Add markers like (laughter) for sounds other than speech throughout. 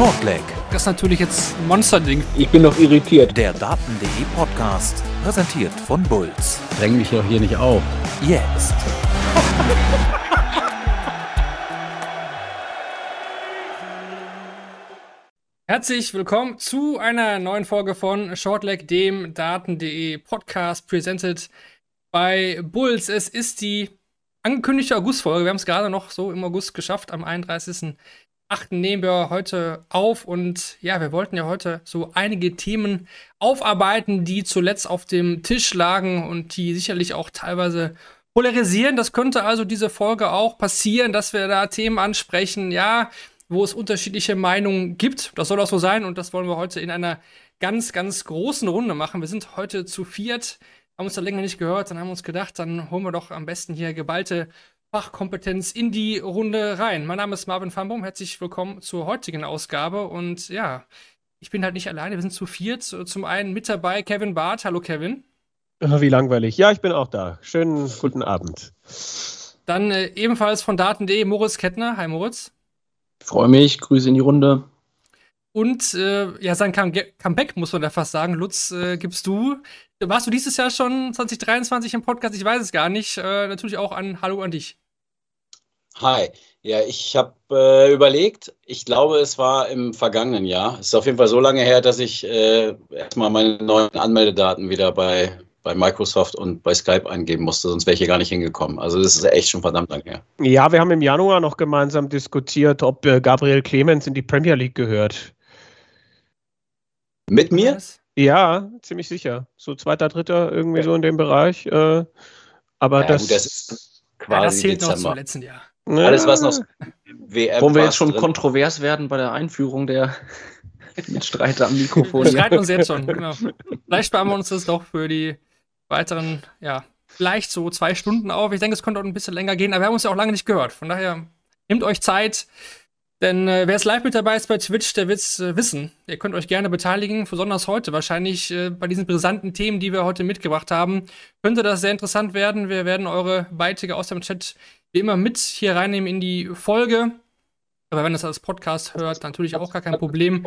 Shortleg. Das ist natürlich jetzt ein Monsterding. Ich bin noch irritiert. Der Daten.de Podcast, präsentiert von Bulls. Dräng mich doch hier nicht auf. Jetzt. (laughs) Herzlich willkommen zu einer neuen Folge von Shortleg, dem Daten.de Podcast, presented bei Bulls. Es ist die angekündigte Augustfolge. Wir haben es gerade noch so im August geschafft. Am 31.08. nehmen wir heute auf. Und ja, wir wollten ja heute so einige Themen aufarbeiten, die zuletzt auf dem Tisch lagen und die sicherlich auch teilweise polarisieren. Das könnte also diese Folge auch passieren, dass wir da Themen ansprechen. Ja, wo es unterschiedliche Meinungen gibt. Das soll auch so sein und das wollen wir heute in einer ganz, ganz großen Runde machen. Wir sind heute zu viert, haben uns da länger nicht gehört, dann haben wir uns gedacht, dann holen wir doch am besten hier geballte Fachkompetenz in die Runde rein. Mein Name ist Marvin Fambum, herzlich willkommen zur heutigen Ausgabe und ja, ich bin halt nicht alleine, wir sind zu viert. Zum einen mit dabei Kevin Barth. Hallo Kevin. Wie langweilig. Ja, ich bin auch da. Schönen guten Abend. Dann äh, ebenfalls von Daten.de Moritz Kettner. Hi Moritz. Freue mich, Grüße in die Runde. Und äh, ja, sein Comeback, muss man da fast sagen. Lutz, äh, gibst du. Warst du dieses Jahr schon 2023 im Podcast? Ich weiß es gar nicht. Äh, natürlich auch an Hallo an dich. Hi. Ja, ich habe äh, überlegt, ich glaube, es war im vergangenen Jahr. Es ist auf jeden Fall so lange her, dass ich äh, erstmal meine neuen Anmeldedaten wieder bei bei Microsoft und bei Skype eingeben musste, sonst wäre ich hier gar nicht hingekommen. Also das ist echt schon verdammt lang her. Ja, wir haben im Januar noch gemeinsam diskutiert, ob äh, Gabriel Clemens in die Premier League gehört. Mit mir? Ja, ziemlich sicher. So zweiter, dritter, irgendwie ja. so in dem Bereich. Äh, aber ja, das, gut, das ist quasi ja, das zählt Dezember. noch zum letzten Jahr. Alles, was noch WM Wollen wir jetzt schon drin? kontrovers werden bei der Einführung der (laughs) Mitstreiter am Mikrofon? Wir streiten uns jetzt schon, genau. Vielleicht sparen wir uns das doch für die weiteren, ja, vielleicht so zwei Stunden auf. Ich denke, es könnte auch ein bisschen länger gehen, aber wir haben uns ja auch lange nicht gehört. Von daher, nehmt euch Zeit. Denn äh, wer es live mit dabei ist bei Twitch, der wird es äh, wissen. Ihr könnt euch gerne beteiligen, besonders heute. Wahrscheinlich äh, bei diesen brisanten Themen, die wir heute mitgebracht haben, könnte das sehr interessant werden. Wir werden eure Beiträge aus dem Chat wie immer mit hier reinnehmen in die Folge. Aber wenn das als Podcast hört, natürlich auch gar kein Problem.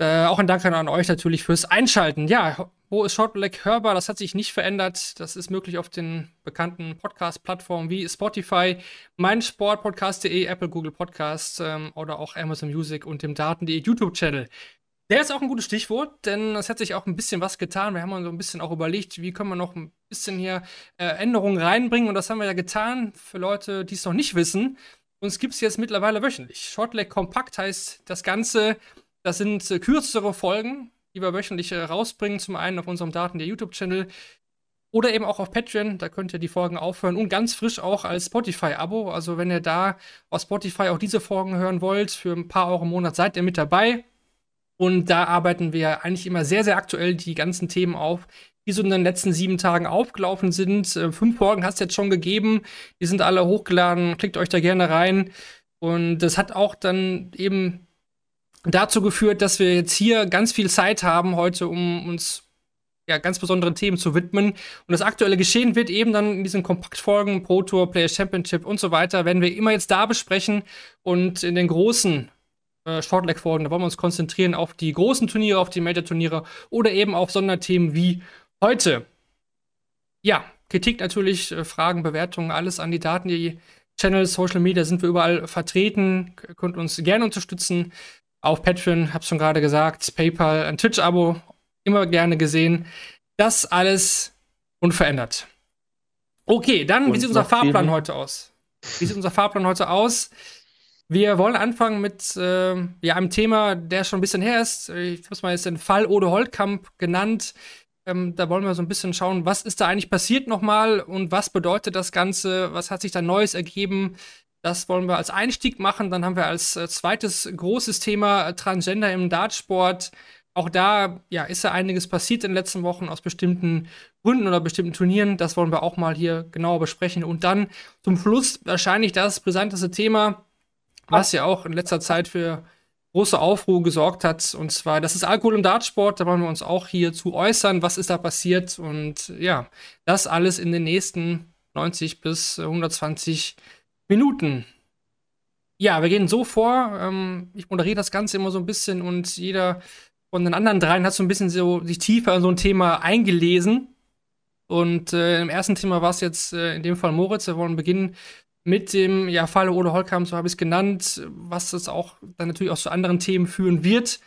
Äh, auch ein Dank an euch natürlich fürs Einschalten. Ja, wo ist Shortleg hörbar? Das hat sich nicht verändert. Das ist möglich auf den bekannten Podcast-Plattformen wie Spotify, meinsportpodcast.de, Apple, Google Podcasts ähm, oder auch Amazon Music und dem Daten.de YouTube-Channel. Der ist auch ein gutes Stichwort, denn es hat sich auch ein bisschen was getan. Wir haben uns so ein bisschen auch überlegt, wie können wir noch ein bisschen hier äh, Änderungen reinbringen. Und das haben wir ja getan für Leute, die es noch nicht wissen. Uns gibt es jetzt mittlerweile wöchentlich. Shortleg Kompakt heißt das Ganze das sind äh, kürzere Folgen, die wir wöchentlich äh, rausbringen. Zum einen auf unserem Daten der YouTube-Channel oder eben auch auf Patreon. Da könnt ihr die Folgen aufhören und ganz frisch auch als Spotify-Abo. Also, wenn ihr da auf Spotify auch diese Folgen hören wollt, für ein paar Euro im Monat seid ihr mit dabei. Und da arbeiten wir eigentlich immer sehr, sehr aktuell die ganzen Themen auf, die so in den letzten sieben Tagen aufgelaufen sind. Äh, fünf Folgen hast du jetzt schon gegeben. Die sind alle hochgeladen. Klickt euch da gerne rein. Und das hat auch dann eben dazu geführt, dass wir jetzt hier ganz viel Zeit haben heute, um uns ja, ganz besonderen Themen zu widmen. Und das aktuelle Geschehen wird eben dann in diesen Kompaktfolgen, Pro Tour, Players Championship und so weiter, werden wir immer jetzt da besprechen. Und in den großen äh, Shortleg-Folgen, da wollen wir uns konzentrieren auf die großen Turniere, auf die Major-Turniere oder eben auf Sonderthemen wie heute. Ja, Kritik natürlich, äh, Fragen, Bewertungen, alles an die Daten, die Channels, Social Media sind wir überall vertreten. Könnt uns gerne unterstützen. Auf Patreon, hab's schon gerade gesagt, PayPal, ein Twitch-Abo, immer gerne gesehen. Das alles unverändert. Okay, dann, Und wie sieht unser Fahrplan viel? heute aus? Wie sieht unser Fahrplan heute aus? Wir wollen anfangen mit äh, ja, einem Thema, der schon ein bisschen her ist. Ich habe es mal jetzt den Fall Ode Holtkamp genannt. Ähm, da wollen wir so ein bisschen schauen, was ist da eigentlich passiert nochmal und was bedeutet das Ganze? Was hat sich da Neues ergeben? Das wollen wir als Einstieg machen. Dann haben wir als äh, zweites großes Thema Transgender im Dartsport. Auch da ja, ist ja einiges passiert in den letzten Wochen aus bestimmten Gründen oder bestimmten Turnieren. Das wollen wir auch mal hier genauer besprechen. Und dann zum Schluss wahrscheinlich das brisanteste Thema, was ja auch in letzter Zeit für große Aufruhr gesorgt hat. Und zwar, das ist Alkohol im Dartsport. Da wollen wir uns auch hier zu äußern. Was ist da passiert? Und ja, das alles in den nächsten 90 bis 120 Minuten. ja, wir gehen so vor. Ähm, ich moderiere das Ganze immer so ein bisschen und jeder von den anderen dreien hat so ein bisschen so sich tiefer in so ein Thema eingelesen. Und äh, im ersten Thema war es jetzt äh, in dem Fall Moritz. Wir wollen beginnen mit dem ja, Falle Ole Holkamp, so habe ich es genannt, was es auch dann natürlich auch zu anderen Themen führen wird.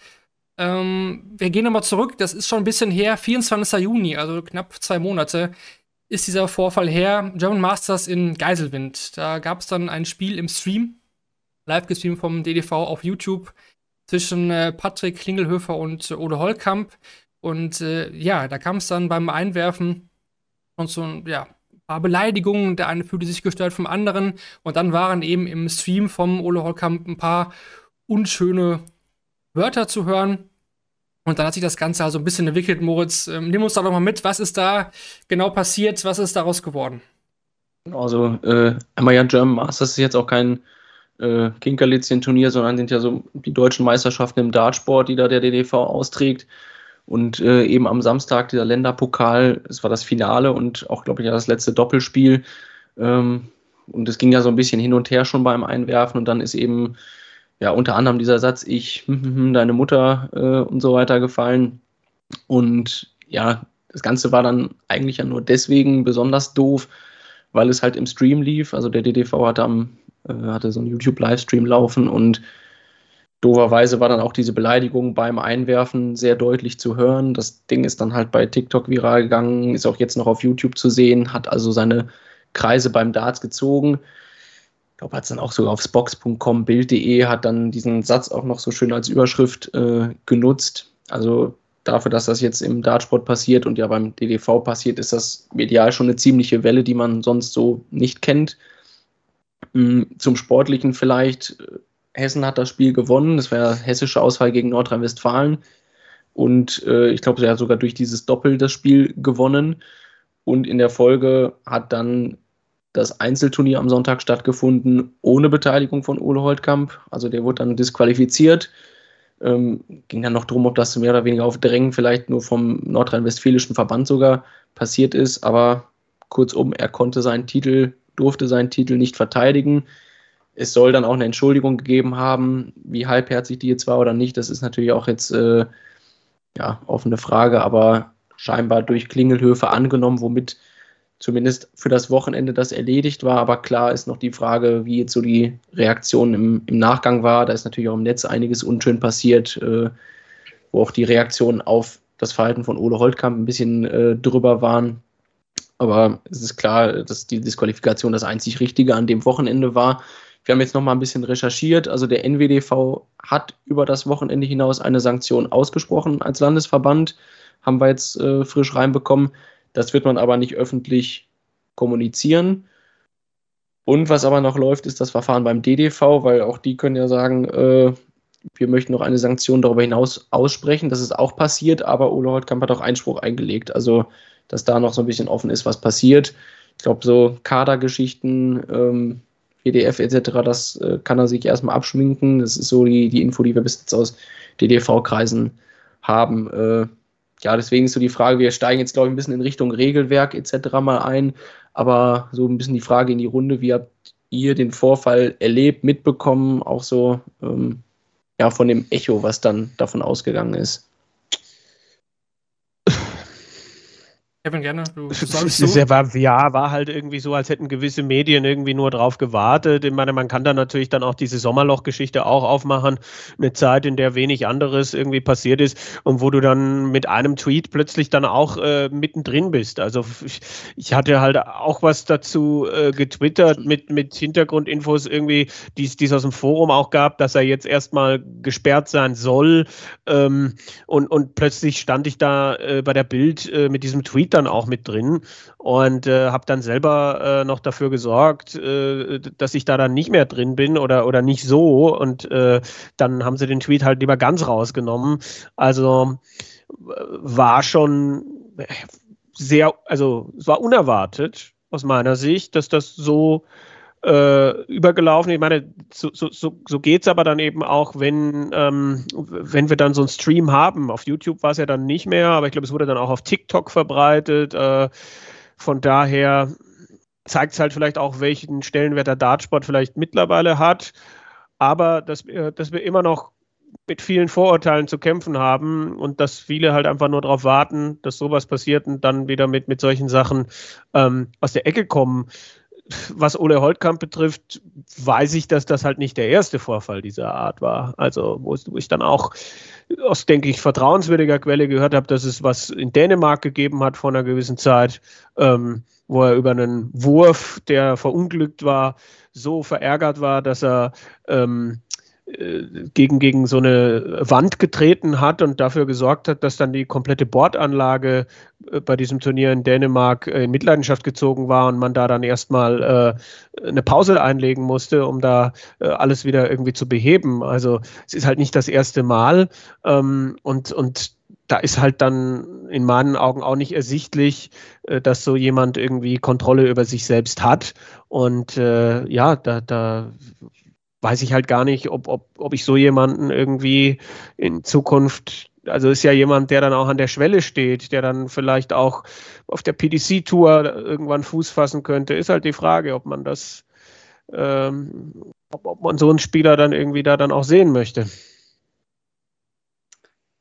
Ähm, wir gehen nochmal zurück, das ist schon ein bisschen her, 24. Juni, also knapp zwei Monate, ist dieser Vorfall her. German Masters in Geiselwind. Da gab es dann ein Spiel im Stream, live gestreamt vom DDV auf YouTube, zwischen äh, Patrick Klingelhöfer und äh, Ole Holkamp. Und äh, ja, da kam es dann beim Einwerfen und so, ja, paar Beleidigungen, der eine fühlte sich gestört vom anderen und dann waren eben im Stream vom Ole Holkamp ein paar unschöne Wörter zu hören. Und dann hat sich das Ganze also ein bisschen entwickelt. Moritz, ähm, nimm uns da doch mal mit. Was ist da genau passiert? Was ist daraus geworden? Also, äh, ja German Masters ist jetzt auch kein äh, Kinkerlitzchen-Turnier, sondern sind ja so die deutschen Meisterschaften im Dartsport, die da der DDV austrägt. Und äh, eben am Samstag dieser Länderpokal, es war das Finale und auch, glaube ich, ja das letzte Doppelspiel. Ähm, und es ging ja so ein bisschen hin und her schon beim Einwerfen und dann ist eben ja unter anderem dieser Satz, ich, hm, hm, hm, deine Mutter äh, und so weiter gefallen. Und ja, das Ganze war dann eigentlich ja nur deswegen besonders doof, weil es halt im Stream lief. Also der DDV hatte, am, äh, hatte so einen YouTube-Livestream laufen und Doverweise war dann auch diese Beleidigung beim Einwerfen sehr deutlich zu hören. Das Ding ist dann halt bei TikTok viral gegangen, ist auch jetzt noch auf YouTube zu sehen, hat also seine Kreise beim Darts gezogen. Ich glaube, hat es dann auch sogar auf spox.com, bild.de, hat dann diesen Satz auch noch so schön als Überschrift äh, genutzt. Also dafür, dass das jetzt im Dartsport passiert und ja beim DDV passiert, ist das medial schon eine ziemliche Welle, die man sonst so nicht kennt. Hm, zum Sportlichen vielleicht Hessen hat das Spiel gewonnen. Das war hessische Auswahl gegen Nordrhein-Westfalen. Und äh, ich glaube, er hat sogar durch dieses Doppel das Spiel gewonnen. Und in der Folge hat dann das Einzelturnier am Sonntag stattgefunden, ohne Beteiligung von Ole Holtkamp. Also der wurde dann disqualifiziert. Ähm, ging dann noch darum, ob das mehr oder weniger auf Drängen vielleicht nur vom nordrhein-westfälischen Verband sogar passiert ist. Aber kurzum, er konnte seinen Titel, durfte seinen Titel nicht verteidigen. Es soll dann auch eine Entschuldigung gegeben haben, wie halbherzig die jetzt war oder nicht. Das ist natürlich auch jetzt äh, ja, offene Frage, aber scheinbar durch Klingelhöfe angenommen, womit zumindest für das Wochenende das erledigt war. Aber klar ist noch die Frage, wie jetzt so die Reaktion im, im Nachgang war. Da ist natürlich auch im Netz einiges unschön passiert, äh, wo auch die Reaktionen auf das Verhalten von Ole Holtkamp ein bisschen äh, drüber waren. Aber es ist klar, dass die Disqualifikation das einzig Richtige an dem Wochenende war. Wir haben jetzt noch mal ein bisschen recherchiert. Also der NWDV hat über das Wochenende hinaus eine Sanktion ausgesprochen als Landesverband. Haben wir jetzt äh, frisch reinbekommen. Das wird man aber nicht öffentlich kommunizieren. Und was aber noch läuft, ist das Verfahren beim DDV, weil auch die können ja sagen, äh, wir möchten noch eine Sanktion darüber hinaus aussprechen. Das ist auch passiert, aber Ole Holtkamp hat auch Einspruch eingelegt. Also, dass da noch so ein bisschen offen ist, was passiert. Ich glaube, so Kadergeschichten, ähm, PDF etc., das äh, kann er sich erstmal abschminken. Das ist so die, die Info, die wir bis jetzt aus DDV-Kreisen haben. Äh, ja, deswegen ist so die Frage, wir steigen jetzt, glaube ich, ein bisschen in Richtung Regelwerk etc. mal ein, aber so ein bisschen die Frage in die Runde, wie habt ihr den Vorfall erlebt, mitbekommen, auch so ähm, ja, von dem Echo, was dann davon ausgegangen ist? Kevin, gerne. Du, sagst so. Ja, war, ja, war halt irgendwie so, als hätten gewisse Medien irgendwie nur drauf gewartet. Ich meine, man kann dann natürlich dann auch diese Sommerloch-Geschichte auch aufmachen. Eine Zeit, in der wenig anderes irgendwie passiert ist und wo du dann mit einem Tweet plötzlich dann auch äh, mittendrin bist. Also ich, ich, hatte halt auch was dazu äh, getwittert mit, mit Hintergrundinfos irgendwie, die es aus dem Forum auch gab, dass er jetzt erstmal gesperrt sein soll. Ähm, und, und plötzlich stand ich da äh, bei der Bild äh, mit diesem Tweet dann auch mit drin und äh, habe dann selber äh, noch dafür gesorgt, äh, dass ich da dann nicht mehr drin bin oder, oder nicht so und äh, dann haben sie den Tweet halt lieber ganz rausgenommen. Also war schon sehr, also es war unerwartet aus meiner Sicht, dass das so äh, übergelaufen. Ich meine, so, so, so, geht es aber dann eben auch, wenn, ähm, wenn wir dann so einen Stream haben. Auf YouTube war es ja dann nicht mehr, aber ich glaube, es wurde dann auch auf TikTok verbreitet. Äh, von daher zeigt es halt vielleicht auch, welchen Stellenwert der Dartsport vielleicht mittlerweile hat. aber dass wir, dass wir immer noch mit vielen Vorurteilen zu kämpfen haben und dass viele halt einfach nur darauf warten, dass sowas passiert und dann wieder mit, mit solchen Sachen ähm, aus der Ecke kommen. Was Ole Holtkamp betrifft, weiß ich, dass das halt nicht der erste Vorfall dieser Art war. Also, wo ich dann auch aus, denke ich, vertrauenswürdiger Quelle gehört habe, dass es was in Dänemark gegeben hat vor einer gewissen Zeit, ähm, wo er über einen Wurf, der verunglückt war, so verärgert war, dass er ähm, äh, gegen, gegen so eine Wand getreten hat und dafür gesorgt hat, dass dann die komplette Bordanlage äh, bei diesem Turnier in Dänemark äh, in Mitleidenschaft gezogen war und man da dann erstmal äh, eine Pause einlegen musste, um da äh, alles wieder irgendwie zu beheben. Also es ist halt nicht das erste Mal ähm, und, und da ist halt dann in meinen Augen auch nicht ersichtlich, dass so jemand irgendwie Kontrolle über sich selbst hat. Und äh, ja, da, da weiß ich halt gar nicht, ob, ob, ob ich so jemanden irgendwie in Zukunft, also ist ja jemand, der dann auch an der Schwelle steht, der dann vielleicht auch auf der PDC-Tour irgendwann Fuß fassen könnte, ist halt die Frage, ob man das, ähm, ob, ob man so einen Spieler dann irgendwie da dann auch sehen möchte.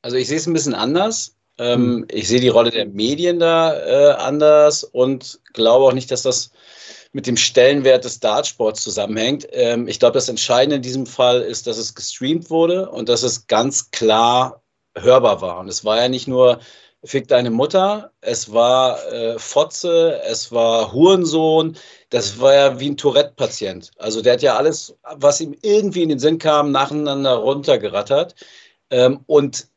Also ich sehe es ein bisschen anders. Ähm, hm. Ich sehe die Rolle der Medien da äh, anders und glaube auch nicht, dass das mit dem Stellenwert des Dartsports zusammenhängt. Ähm, ich glaube, das Entscheidende in diesem Fall ist, dass es gestreamt wurde und dass es ganz klar hörbar war. Und es war ja nicht nur Fick deine Mutter, es war äh, Fotze, es war Hurensohn, das war ja wie ein Tourette-Patient. Also der hat ja alles, was ihm irgendwie in den Sinn kam, nacheinander runtergerattert. Ähm, und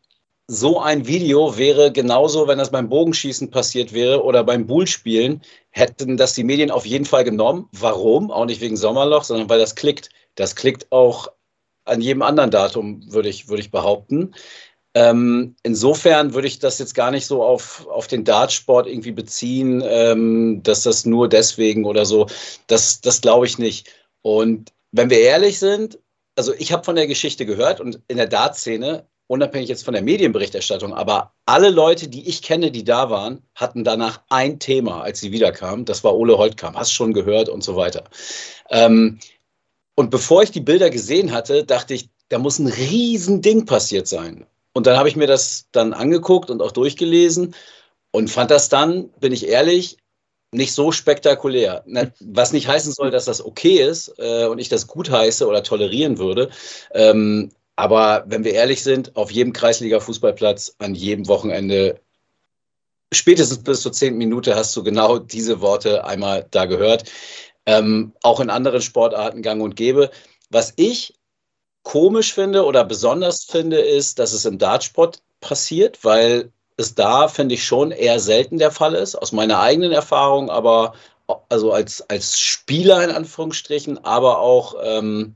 so ein Video wäre genauso, wenn das beim Bogenschießen passiert wäre oder beim Bullspielen, hätten das die Medien auf jeden Fall genommen. Warum? Auch nicht wegen Sommerloch, sondern weil das klickt. Das klickt auch an jedem anderen Datum, würde ich, würde ich behaupten. Ähm, insofern würde ich das jetzt gar nicht so auf, auf den Dartsport irgendwie beziehen, ähm, dass das nur deswegen oder so. Das, das glaube ich nicht. Und wenn wir ehrlich sind, also ich habe von der Geschichte gehört und in der Dartszene unabhängig jetzt von der Medienberichterstattung, aber alle Leute, die ich kenne, die da waren, hatten danach ein Thema, als sie wiederkamen. Das war Ole Holtkam. Hast schon gehört und so weiter. Ähm, und bevor ich die Bilder gesehen hatte, dachte ich, da muss ein Riesending passiert sein. Und dann habe ich mir das dann angeguckt und auch durchgelesen und fand das dann, bin ich ehrlich, nicht so spektakulär. Was nicht heißen soll, dass das okay ist äh, und ich das gut heiße oder tolerieren würde. Ähm, aber wenn wir ehrlich sind, auf jedem Kreisliga-Fußballplatz, an jedem Wochenende, spätestens bis zur zehnten Minute hast du genau diese Worte einmal da gehört. Ähm, auch in anderen Sportarten gang und gäbe. Was ich komisch finde oder besonders finde, ist, dass es im Dartsport passiert, weil es da, finde ich, schon eher selten der Fall ist, aus meiner eigenen Erfahrung, aber also als, als Spieler in Anführungsstrichen, aber auch ähm,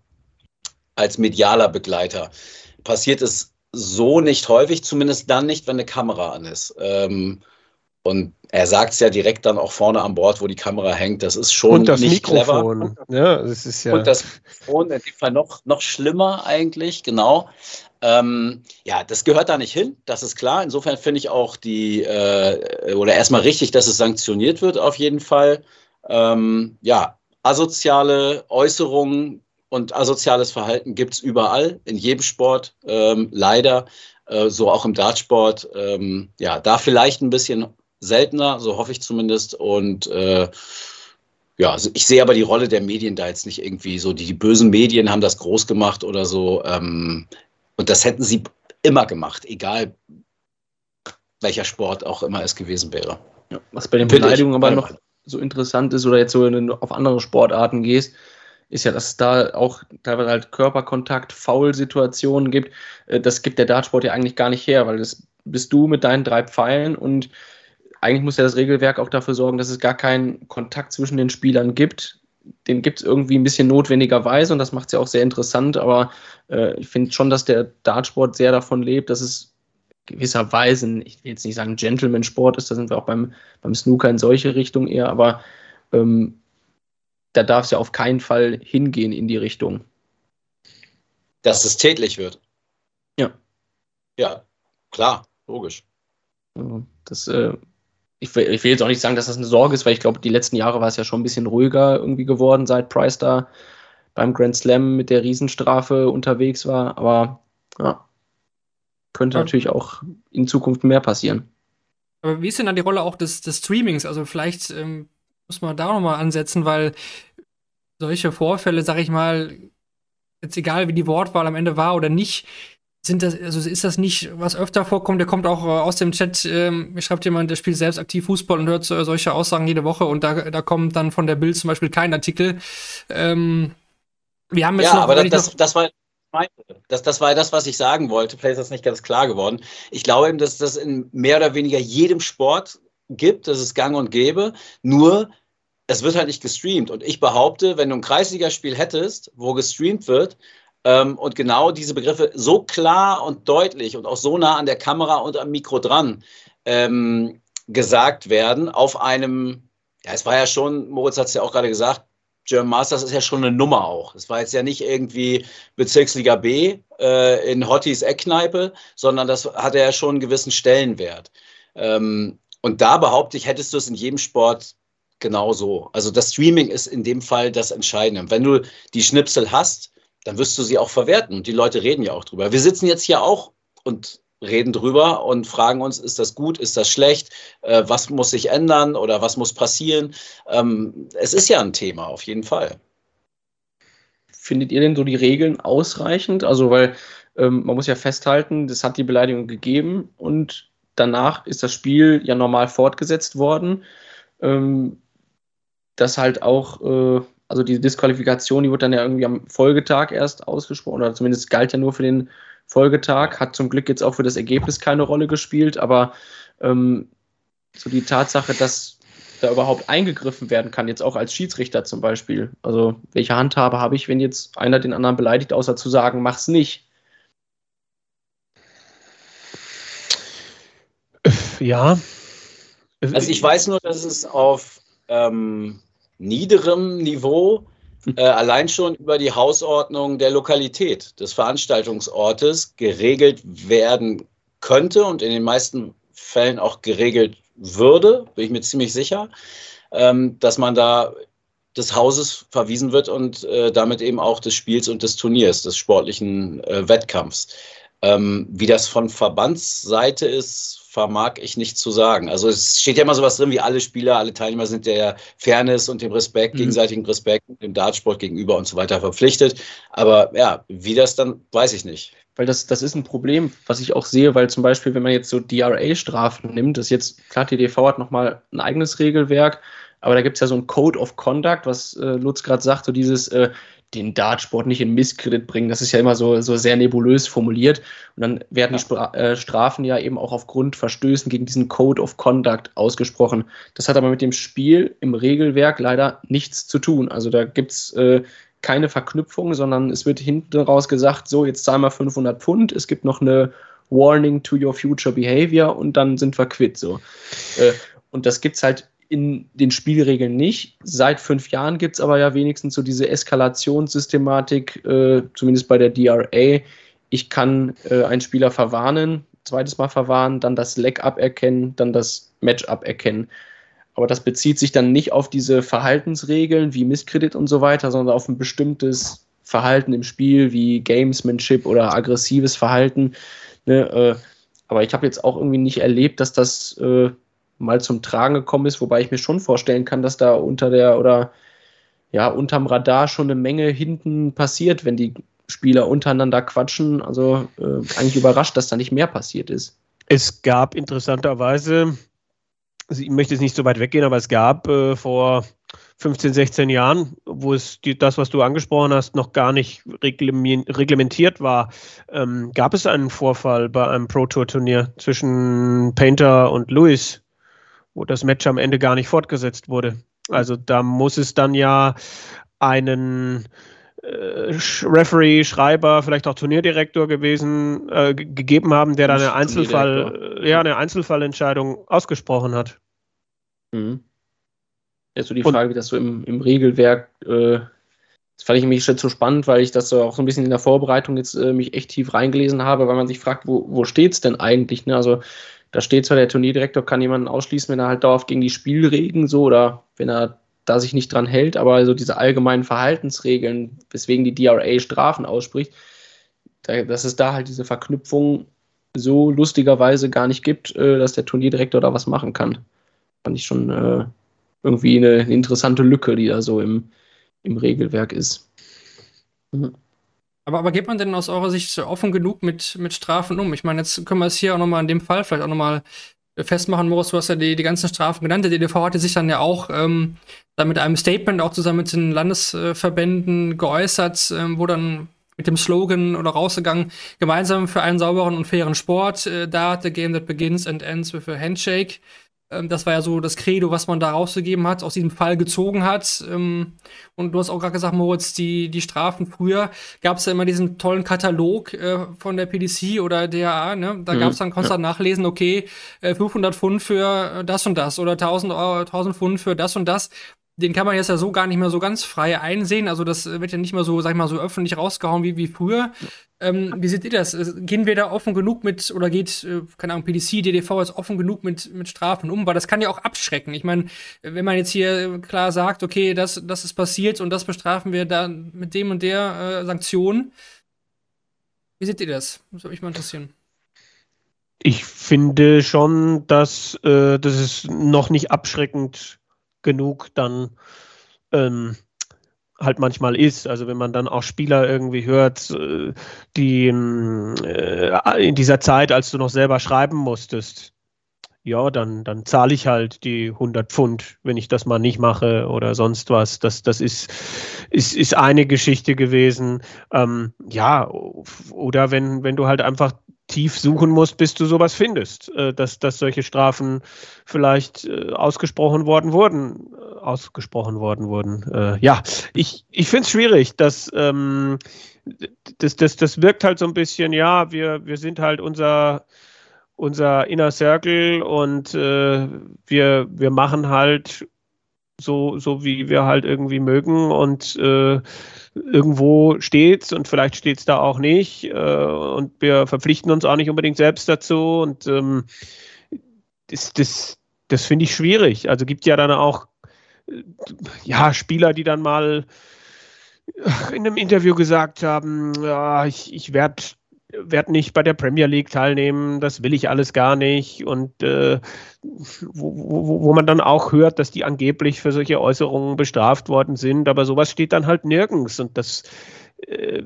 als medialer Begleiter. Passiert es so nicht häufig, zumindest dann nicht, wenn eine Kamera an ist. Ähm, und er sagt es ja direkt dann auch vorne an Bord, wo die Kamera hängt. Das ist schon und das nicht Mikrofon. clever. Ja, das ist ja. Und das Mikrofon in dem Fall noch, noch schlimmer eigentlich, genau. Ähm, ja, das gehört da nicht hin, das ist klar. Insofern finde ich auch die, äh, oder erstmal richtig, dass es sanktioniert wird, auf jeden Fall. Ähm, ja, asoziale Äußerungen und asoziales Verhalten gibt es überall, in jedem Sport, ähm, leider, äh, so auch im Dartsport. Ähm, ja, da vielleicht ein bisschen seltener, so hoffe ich zumindest. Und äh, ja, also ich sehe aber die Rolle der Medien da jetzt nicht irgendwie so. Die, die bösen Medien haben das groß gemacht oder so. Ähm, und das hätten sie immer gemacht, egal welcher Sport auch immer es gewesen wäre. Ja, was bei den Beleidigungen aber noch so interessant ist oder jetzt so auf andere Sportarten gehst, ist ja, dass es da auch teilweise halt Körperkontakt, Foul-Situationen gibt. Äh, das gibt der Dartsport ja eigentlich gar nicht her, weil das bist du mit deinen drei Pfeilen und eigentlich muss ja das Regelwerk auch dafür sorgen, dass es gar keinen Kontakt zwischen den Spielern gibt. Den gibt es irgendwie ein bisschen notwendigerweise und das macht es ja auch sehr interessant, aber äh, ich finde schon, dass der Dartsport sehr davon lebt, dass es gewisserweise, ich will jetzt nicht sagen Gentleman-Sport ist, da sind wir auch beim, beim Snooker in solche Richtung eher, aber ähm, da darf es ja auf keinen Fall hingehen in die Richtung. Dass es tätlich wird. Ja. Ja, klar, logisch. Das, äh, ich, will, ich, will, jetzt auch nicht sagen, dass das eine Sorge ist, weil ich glaube, die letzten Jahre war es ja schon ein bisschen ruhiger irgendwie geworden, seit Price da beim Grand Slam mit der Riesenstrafe unterwegs war. Aber ja, könnte Ja. natürlich auch in Zukunft mehr passieren. Aber wie ist denn dann die Rolle auch des, des Streamings? Also vielleicht ähm, muss man da nochmal ansetzen, weil solche Vorfälle, sag ich mal, jetzt egal wie die Wortwahl am Ende war oder nicht, sind das, also ist das nicht, was öfter vorkommt, der kommt auch äh, aus dem Chat, ähm, mir schreibt jemand, der spielt selbst aktiv Fußball und hört so, solche Aussagen jede Woche und da, da kommt dann von der Bild zum Beispiel kein Artikel. Ähm, wir haben jetzt Ja, noch, aber das, das, das war das, das war das, was ich sagen wollte. Vielleicht ist das nicht ganz klar geworden. Ich glaube eben, dass das in mehr oder weniger jedem Sport gibt, das ist gang und gäbe. Nur, es wird halt nicht gestreamt. Und ich behaupte, wenn du ein Kreisligaspiel hättest, wo gestreamt wird, ähm, und genau diese Begriffe so klar und deutlich und auch so nah an der Kamera und am Mikro dran ähm, gesagt werden, auf einem, ja, es war ja schon, Moritz hat es ja auch gerade gesagt, German Masters ist ja schon eine Nummer auch. Es war jetzt ja nicht irgendwie Bezirksliga B äh, in Hotties Eckkneipe, sondern das hatte ja schon einen gewissen Stellenwert. Ähm, und da behaupte ich, hättest du es in jedem Sport genauso. Also das Streaming ist in dem Fall das Entscheidende. Wenn du die Schnipsel hast, dann wirst du sie auch verwerten. Und die Leute reden ja auch drüber. Wir sitzen jetzt hier auch und reden drüber und fragen uns, ist das gut, ist das schlecht, äh, was muss sich ändern oder was muss passieren. Ähm, es ist ja ein Thema, auf jeden Fall. Findet ihr denn so die Regeln ausreichend? Also, weil ähm, man muss ja festhalten, das hat die Beleidigung gegeben und danach ist das Spiel ja normal fortgesetzt worden. Ähm, das halt auch, äh, also die Disqualifikation, die wird dann ja irgendwie am Folgetag erst ausgesprochen, oder zumindest galt ja nur für den Folgetag, hat zum Glück jetzt auch für das Ergebnis keine Rolle gespielt, aber ähm, so die Tatsache, dass da überhaupt eingegriffen werden kann, jetzt auch als Schiedsrichter zum Beispiel. Also, welche Handhabe habe ich, wenn jetzt einer den anderen beleidigt, außer zu sagen, mach's nicht? Ja. Also ich weiß nur, dass es auf ähm, niederem Niveau äh, allein schon über die Hausordnung der Lokalität des Veranstaltungsortes geregelt werden könnte und in den meisten Fällen auch geregelt würde, bin ich mir ziemlich sicher, ähm, dass man da des Hauses verwiesen wird und äh, damit eben auch des Spiels und des Turniers, des sportlichen äh, Wettkampfs. Ähm, wie das von Verbandsseite ist, vermag ich nicht zu sagen. Also es steht ja immer sowas drin, wie alle Spieler, alle Teilnehmer sind der Fairness und dem Respekt, Mhm. gegenseitigen Respekt, dem Dartsport gegenüber und so weiter verpflichtet. Aber ja, wie das dann, weiß ich nicht. Weil das, das ist ein Problem, was ich auch sehe, weil zum Beispiel, wenn man jetzt so DRA-Strafen nimmt, das jetzt, klar, TDV hat nochmal ein eigenes Regelwerk, aber da gibt es ja so ein Code of Conduct, was äh, Lutz gerade sagt, so dieses, äh, den Dartsport nicht in Misskredit bringen, das ist ja immer so, so sehr nebulös formuliert. Und dann werden die Spra äh, Strafen ja eben auch aufgrund Verstößen gegen diesen Code of Conduct ausgesprochen. Das hat aber mit dem Spiel im Regelwerk leider nichts zu tun. Also da gibt es äh, keine Verknüpfung, sondern es wird hinten raus gesagt, so, jetzt zahlen wir 500 Pfund, es gibt noch eine Warning to your future behavior und dann sind wir quitt. So. Äh, und das gibt es halt in den Spielregeln nicht. Seit fünf Jahren gibt es aber ja wenigstens so diese Eskalationssystematik, äh, zumindest bei der DRA. Ich kann äh, einen Spieler verwarnen, zweites Mal verwarnen, dann das Leg aberkennen, dann das Match aberkennen. Aber das bezieht sich dann nicht auf diese Verhaltensregeln wie Misskredit und so weiter, sondern auf ein bestimmtes Verhalten im Spiel wie Gamesmanship oder aggressives Verhalten. Ne? Äh, aber ich habe jetzt auch irgendwie nicht erlebt, dass das äh, mal zum Tragen gekommen ist, wobei ich mir schon vorstellen kann, dass da unter der oder ja, unterm Radar schon eine Menge hinten passiert, wenn die Spieler untereinander quatschen. Also äh, eigentlich überrascht, dass da nicht mehr passiert ist. Es gab interessanterweise, also ich möchte jetzt nicht so weit weggehen, aber es gab äh, vor 15, 16 Jahren, wo es die, das, was du angesprochen hast, noch gar nicht reglementiert war, ähm, gab es einen Vorfall bei einem Pro Tour Turnier zwischen Painter und Lewis, wo das Match am Ende gar nicht fortgesetzt wurde. Also da muss es dann ja einen äh, Referee, Schreiber, vielleicht auch Turnierdirektor gewesen, äh, gegeben haben, der dann eine Einzelfall, ja, eine Einzelfallentscheidung ausgesprochen hat. Mhm. Jetzt so die Frage, Und, wie das so im, im Regelwerk, äh, das fand ich mich schon so spannend, weil ich das so auch so ein bisschen in der Vorbereitung jetzt äh, mich echt tief reingelesen habe, weil man sich fragt, wo, wo steht es denn eigentlich? Ne? Also da steht zwar, der Turnierdirektor kann jemanden ausschließen, wenn er halt dauerhaft gegen die Spielregeln so oder wenn er da sich nicht dran hält, aber so diese allgemeinen Verhaltensregeln, weswegen die DRA Strafen ausspricht, da, dass es da halt diese Verknüpfung so lustigerweise gar nicht gibt, äh, dass der Turnierdirektor da was machen kann. Fand ich schon äh, irgendwie eine, eine, interessante Lücke, die da so im, im Regelwerk ist. Mhm. Aber, aber geht man denn aus eurer Sicht offen genug mit, mit Strafen um? Ich meine, jetzt können wir es hier auch nochmal in dem Fall vielleicht auch nochmal festmachen, Moritz, du hast ja die, die ganzen Strafen genannt. Der DDV hatte sich dann ja auch ähm, dann mit einem Statement auch zusammen mit den Landesverbänden geäußert, ähm, wo dann mit dem Slogan oder rausgegangen, gemeinsam für einen sauberen und fairen Sport, äh, da the game that begins and ends with a handshake. Ähm, das war ja so das Credo, was man da rausgegeben hat, aus diesem Fall gezogen hat. Ähm, und du hast auch gerade gesagt, Moritz, die, die Strafen früher gab es ja immer diesen tollen Katalog äh, von der PDC oder DAA. Ne? Da mhm, gab es dann konstant ja. nachlesen, okay, 500 äh, Pfund für das und das oder 1000, 1000 Pfund für das und das den kann man jetzt ja so gar nicht mehr so ganz frei einsehen. Also das wird ja nicht mehr so, sag ich mal, so öffentlich rausgehauen wie, wie früher. Ähm, wie seht ihr das? Äh, gehen wir da offen genug mit, oder geht, äh, keine Ahnung, PDC, DDV jetzt offen genug mit, mit Strafen um? Weil das kann ja auch abschrecken. Ich meine, wenn man jetzt hier klar sagt, okay, das, das ist passiert und das bestrafen wir dann mit dem und der äh, Sanktion. Wie seht ihr das? Das würde mich mal interessieren. Ich finde schon, dass äh, das ist noch nicht abschreckend genug dann ähm, halt manchmal ist. Also wenn man dann auch Spieler irgendwie hört, äh, die äh, in dieser Zeit, als du noch selber schreiben musstest, ja, dann, dann zahle ich halt die 100 Pfund, wenn ich das mal nicht mache oder sonst was. Das, das ist, ist, ist eine Geschichte gewesen. Ähm, ja, oder wenn, wenn du halt einfach tief suchen musst, bis du sowas findest, äh, dass, dass solche Strafen vielleicht äh, ausgesprochen worden wurden, äh, ausgesprochen worden wurden. Ja, ich, ich finde es schwierig, dass ähm, das, das, das wirkt halt so ein bisschen, ja, wir, wir sind halt unser, unser Inner Circle und äh, wir, wir machen halt so, so wie wir halt irgendwie mögen und äh, irgendwo steht's und vielleicht steht's da auch nicht äh, und wir verpflichten uns auch nicht unbedingt selbst dazu und ähm, das, das, das finde ich schwierig. Also gibt ja dann auch äh, ja Spieler, die dann mal in einem Interview gesagt haben, ja, ich, ich werde werde nicht bei der Premier League teilnehmen, das will ich alles gar nicht. Und äh, wo, wo, wo, man dann auch hört, dass die angeblich für solche Äußerungen bestraft worden sind, aber sowas steht dann halt nirgends. Und das äh,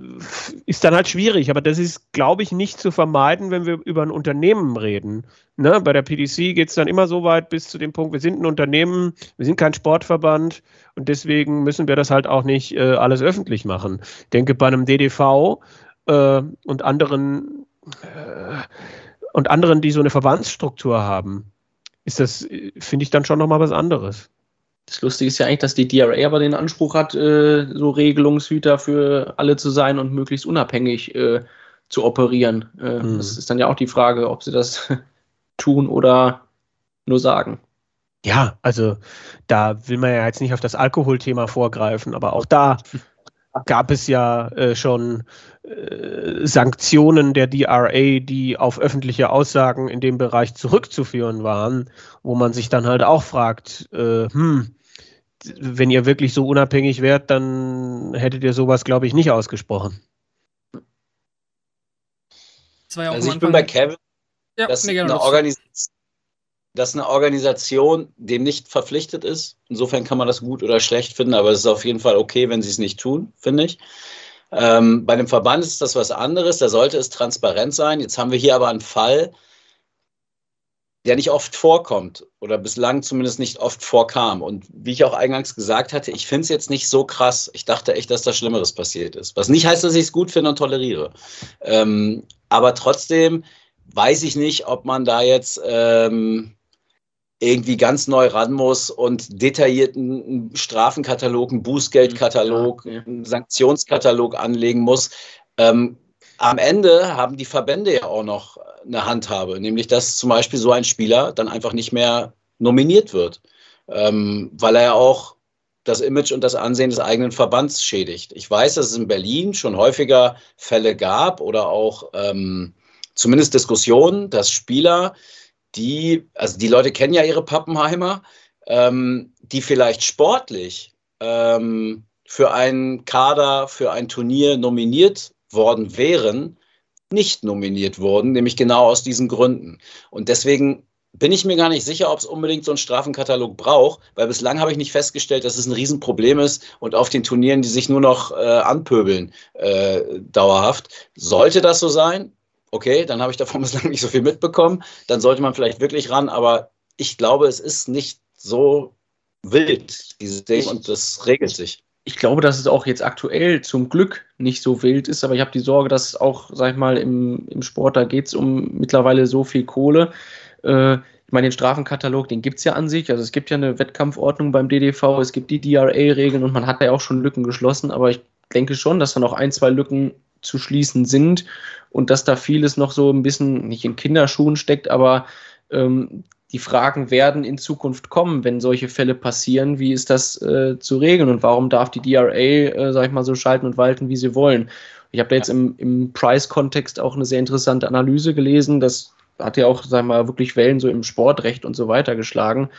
ist dann halt schwierig. Aber das ist, glaube ich, nicht zu vermeiden, wenn wir über ein Unternehmen reden. Ne? Bei der PDC geht es dann immer so weit bis zu dem Punkt, wir sind ein Unternehmen, wir sind kein Sportverband und deswegen müssen wir das halt auch nicht äh, alles öffentlich machen. Ich denke, bei einem DDV äh, und anderen äh, und anderen, die so eine Verbandsstruktur haben, ist das, finde ich, dann schon nochmal was anderes. Das Lustige ist ja eigentlich, dass die DRA aber den Anspruch hat, äh, so Regelungshüter für alle zu sein und möglichst unabhängig äh, zu operieren. Äh, hm. Das ist dann ja auch die Frage, ob sie das (laughs) tun oder nur sagen. Ja, also da will man ja jetzt nicht auf das Alkoholthema vorgreifen, aber auch da (laughs) gab es ja äh, schon äh, Sanktionen der DRA, die auf öffentliche Aussagen in dem Bereich zurückzuführen waren, wo man sich dann halt auch fragt, äh, hm, wenn ihr wirklich so unabhängig wärt, dann hättet ihr sowas, glaube ich, nicht ausgesprochen. Ja also ich bin bei Kevin, ja, dass eine Organisation dass eine Organisation dem nicht verpflichtet ist. Insofern kann man das gut oder schlecht finden, aber es ist auf jeden Fall okay, wenn sie es nicht tun, finde ich. Ähm, bei dem Verband ist das was anderes, da sollte es transparent sein. Jetzt haben wir hier aber einen Fall, der nicht oft vorkommt oder bislang zumindest nicht oft vorkam. Und wie ich auch eingangs gesagt hatte, ich finde es jetzt nicht so krass. Ich dachte echt, dass da Schlimmeres passiert ist. Was nicht heißt, dass ich es gut finde und toleriere. Ähm, aber trotzdem weiß ich nicht, ob man da jetzt ähm, irgendwie ganz neu ran muss und detaillierten Strafenkatalog, einen Bußgeldkatalog, einen Sanktionskatalog anlegen muss. Ähm, am Ende haben die Verbände ja auch noch eine Handhabe, nämlich dass zum Beispiel so ein Spieler dann einfach nicht mehr nominiert wird, ähm, weil er ja auch das Image und das Ansehen des eigenen Verbands schädigt. Ich weiß, dass es in Berlin schon häufiger Fälle gab oder auch ähm, zumindest Diskussionen, dass Spieler die, also die Leute kennen ja ihre Pappenheimer, ähm, die vielleicht sportlich ähm, für einen Kader, für ein Turnier nominiert worden wären, nicht nominiert wurden, nämlich genau aus diesen Gründen. Und deswegen bin ich mir gar nicht sicher, ob es unbedingt so einen Strafenkatalog braucht, weil bislang habe ich nicht festgestellt, dass es ein Riesenproblem ist und auf den Turnieren, die sich nur noch äh, anpöbeln, äh, dauerhaft. Sollte das so sein? Okay, dann habe ich davon (laughs) bislang nicht so viel mitbekommen. Dann sollte man vielleicht wirklich ran, aber ich glaube, es ist nicht so wild, dieses Ding, und das regelt sich ich glaube, dass es auch jetzt aktuell zum Glück nicht so wild ist, aber ich habe die Sorge, dass auch, sag ich mal, im, im Sport, da geht es um mittlerweile so viel Kohle. Äh, ich meine, den Strafenkatalog, den gibt es ja an sich. Also es gibt ja eine Wettkampfordnung beim DDV, es gibt die DRA-Regeln und man hat ja auch schon Lücken geschlossen, aber ich denke schon, dass da noch ein, zwei Lücken zu schließen sind und dass da vieles noch so ein bisschen nicht in Kinderschuhen steckt, aber ähm, die Fragen werden in Zukunft kommen, wenn solche Fälle passieren. Wie ist das äh, zu regeln und warum darf die DRA, äh, sag ich mal, so schalten und walten, wie sie wollen? Ich habe da jetzt im, im Price-Kontext auch eine sehr interessante Analyse gelesen. Das hat ja auch, sag ich mal, wirklich Wellen so im Sportrecht und so weiter geschlagen.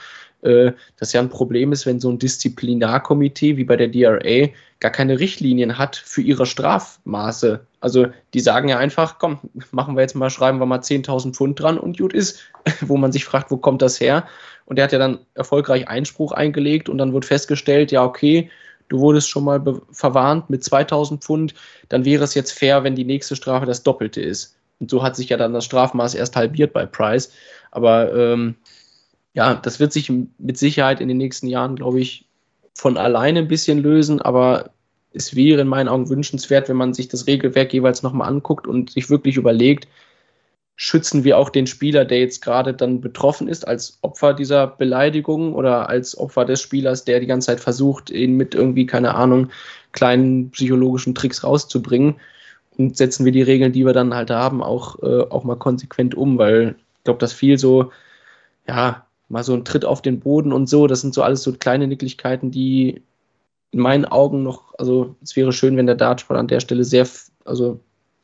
Äh, das ja ein Problem ist, wenn so ein Disziplinarkomitee wie bei der DRA gar keine Richtlinien hat für ihre Strafmaße. Also die sagen ja einfach, komm, machen wir jetzt mal, schreiben wir mal 10.000 Pfund dran und gut ist, (laughs) wo man sich fragt, wo kommt das her? Und der hat ja dann erfolgreich Einspruch eingelegt und dann wird festgestellt, ja okay, du wurdest schon mal verwarnt mit 2.000 Pfund, dann wäre es jetzt fair, wenn die nächste Strafe das Doppelte ist. Und so hat sich ja dann das Strafmaß erst halbiert bei Price. Aber ähm, ja, das wird sich mit Sicherheit in den nächsten Jahren, glaube ich, von alleine ein bisschen lösen, aber es wäre in meinen Augen wünschenswert, wenn man sich das Regelwerk jeweils nochmal anguckt und sich wirklich überlegt, schützen wir auch den Spieler, der jetzt gerade dann betroffen ist, als Opfer dieser Beleidigung oder als Opfer des Spielers, der die ganze Zeit versucht, ihn mit irgendwie, keine Ahnung, kleinen psychologischen Tricks rauszubringen. Und setzen wir die Regeln, die wir dann halt haben, auch, äh, auch mal konsequent um, weil ich glaube, dass viel so, ja, mal so ein Tritt auf den Boden und so. Das sind so alles so kleine Nicklichkeiten, die in meinen Augen noch, also es wäre schön, wenn der Dartsport an der Stelle sehr, also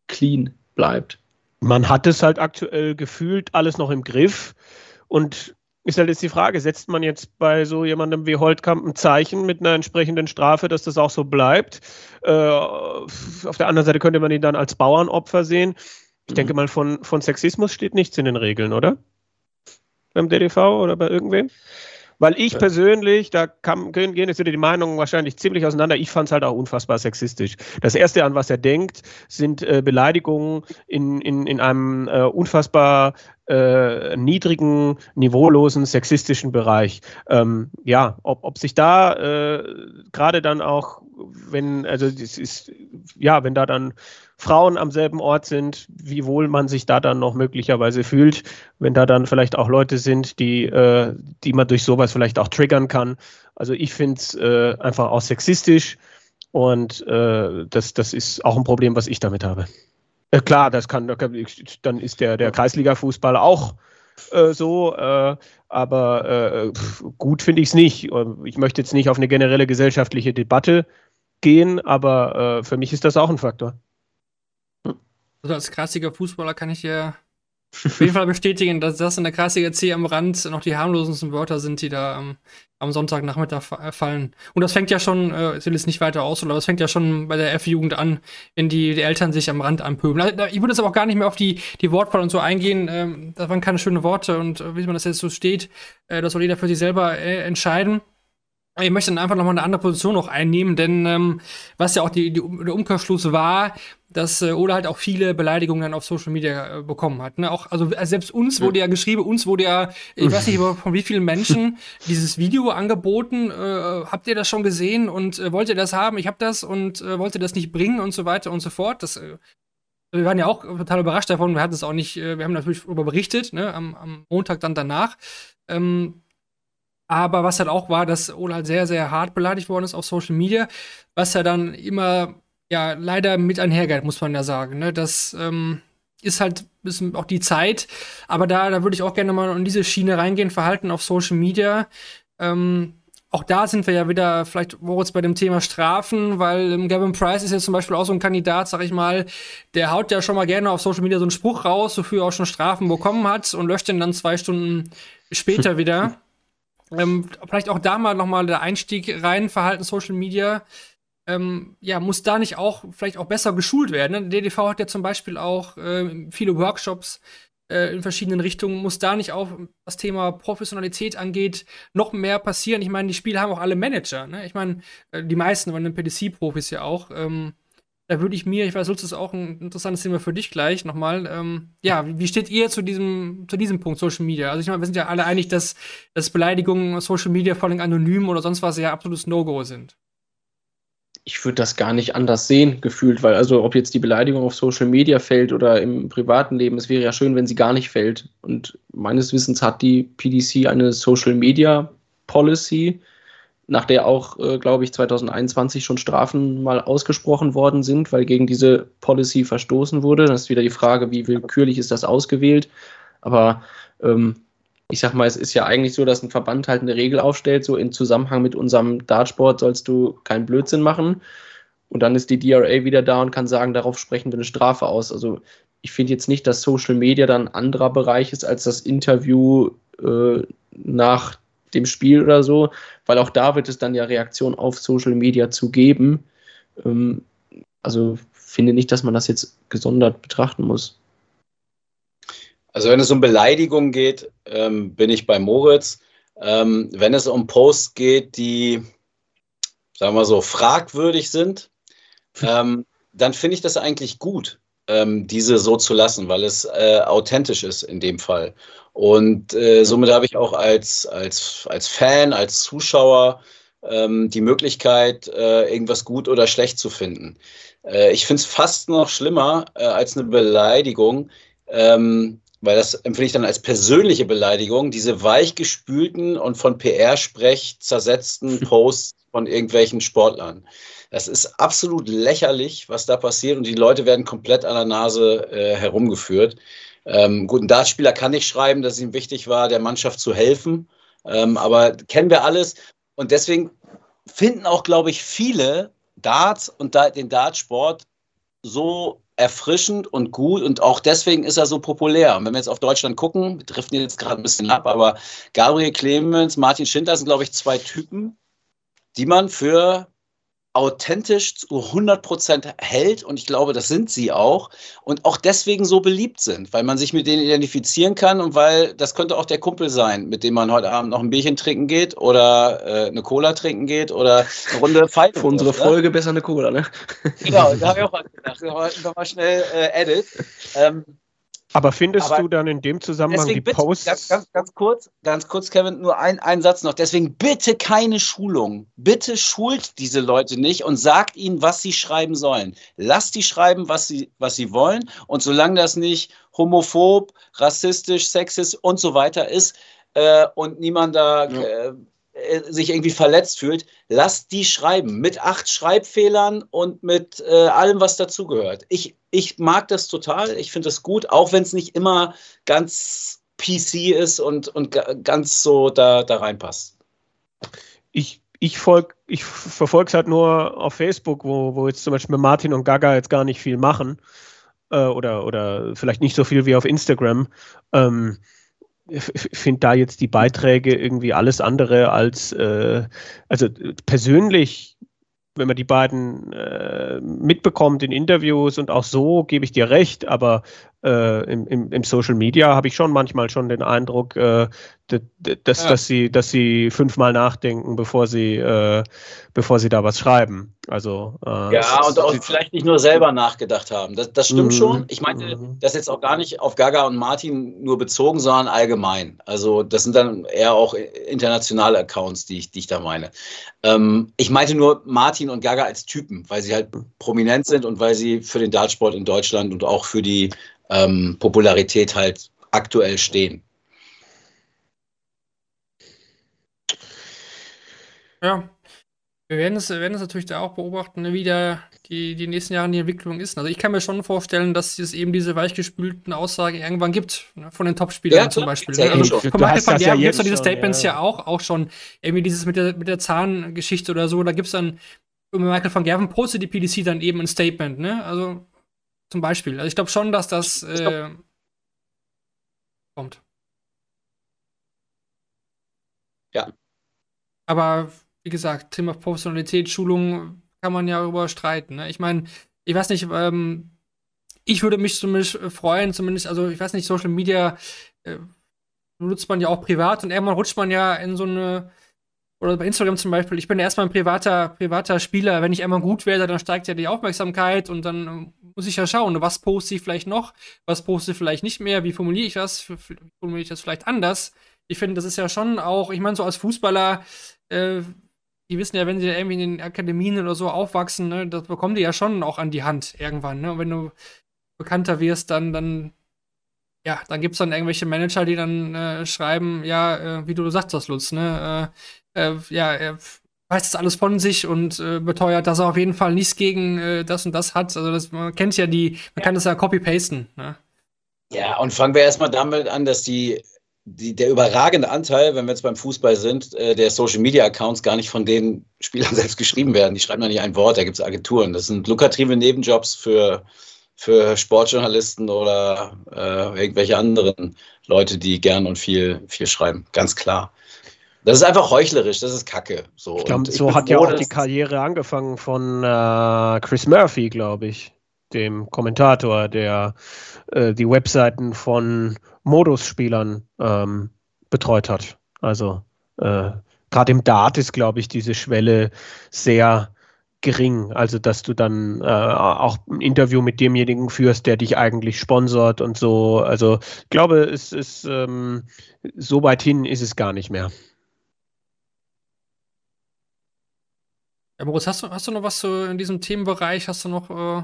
clean bleibt. Man hat es halt aktuell gefühlt alles noch im Griff und ist halt jetzt die Frage, setzt man jetzt bei so jemandem wie Holtkamp ein Zeichen mit einer entsprechenden Strafe, dass das auch so bleibt? Äh, auf der anderen Seite könnte man ihn dann als Bauernopfer sehen. Ich mhm. denke mal, von, von Sexismus steht nichts in den Regeln, oder? Beim DDV oder bei irgendwem? Weil ich persönlich, da kam, gehen jetzt wieder die Meinungen wahrscheinlich ziemlich auseinander. Ich fand es halt auch unfassbar sexistisch. Das Erste, an was er denkt, sind äh, Beleidigungen in, in, in einem äh, unfassbar äh, niedrigen, niveaulosen, sexistischen Bereich. Ähm, ja, ob, ob sich da äh, gerade dann auch, wenn, also das ist, ja, wenn da dann Frauen am selben Ort sind, wie wohl man sich da dann noch möglicherweise fühlt, wenn da dann vielleicht auch Leute sind, die, äh, die man durch sowas vielleicht auch triggern kann. Also ich finde es äh, einfach auch sexistisch und äh, das, das ist auch ein Problem, was ich damit habe. Äh, klar, das kann, dann ist der, der Kreisliga-Fußball auch äh, so, äh, aber gut finde ich es nicht. Ich möchte jetzt nicht auf eine generelle gesellschaftliche Debatte gehen, aber für mich ist das auch ein Faktor. Also als krassiger Fußballer kann ich ja (laughs) auf jeden Fall bestätigen, dass das in der Kreisliga C am Rand noch die harmlosesten Wörter sind, die da ähm, am Sonntagnachmittag äh, fallen. Und das fängt ja schon, äh, ich will jetzt nicht weiter aus, aber das fängt ja schon bei der F-Jugend an, wenn die, die Eltern sich am Rand anpöbeln. Ich würde jetzt aber auch gar nicht mehr auf die, die Wortwahl und so eingehen. Ähm, das waren keine schönen Worte und äh, wie man das jetzt so steht, äh, das soll jeder für sich selber äh, entscheiden. Ich möchte dann einfach nochmal eine andere Position noch einnehmen, denn ähm, was ja auch die, die, der Umkehrschluss war, dass äh, Ola halt auch viele Beleidigungen dann auf Social Media äh, bekommen hat. Ne? Auch, also äh, selbst uns wurde ja geschrieben, uns wurde ja, ich weiß nicht (laughs) von wie vielen Menschen dieses Video angeboten. Äh, habt ihr das schon gesehen und äh, wollt ihr das haben? Ich hab das und äh, wollte das nicht bringen und so weiter und so fort. Das, äh, wir waren ja auch total überrascht davon. Wir hatten es auch nicht, äh, wir haben natürlich darüber berichtet, ne? am, am Montag dann danach. Ähm, aber was halt auch war, dass Ola halt sehr, sehr hart beleidigt worden ist auf Social Media, was ja dann immer, ja, leider mit einhergeht, muss man ja sagen. Ne? Das ähm, ist halt bisschen auch die Zeit. Aber da, da würde ich auch gerne mal in diese Schiene reingehen, Verhalten auf Social Media. Ähm, auch da sind wir ja wieder vielleicht Moritz bei dem Thema Strafen, weil ähm, Gavin Price ist ja zum Beispiel auch so ein Kandidat, sag ich mal, der haut ja schon mal gerne auf Social Media so einen Spruch raus, wofür er auch schon Strafen bekommen hat und löscht den dann zwei Stunden später (laughs) wieder. Ähm, vielleicht auch da mal nochmal der Einstieg rein, Verhalten Social Media. Ähm, ja, muss da nicht auch vielleicht auch besser geschult werden? Ne? Der DDV hat ja zum Beispiel auch äh, viele Workshops äh, in verschiedenen Richtungen. Muss da nicht auch, was Thema Professionalität angeht, noch mehr passieren? Ich meine, die Spiele haben auch alle Manager. Ne? Ich meine, äh, die meisten waren PDC-Profis ja auch. Ähm, da würde ich mir, ich weiß, Lutz ist auch ein interessantes Thema für dich gleich nochmal. Ähm, ja, wie steht ihr zu diesem, zu diesem Punkt Social Media? Also ich meine, wir sind ja alle einig, dass, dass Beleidigungen Social Media vor allem anonym oder sonst was ja absolutes No-Go sind. Ich würde das gar nicht anders sehen, gefühlt, weil also ob jetzt die Beleidigung auf Social Media fällt oder im privaten Leben, es wäre ja schön, wenn sie gar nicht fällt. Und meines Wissens hat die PDC eine Social Media Policy, nach der auch, äh, glaube ich, 2021 schon Strafen mal ausgesprochen worden sind, weil gegen diese Policy verstoßen wurde. Das ist wieder die Frage, wie willkürlich ist das ausgewählt. Aber ähm, ich sag mal, es ist ja eigentlich so, dass ein Verband halt eine Regel aufstellt, so in Zusammenhang mit unserem Dartsport sollst du keinen Blödsinn machen. Und dann ist die DRA wieder da und kann sagen, darauf sprechen wir eine Strafe aus. Also ich finde jetzt nicht, dass Social Media dann ein anderer Bereich ist als das Interview äh, nach dem Spiel oder so, weil auch da wird es dann ja Reaktionen auf Social Media zu geben. Ähm, also finde nicht, dass man das jetzt gesondert betrachten muss. Also wenn es um Beleidigung geht, ähm, bin ich bei Moritz. Ähm, wenn es um Posts geht, die, sagen wir so, fragwürdig sind, (laughs) ähm, dann finde ich das eigentlich gut, ähm, diese so zu lassen, weil es äh, authentisch ist in dem Fall. Und äh, somit habe ich auch als, als, als Fan, als Zuschauer ähm, die Möglichkeit, äh, irgendwas gut oder schlecht zu finden. Äh, ich finde es fast noch schlimmer äh, als eine Beleidigung, ähm, weil das empfinde ich dann als persönliche Beleidigung, diese weichgespülten und von PR-Sprech zersetzten (laughs) Posts von irgendwelchen Sportlern. Das ist absolut lächerlich, was da passiert und die Leute werden komplett an der Nase äh, herumgeführt. Ähm, gut, Dartspieler kann nicht schreiben, dass es ihm wichtig war, der Mannschaft zu helfen, ähm, aber kennen wir alles. Und deswegen finden auch, glaube ich, viele Darts und den Dartsport so erfrischend und gut. Und auch deswegen ist er so populär. Und wenn wir jetzt auf Deutschland gucken, wir driften jetzt gerade ein bisschen ab, aber Gabriel Clemens, Martin Schindler sind, glaube ich, zwei Typen, die man für authentisch zu 100% hält und ich glaube, das sind sie auch und auch deswegen so beliebt sind, weil man sich mit denen identifizieren kann und weil das könnte auch der Kumpel sein, mit dem man heute Abend noch ein Bierchen trinken geht oder äh, eine Cola trinken geht oder eine Runde (laughs) Pfeife. Für unsere Folge besser eine Cola, ne? Genau, da habe ich auch was gedacht. Da mal schnell äh, edit. Ähm, aber findest Aber du dann in dem Zusammenhang die bitte, Posts? Ganz, ganz, ganz, kurz, ganz kurz, Kevin, nur ein, ein Satz noch. Deswegen bitte keine Schulung. Bitte schult diese Leute nicht und sagt ihnen, was sie schreiben sollen. Lasst die schreiben, was sie, was sie wollen. Und solange das nicht homophob, rassistisch, sexist und so weiter ist äh, und niemand da ja. äh, sich irgendwie verletzt fühlt, lasst die schreiben. Mit acht Schreibfehlern und mit äh, allem, was dazugehört. Ich, ich mag das total. Ich finde das gut, auch wenn es nicht immer ganz PC ist und, und ganz so da, da reinpasst. Ich, ich, ich verfolge es halt nur auf Facebook, wo, wo jetzt zum Beispiel Martin und Gaga jetzt gar nicht viel machen. Äh, oder, oder vielleicht nicht so viel wie auf Instagram. Ähm, finde da jetzt die Beiträge irgendwie alles andere als, äh, also persönlich, wenn man die beiden äh, mitbekommt in Interviews und auch so, gebe ich dir recht, aber äh, im, im, im, Social Media habe ich schon manchmal schon den Eindruck, äh, dass, ja. dass, sie, dass sie fünfmal nachdenken, bevor sie, äh, bevor sie da was schreiben. Also, äh, ja, und auch vielleicht nicht nur selber nachgedacht haben. Das, das stimmt mhm. schon. Ich meine, mhm. das jetzt auch gar nicht auf Gaga und Martin nur bezogen, sondern allgemein. Also, das sind dann eher auch internationale Accounts, die ich, die ich da meine. Ähm, ich meinte nur Martin und Gaga als Typen, weil sie halt prominent sind und weil sie für den Dartsport in Deutschland und auch für die ähm, Popularität halt aktuell stehen. Ja, wir werden es, werden es natürlich da auch beobachten, ne, wie da die, die nächsten Jahre die Entwicklung ist. Also ich kann mir schon vorstellen, dass es eben diese weichgespülten Aussagen irgendwann gibt, ne, von den Topspielern ja, zum Beispiel. Ne? Also, von Michael van Gerben gibt es diese Statements ja. ja. auch, auch schon. Irgendwie dieses mit der, mit der Zahngeschichte oder so, da gibt es dann, Michael van Gerven postet die PDC dann eben ein Statement, ne? Also zum Beispiel. Also ich glaube schon, dass das äh, kommt. Ja. Aber wie gesagt, Thema Professionalität, Schulung kann man ja darüber streiten. Ne? Ich meine, ich weiß nicht, ähm, ich würde mich zumindest freuen, zumindest, also ich weiß nicht, Social Media äh, nutzt man ja auch privat und irgendwann rutscht man ja in so eine, oder bei Instagram zum Beispiel, ich bin ja erstmal ein privater, privater Spieler, wenn ich einmal gut werde, dann steigt ja die Aufmerksamkeit und dann äh, muss ich ja schauen, was poste ich vielleicht noch, was poste ich vielleicht nicht mehr, wie formuliere ich das, formuliere ich das vielleicht anders. Ich finde, das ist ja schon auch, ich meine, so als Fußballer, äh, die wissen ja, wenn sie irgendwie in den Akademien oder so aufwachsen, ne, das bekommen die ja schon auch an die Hand irgendwann. Ne? Und wenn du bekannter wirst, dann, dann ja, dann gibt es dann irgendwelche Manager, die dann äh, schreiben, ja, äh, wie du sagst das, Lutz, ne? Äh, äh ja, er weiß das alles von sich und äh, beteuert, dass er auf jeden Fall nichts gegen äh, das und das hat. Also das, man kennt ja die, man kann das ja copy-pasten. Ne? Ja, und fangen wir erstmal damit an, dass die, die, der überragende Anteil, wenn wir jetzt beim Fußball sind, der Social Media Accounts gar nicht von den Spielern (laughs) selbst geschrieben werden. Die schreiben da nicht ein Wort, da gibt es Agenturen. Das sind lukrative Nebenjobs für für Sportjournalisten oder äh, irgendwelche anderen Leute, die gern und viel, viel schreiben. Ganz klar. Das ist einfach heuchlerisch, das ist Kacke. So, ich glaub, so hat ja auch die Karriere angefangen von äh, Chris Murphy, glaube ich, dem Kommentator, der äh, die Webseiten von Modusspielern ähm, betreut hat. Also äh, gerade im Dart ist, glaube ich, diese Schwelle sehr gering. Also, dass du dann äh, auch ein Interview mit demjenigen führst, der dich eigentlich sponsort und so. Also, ich glaube, es ist ähm, so weit hin ist es gar nicht mehr. Ja, Boris, hast du, hast du noch was so in diesem Themenbereich? Hast du noch äh,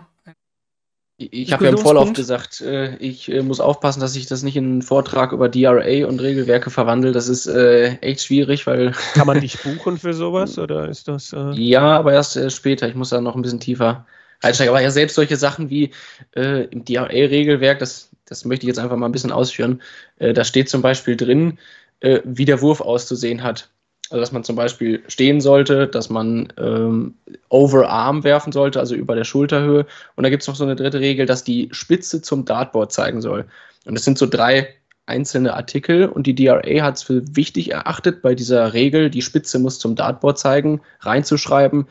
ich habe ja im Vorlauf gesagt, äh, ich äh, muss aufpassen, dass ich das nicht in einen Vortrag über DRA und Regelwerke verwandle. Das ist äh, echt schwierig, weil. Kann man dich (laughs) buchen für sowas oder ist das. Äh ja, aber erst äh, später. Ich muss da noch ein bisschen tiefer einsteigen. Aber ja, selbst solche Sachen wie äh, im DRA-Regelwerk, das, das möchte ich jetzt einfach mal ein bisschen ausführen. da steht zum Beispiel drin, wie der Wurf auszusehen hat. Also dass man zum Beispiel stehen sollte, dass man ähm, Overarm werfen sollte, also über der Schulterhöhe. Und da gibt es noch so eine dritte Regel, dass die Spitze zum Dartboard zeigen soll. Und das sind so drei einzelne Artikel und die DRA hat es für wichtig erachtet, bei dieser Regel, die Spitze muss zum Dartboard zeigen, reinzuschreiben,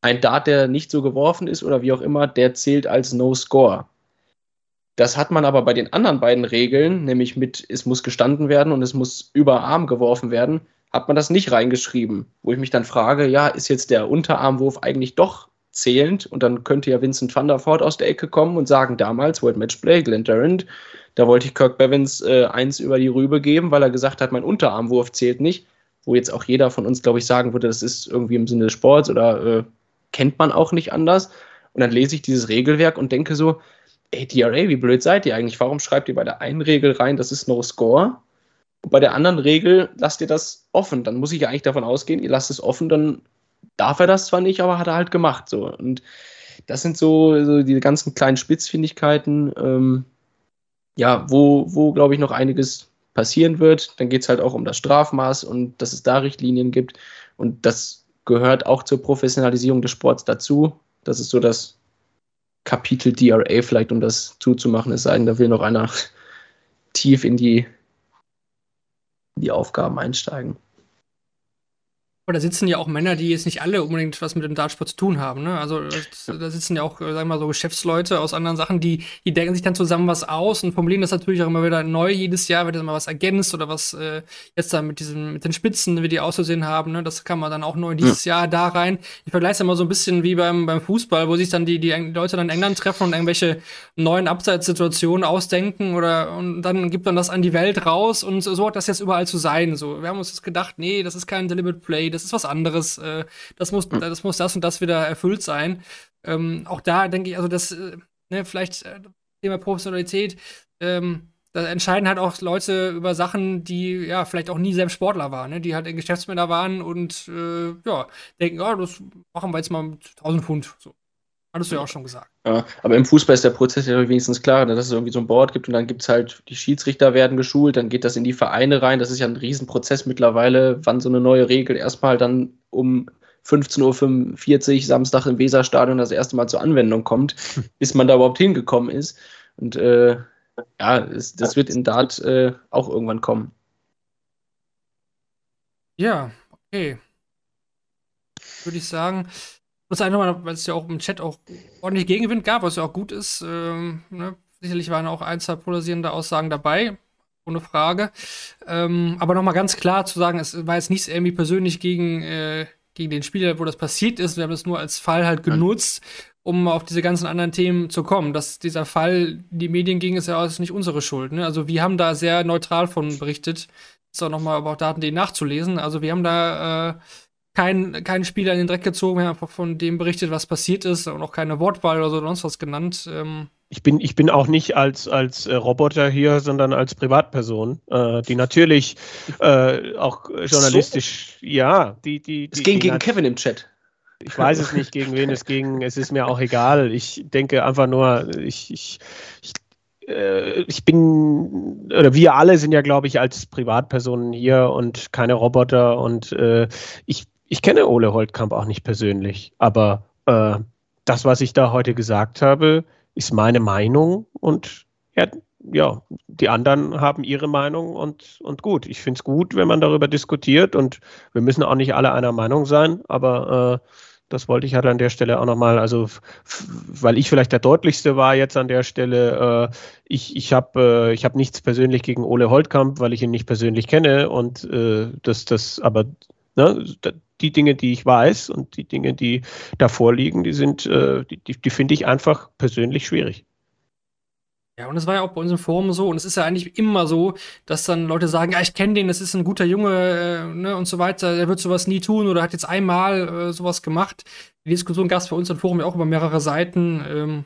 ein Dart, der nicht so geworfen ist oder wie auch immer, der zählt als No Score. Das hat man aber bei den anderen beiden Regeln, nämlich mit es muss gestanden werden und es muss über Arm geworfen werden, hat man das nicht reingeschrieben. Wo ich mich dann frage, ja, ist jetzt der Unterarmwurf eigentlich doch zählend? Und dann könnte ja Vincent van der Voort aus der Ecke kommen und sagen, damals World Matchplay, Glenn Durant, da wollte ich Kirk Bevins äh, eins über die Rübe geben, weil er gesagt hat, mein Unterarmwurf zählt nicht. Wo jetzt auch jeder von uns, glaube ich, sagen würde, das ist irgendwie im Sinne des Sports oder äh, kennt man auch nicht anders. Und dann lese ich dieses Regelwerk und denke so, ey, DRA, wie blöd seid ihr eigentlich? Warum schreibt ihr bei der einen Regel rein, das ist No Score? Und bei der anderen Regel lasst ihr das offen. Dann muss ich ja eigentlich davon ausgehen, ihr lasst es offen, dann darf er das zwar nicht, aber hat er halt gemacht. So. Und das sind so, so diese ganzen kleinen Spitzfindigkeiten, ähm, ja, wo, wo glaube ich, noch einiges passieren wird. Dann geht es halt auch um das Strafmaß und dass es da Richtlinien gibt. Und das gehört auch zur Professionalisierung des Sports dazu. Das ist so das Kapitel DRA, vielleicht um das zuzumachen, es sei denn, da will noch einer (laughs) tief in die die Aufgaben einsteigen. Aber da sitzen ja auch Männer, die jetzt nicht alle unbedingt was mit dem Dartsport zu tun haben. Ne? Also da sitzen ja auch, sagen wir mal, so Geschäftsleute aus anderen Sachen, die, die denken sich dann zusammen was aus und formulieren das natürlich auch immer wieder neu. Jedes Jahr wird dann mal was ergänzt oder was äh, jetzt da mit diesen, mit den Spitzen, wie die auszusehen haben. Ne? Das kann man dann auch neu dieses ja. Jahr da rein. Ich vergleiche es immer so ein bisschen wie beim, beim Fußball, wo sich dann die, die Leute dann in England treffen und irgendwelche neuen Abseitssituationen ausdenken oder und dann gibt man das an die Welt raus und so hat das jetzt überall zu sein. So, wir haben uns das gedacht, nee, das ist kein Deliberate Play, das ist was anderes. Äh, das, muss, hm. das muss das und das wieder erfüllt sein. Ähm, auch da denke ich, also das, äh, ne, vielleicht äh, Thema Professionalität, ähm, da entscheiden halt auch Leute über Sachen, die ja vielleicht auch nie selbst Sportler waren, ne? die halt Geschäftsmänner waren und äh, ja, denken, ja, das machen wir jetzt mal mit 1000 Pfund. So. Hattest du ja auch schon gesagt. Ja, aber im Fußball ist der Prozess ja wenigstens klar, ne, dass es irgendwie so ein Board gibt und dann gibt es halt, die Schiedsrichter werden geschult, dann geht das in die Vereine rein. Das ist ja ein Riesenprozess mittlerweile, wann so eine neue Regel erstmal dann um 15.45 Uhr Samstag im Weserstadion das erste Mal zur Anwendung kommt, (laughs) bis man da überhaupt hingekommen ist. Und äh, ja, es, das wird in Dart äh, auch irgendwann kommen. Ja, okay. Würde ich sagen, muss einfach mal, weil es ja auch im Chat auch ordentlich Gegenwind gab, was ja auch gut ist. Ähm, ne? Sicherlich waren auch ein, zwei polarisierende Aussagen dabei, ohne Frage. Ähm, aber nochmal ganz klar zu sagen, es war jetzt nichts irgendwie persönlich gegen, äh, gegen den Spieler, wo das passiert ist. Wir haben das nur als Fall halt genutzt, um auf diese ganzen anderen Themen zu kommen. Dass dieser Fall die Medien ging, ist ja auch nicht unsere Schuld. Ne? Also wir haben da sehr neutral von berichtet. Ist auch nochmal aber auch Daten.de nachzulesen. Also wir haben da äh, keinen kein Spieler in den Dreck gezogen, wir haben einfach von dem berichtet, was passiert ist und auch keine Wortwahl oder so oder sonst was genannt. Ähm, ich bin, ich bin auch nicht als, als äh, Roboter hier, sondern als Privatperson, äh, die natürlich äh, auch journalistisch, so? ja, die, die, die. Es ging die, gegen Kevin im Chat. Ich weiß es nicht, gegen wen es ging. Es ist mir auch egal. Ich denke einfach nur, ich, ich, ich, äh, ich bin, oder wir alle sind ja, glaube ich, als Privatpersonen hier und keine Roboter. Und äh, ich, ich kenne Ole Holtkamp auch nicht persönlich. Aber äh, das, was ich da heute gesagt habe, ist meine Meinung und ja, ja, die anderen haben ihre Meinung und, und gut. Ich finde es gut, wenn man darüber diskutiert und wir müssen auch nicht alle einer Meinung sein, aber äh, das wollte ich halt an der Stelle auch nochmal, also weil ich vielleicht der deutlichste war jetzt an der Stelle, äh, ich, ich habe äh, hab nichts persönlich gegen Ole Holtkamp, weil ich ihn nicht persönlich kenne und äh, das, das, aber ne, die Dinge, die ich weiß und die Dinge, die davor liegen, die sind, äh, die, die, die finde ich einfach persönlich schwierig. Ja, und es war ja auch bei uns im Forum so, und es ist ja eigentlich immer so, dass dann Leute sagen, ja, ich kenne den, das ist ein guter Junge, äh, ne, und so weiter, der wird sowas nie tun oder hat jetzt einmal äh, sowas gemacht. Die Diskussion gab es bei uns im Forum ja auch über mehrere Seiten. Ähm,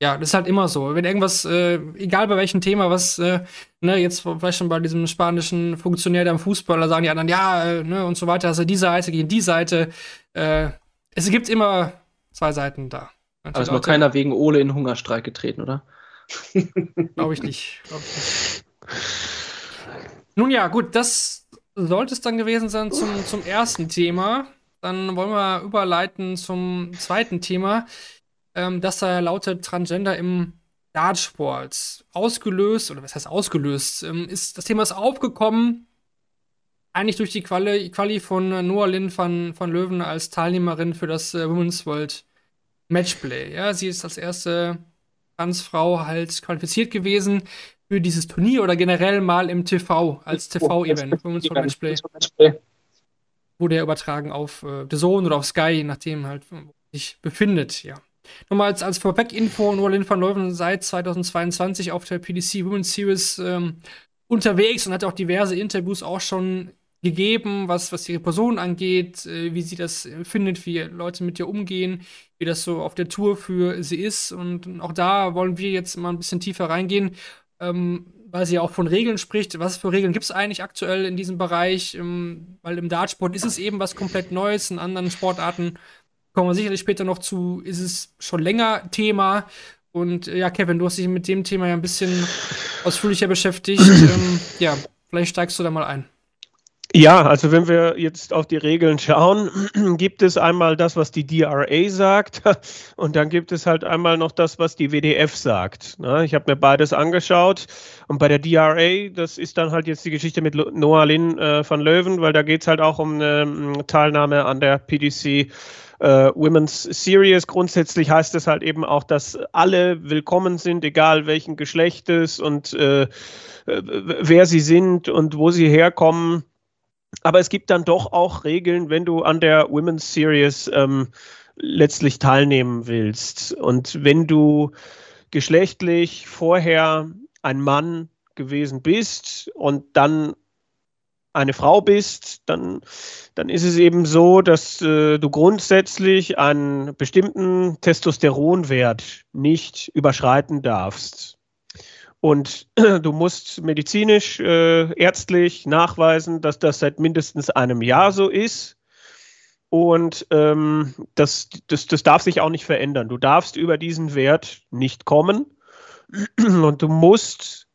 ja, das ist halt immer so. Wenn irgendwas, äh, egal bei welchem Thema, was, äh, ne, jetzt vielleicht schon bei diesem spanischen Funktionär da im Fußball, da sagen die anderen, ja, äh, ne, und so weiter, also die Seite gegen die Seite. Äh, es gibt immer zwei Seiten da. Aber ist noch keiner wegen Ole in Hungerstreik getreten, oder? (laughs) Glaube ich nicht. Glaub ich nicht. Nun ja, gut, das sollte es dann gewesen sein zum, zum ersten Thema. Dann wollen wir überleiten zum zweiten Thema ähm, das da lautet Transgender im Dartsport. Ausgelöst, oder was heißt ausgelöst, ähm, ist, das Thema ist aufgekommen, eigentlich durch die Quali, Quali von Noah Lynn van, van Löwen als Teilnehmerin für das äh, Women's World Matchplay. Ja, sie ist als erste Transfrau halt qualifiziert gewesen für dieses Turnier oder generell mal im TV, als TV-Event, Women's World Matchplay. Wurde er übertragen auf äh, The Zone oder auf Sky, je nachdem halt, wo sich befindet, ja. Nochmal als, als Vorweg-Info, Nolan van Leuven seit 2022 auf der PDC Women's Series ähm, unterwegs und hat auch diverse Interviews auch schon gegeben, was, was ihre Person angeht, äh, wie sie das findet, wie Leute mit ihr umgehen, wie das so auf der Tour für sie ist. Und auch da wollen wir jetzt mal ein bisschen tiefer reingehen, ähm, weil sie auch von Regeln spricht. Was für Regeln gibt es eigentlich aktuell in diesem Bereich? Ähm, weil im Dartsport ist es eben was komplett Neues, in anderen Sportarten kommen wir sicherlich später noch zu, ist es schon länger Thema. Und äh, ja, Kevin, du hast dich mit dem Thema ja ein bisschen (sighs) ausführlicher beschäftigt. (clears throat) ähm, ja, vielleicht steigst du da mal ein. Ja, also wenn wir jetzt auf die Regeln schauen, (clears throat) gibt es einmal das, was die DRA sagt (laughs) und dann gibt es halt einmal noch das, was die WDF sagt. Ich habe mir beides angeschaut und bei der DRA, das ist dann halt jetzt die Geschichte mit Noah Lynn äh, van Löwen, weil da geht es halt auch um eine Teilnahme an der PDC äh, Women's Series. Grundsätzlich heißt es halt eben auch, dass alle willkommen sind, egal welchen Geschlechtes und äh, äh, wer sie sind und wo sie herkommen. Aber es gibt dann doch auch Regeln, wenn du an der Women's Series ähm, letztlich teilnehmen willst. Und wenn du geschlechtlich vorher ein Mann gewesen bist und dann eine Frau bist, dann, dann ist es eben so, dass äh, du grundsätzlich einen bestimmten Testosteronwert nicht überschreiten darfst. Und (clears throat) du musst medizinisch, äh, ärztlich nachweisen, dass das seit mindestens einem Jahr so ist. Und ähm, das, das, das darf sich auch nicht verändern. Du darfst über diesen Wert nicht kommen. (clears throat) Und du musst,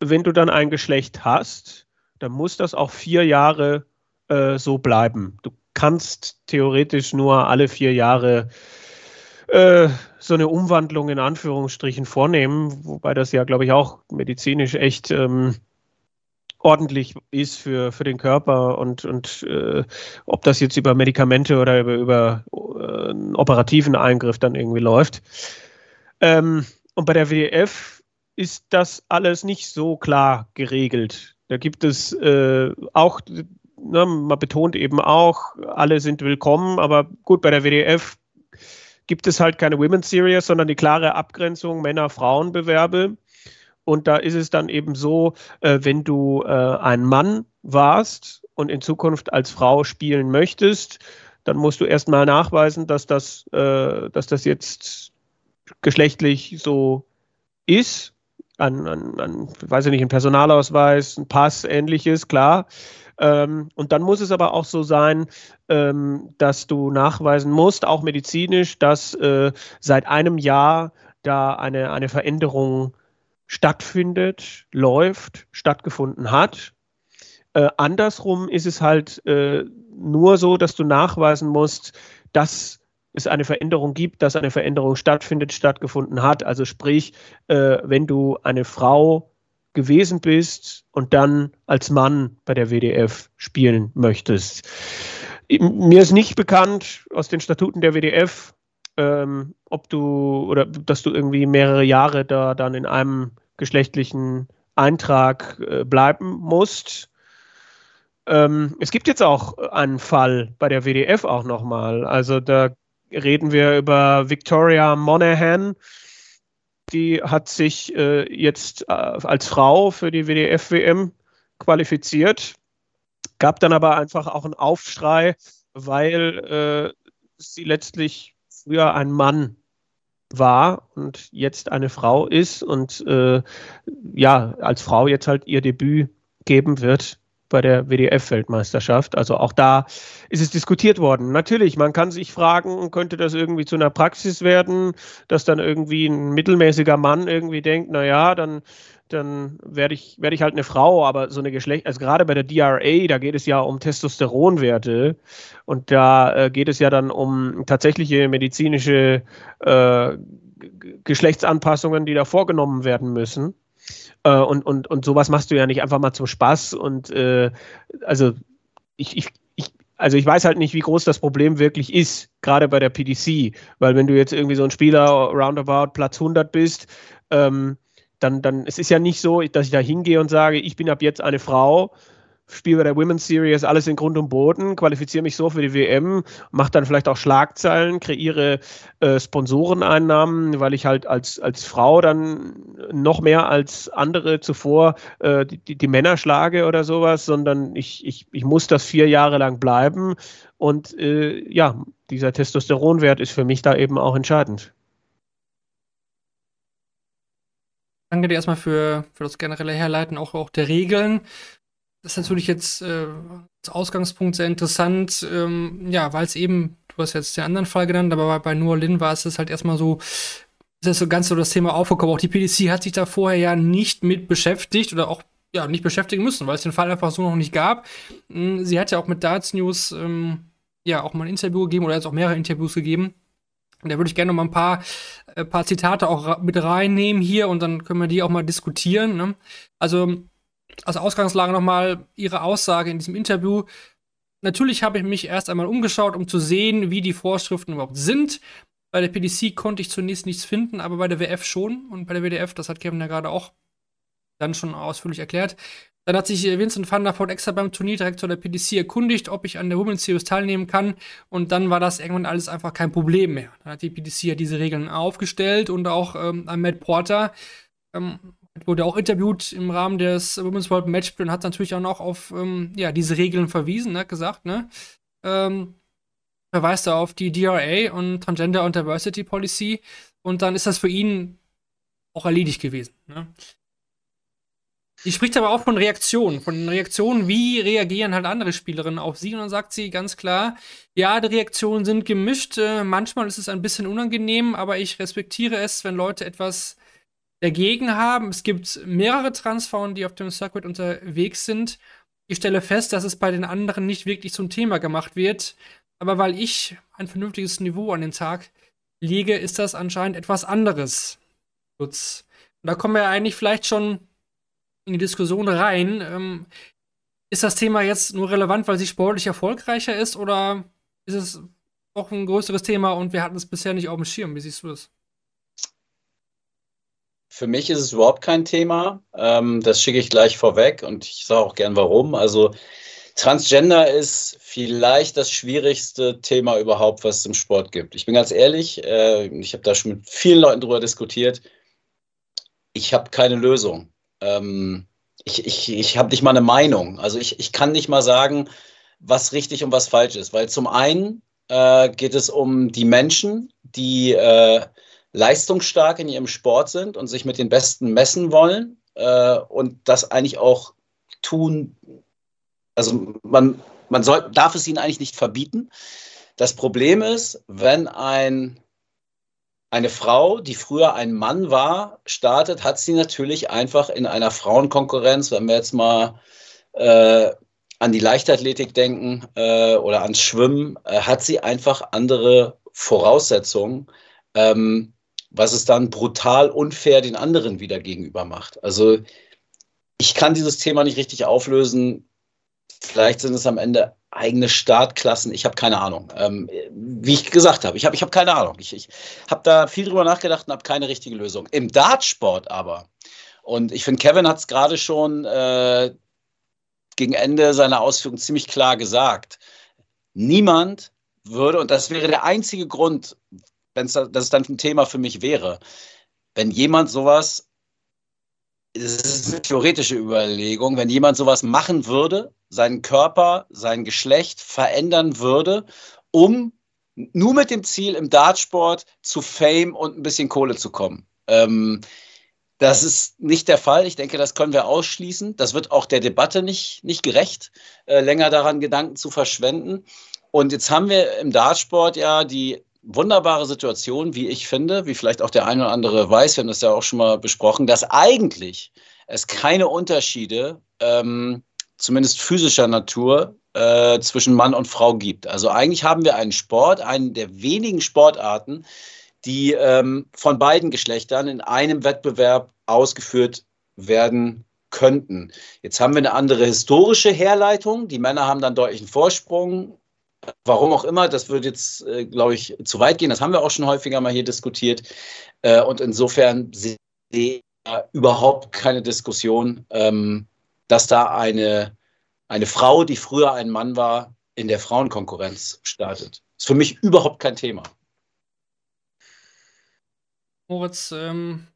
wenn du dann ein Geschlecht hast, dann muss das auch vier Jahre äh, so bleiben. Du kannst theoretisch nur alle vier Jahre äh, so eine Umwandlung in Anführungsstrichen vornehmen, wobei das ja, glaube ich, auch medizinisch echt ähm, ordentlich ist für, für den Körper und, und äh, ob das jetzt über Medikamente oder über, über äh, einen operativen Eingriff dann irgendwie läuft. Ähm, und bei der WDF ist das alles nicht so klar geregelt. Da gibt es äh, auch, ne, man betont eben auch, alle sind willkommen, aber gut, bei der WDF gibt es halt keine Women's Series, sondern die klare Abgrenzung Männer-Frauen-Bewerbe. Und da ist es dann eben so, äh, wenn du äh, ein Mann warst und in Zukunft als Frau spielen möchtest, dann musst du erstmal nachweisen, dass das, äh, dass das jetzt geschlechtlich so ist. Ein, ein, ein, weiß ich nicht, ein Personalausweis, ein Pass, ähnliches, klar. Ähm, und dann muss es aber auch so sein, ähm, dass du nachweisen musst, auch medizinisch, dass äh, seit einem Jahr da eine, eine Veränderung stattfindet, läuft, stattgefunden hat. Äh, andersrum ist es halt äh, nur so, dass du nachweisen musst, dass es eine Veränderung gibt, dass eine Veränderung stattfindet, stattgefunden hat. Also sprich, äh, wenn du eine Frau gewesen bist und dann als Mann bei der WDF spielen möchtest. Mir ist nicht bekannt aus den Statuten der WDF, ähm, ob du oder dass du irgendwie mehrere Jahre da dann in einem geschlechtlichen Eintrag äh, bleiben musst. Ähm, es gibt jetzt auch einen Fall bei der WDF auch nochmal. Also da reden wir über Victoria Monahan. Die hat sich äh, jetzt äh, als Frau für die WDF-WM qualifiziert, gab dann aber einfach auch einen Aufschrei, weil äh, sie letztlich früher ein Mann war und jetzt eine Frau ist und äh, ja, als Frau jetzt halt ihr Debüt geben wird bei der WDF-Weltmeisterschaft. Also auch da ist es diskutiert worden. Natürlich, man kann sich fragen, könnte das irgendwie zu einer Praxis werden, dass dann irgendwie ein mittelmäßiger Mann irgendwie denkt, naja, dann dann werde ich, werde ich halt eine Frau, aber so eine Geschlecht, also gerade bei der DRA, da geht es ja um Testosteronwerte und da äh, geht es ja dann um tatsächliche medizinische äh, Geschlechtsanpassungen, die da vorgenommen werden müssen. Äh, und, und, und sowas machst du ja nicht einfach mal zum Spaß. Und äh, also ich, ich, ich also ich weiß halt nicht, wie groß das Problem wirklich ist, gerade bei der PDC, weil wenn du jetzt irgendwie so ein Spieler roundabout Platz 100 bist, ähm, dann, dann, es ist ja nicht so, dass ich da hingehe und sage, ich bin ab jetzt eine Frau, spiele bei der Women's Series alles in Grund und Boden, qualifiziere mich so für die WM, mache dann vielleicht auch Schlagzeilen, kreiere äh, Sponsoreneinnahmen, weil ich halt als, als Frau dann noch mehr als andere zuvor äh, die, die Männer schlage oder sowas, sondern ich, ich, ich muss das vier Jahre lang bleiben und äh, ja, dieser Testosteronwert ist für mich da eben auch entscheidend. Danke dir erstmal für, für das generelle Herleiten auch, auch der Regeln. Das ist natürlich jetzt äh, als Ausgangspunkt sehr interessant, ähm, ja, weil es eben, du hast jetzt den anderen Fall genannt, aber bei, New Orleans war es halt erstmal so, ist das so ganz so das Thema aufgekommen. Auch die PDC hat sich da vorher ja nicht mit beschäftigt oder auch ja, nicht beschäftigen müssen, weil es den Fall einfach so noch nicht gab. Hm, sie hat ja auch mit Darts News ähm, ja auch mal ein Interview gegeben oder jetzt auch mehrere Interviews gegeben. Und da würde ich gerne noch mal ein paar, äh, paar Zitate auch mit reinnehmen hier und dann können wir die auch mal diskutieren. Ne? Also als Ausgangslage noch mal ihre Aussage in diesem Interview. Natürlich habe ich mich erst einmal umgeschaut, um zu sehen, wie die Vorschriften überhaupt sind. Bei der PDC konnte ich zunächst nichts finden, aber bei der WF schon. Und bei der WDF, das hat Kevin ja gerade auch dann schon ausführlich erklärt, dann hat sich Vincent van der Voort extra beim Turnierdirektor der PDC erkundigt, ob ich an der Women's Series teilnehmen kann. Und dann war das irgendwann alles einfach kein Problem mehr. Dann hat die PDC ja diese Regeln aufgestellt und auch ähm, Matt Porter ähm, wurde auch interviewt im Rahmen des Women's World Matchplay und hat natürlich auch noch auf ähm, ja, diese Regeln verwiesen, ne, gesagt, ne? Ähm, verweist er auf die DRA und Transgender und Diversity Policy und dann ist das für ihn auch erledigt gewesen. Ne? Sie spricht aber auch von Reaktionen, von Reaktionen, wie reagieren halt andere Spielerinnen auf sie. Und dann sagt sie ganz klar, ja, die Reaktionen sind gemischt. Äh, manchmal ist es ein bisschen unangenehm, aber ich respektiere es, wenn Leute etwas dagegen haben. Es gibt mehrere Transfrauen, die auf dem Circuit unterwegs sind. Ich stelle fest, dass es bei den anderen nicht wirklich zum Thema gemacht wird. Aber weil ich ein vernünftiges Niveau an den Tag lege, ist das anscheinend etwas anderes. Und da kommen wir eigentlich vielleicht schon in die Diskussion rein. Ähm, ist das Thema jetzt nur relevant, weil sie sportlich erfolgreicher ist oder ist es auch ein größeres Thema und wir hatten es bisher nicht auf dem Schirm? Wie siehst du das? Für mich ist es überhaupt kein Thema. Ähm, das schicke ich gleich vorweg und ich sage auch gern warum. Also Transgender ist vielleicht das schwierigste Thema überhaupt, was es im Sport gibt. Ich bin ganz ehrlich, äh, ich habe da schon mit vielen Leuten drüber diskutiert. Ich habe keine Lösung. Ähm, ich ich, ich habe nicht mal eine Meinung. Also ich, ich kann nicht mal sagen, was richtig und was falsch ist. Weil zum einen äh, geht es um die Menschen, die äh, leistungsstark in ihrem Sport sind und sich mit den Besten messen wollen äh, und das eigentlich auch tun. Also man, man soll, darf es ihnen eigentlich nicht verbieten. Das Problem ist, wenn ein, eine Frau, die früher ein Mann war, startet, hat sie natürlich einfach in einer Frauenkonkurrenz, wenn wir jetzt mal äh, an die Leichtathletik denken äh, oder ans Schwimmen, äh, hat sie einfach andere Voraussetzungen, ähm, was es dann brutal unfair den anderen wieder gegenüber macht. Also ich kann dieses Thema nicht richtig auflösen. Vielleicht sind es am Ende eigene Startklassen. Ich habe keine Ahnung. Ähm, wie ich gesagt habe, ich habe ich hab keine Ahnung. Ich, ich habe da viel drüber nachgedacht und habe keine richtige Lösung. Im Dartsport aber, und ich finde, Kevin hat es gerade schon äh, gegen Ende seiner Ausführungen ziemlich klar gesagt. Niemand würde, und das wäre der einzige Grund, wenn es das dann ein Thema für mich wäre, wenn jemand sowas, das ist eine theoretische Überlegung, wenn jemand sowas machen würde, seinen Körper, sein Geschlecht verändern würde, um nur mit dem Ziel im Dartsport zu Fame und ein bisschen Kohle zu kommen. Ähm, das ist nicht der Fall. Ich denke, das können wir ausschließen. Das wird auch der Debatte nicht, nicht gerecht, äh, länger daran Gedanken zu verschwenden. Und jetzt haben wir im Dartsport ja die wunderbare Situation, wie ich finde, wie vielleicht auch der eine oder andere weiß, wir haben das ja auch schon mal besprochen, dass eigentlich es keine Unterschiede, ähm, zumindest physischer Natur, äh, zwischen Mann und Frau gibt. Also eigentlich haben wir einen Sport, einen der wenigen Sportarten, die ähm, von beiden Geschlechtern in einem Wettbewerb ausgeführt werden könnten. Jetzt haben wir eine andere historische Herleitung. Die Männer haben dann deutlichen Vorsprung. Warum auch immer, das würde jetzt, äh, glaube ich, zu weit gehen. Das haben wir auch schon häufiger mal hier diskutiert. Äh, und insofern sehe ich überhaupt keine Diskussion, ähm, dass da eine, eine Frau, die früher ein Mann war, in der Frauenkonkurrenz startet. Das ist für mich überhaupt kein Thema. Moritz, ähm,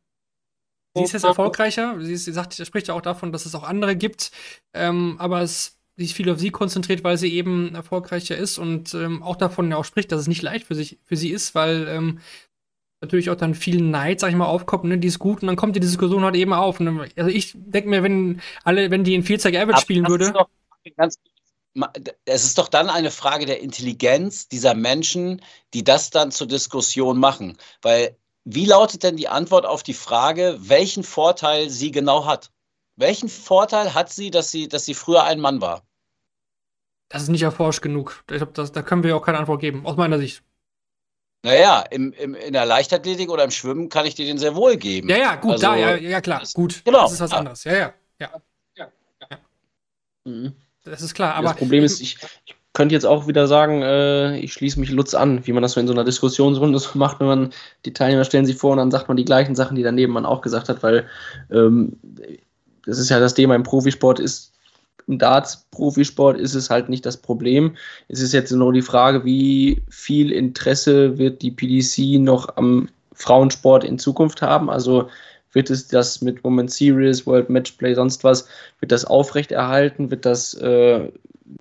sie ist jetzt erfolgreicher. Sie, ist, sie sagt, sie spricht ja auch davon, dass es auch andere gibt. Ähm, aber es, ist viel auf sie konzentriert, weil sie eben erfolgreicher ist und ähm, auch davon ja auch spricht, dass es nicht leicht für, sich, für sie ist, weil ähm, natürlich auch dann viel Neid, sag ich mal, aufkommt, ne, die ist gut und dann kommt die Diskussion halt eben auf. Und, also ich denke mir, wenn alle, wenn die in 40 Average spielen würde. es ist doch dann eine Frage der Intelligenz dieser Menschen, die das dann zur Diskussion machen. Weil wie lautet denn die Antwort auf die Frage, welchen Vorteil sie genau hat? Welchen Vorteil hat sie, dass sie, dass sie früher ein Mann war? Das ist nicht erforscht genug. Ich glaub, das, da können wir auch keine Antwort geben, aus meiner Sicht. Naja, im, im, in der Leichtathletik oder im Schwimmen kann ich dir den sehr wohl geben. Ja, ja, gut, also, da, ja, ja, klar, das, gut. Genau. Das ist was anderes. Ja, ja, ja. ja, ja. Mhm. Das ist klar, aber. Das Problem ist, ich, ich könnte jetzt auch wieder sagen, äh, ich schließe mich Lutz an, wie man das so in so einer Diskussionsrunde so macht, wenn man die Teilnehmer stellen sich vor und dann sagt man die gleichen Sachen, die daneben man auch gesagt hat, weil ähm, das ist ja das Thema im Profisport ist, im Darts-Profisport ist es halt nicht das Problem. Es ist jetzt nur die Frage, wie viel Interesse wird die PDC noch am Frauensport in Zukunft haben. Also wird es das mit Women's Series, World Matchplay, sonst was, wird das aufrechterhalten? Wird das äh,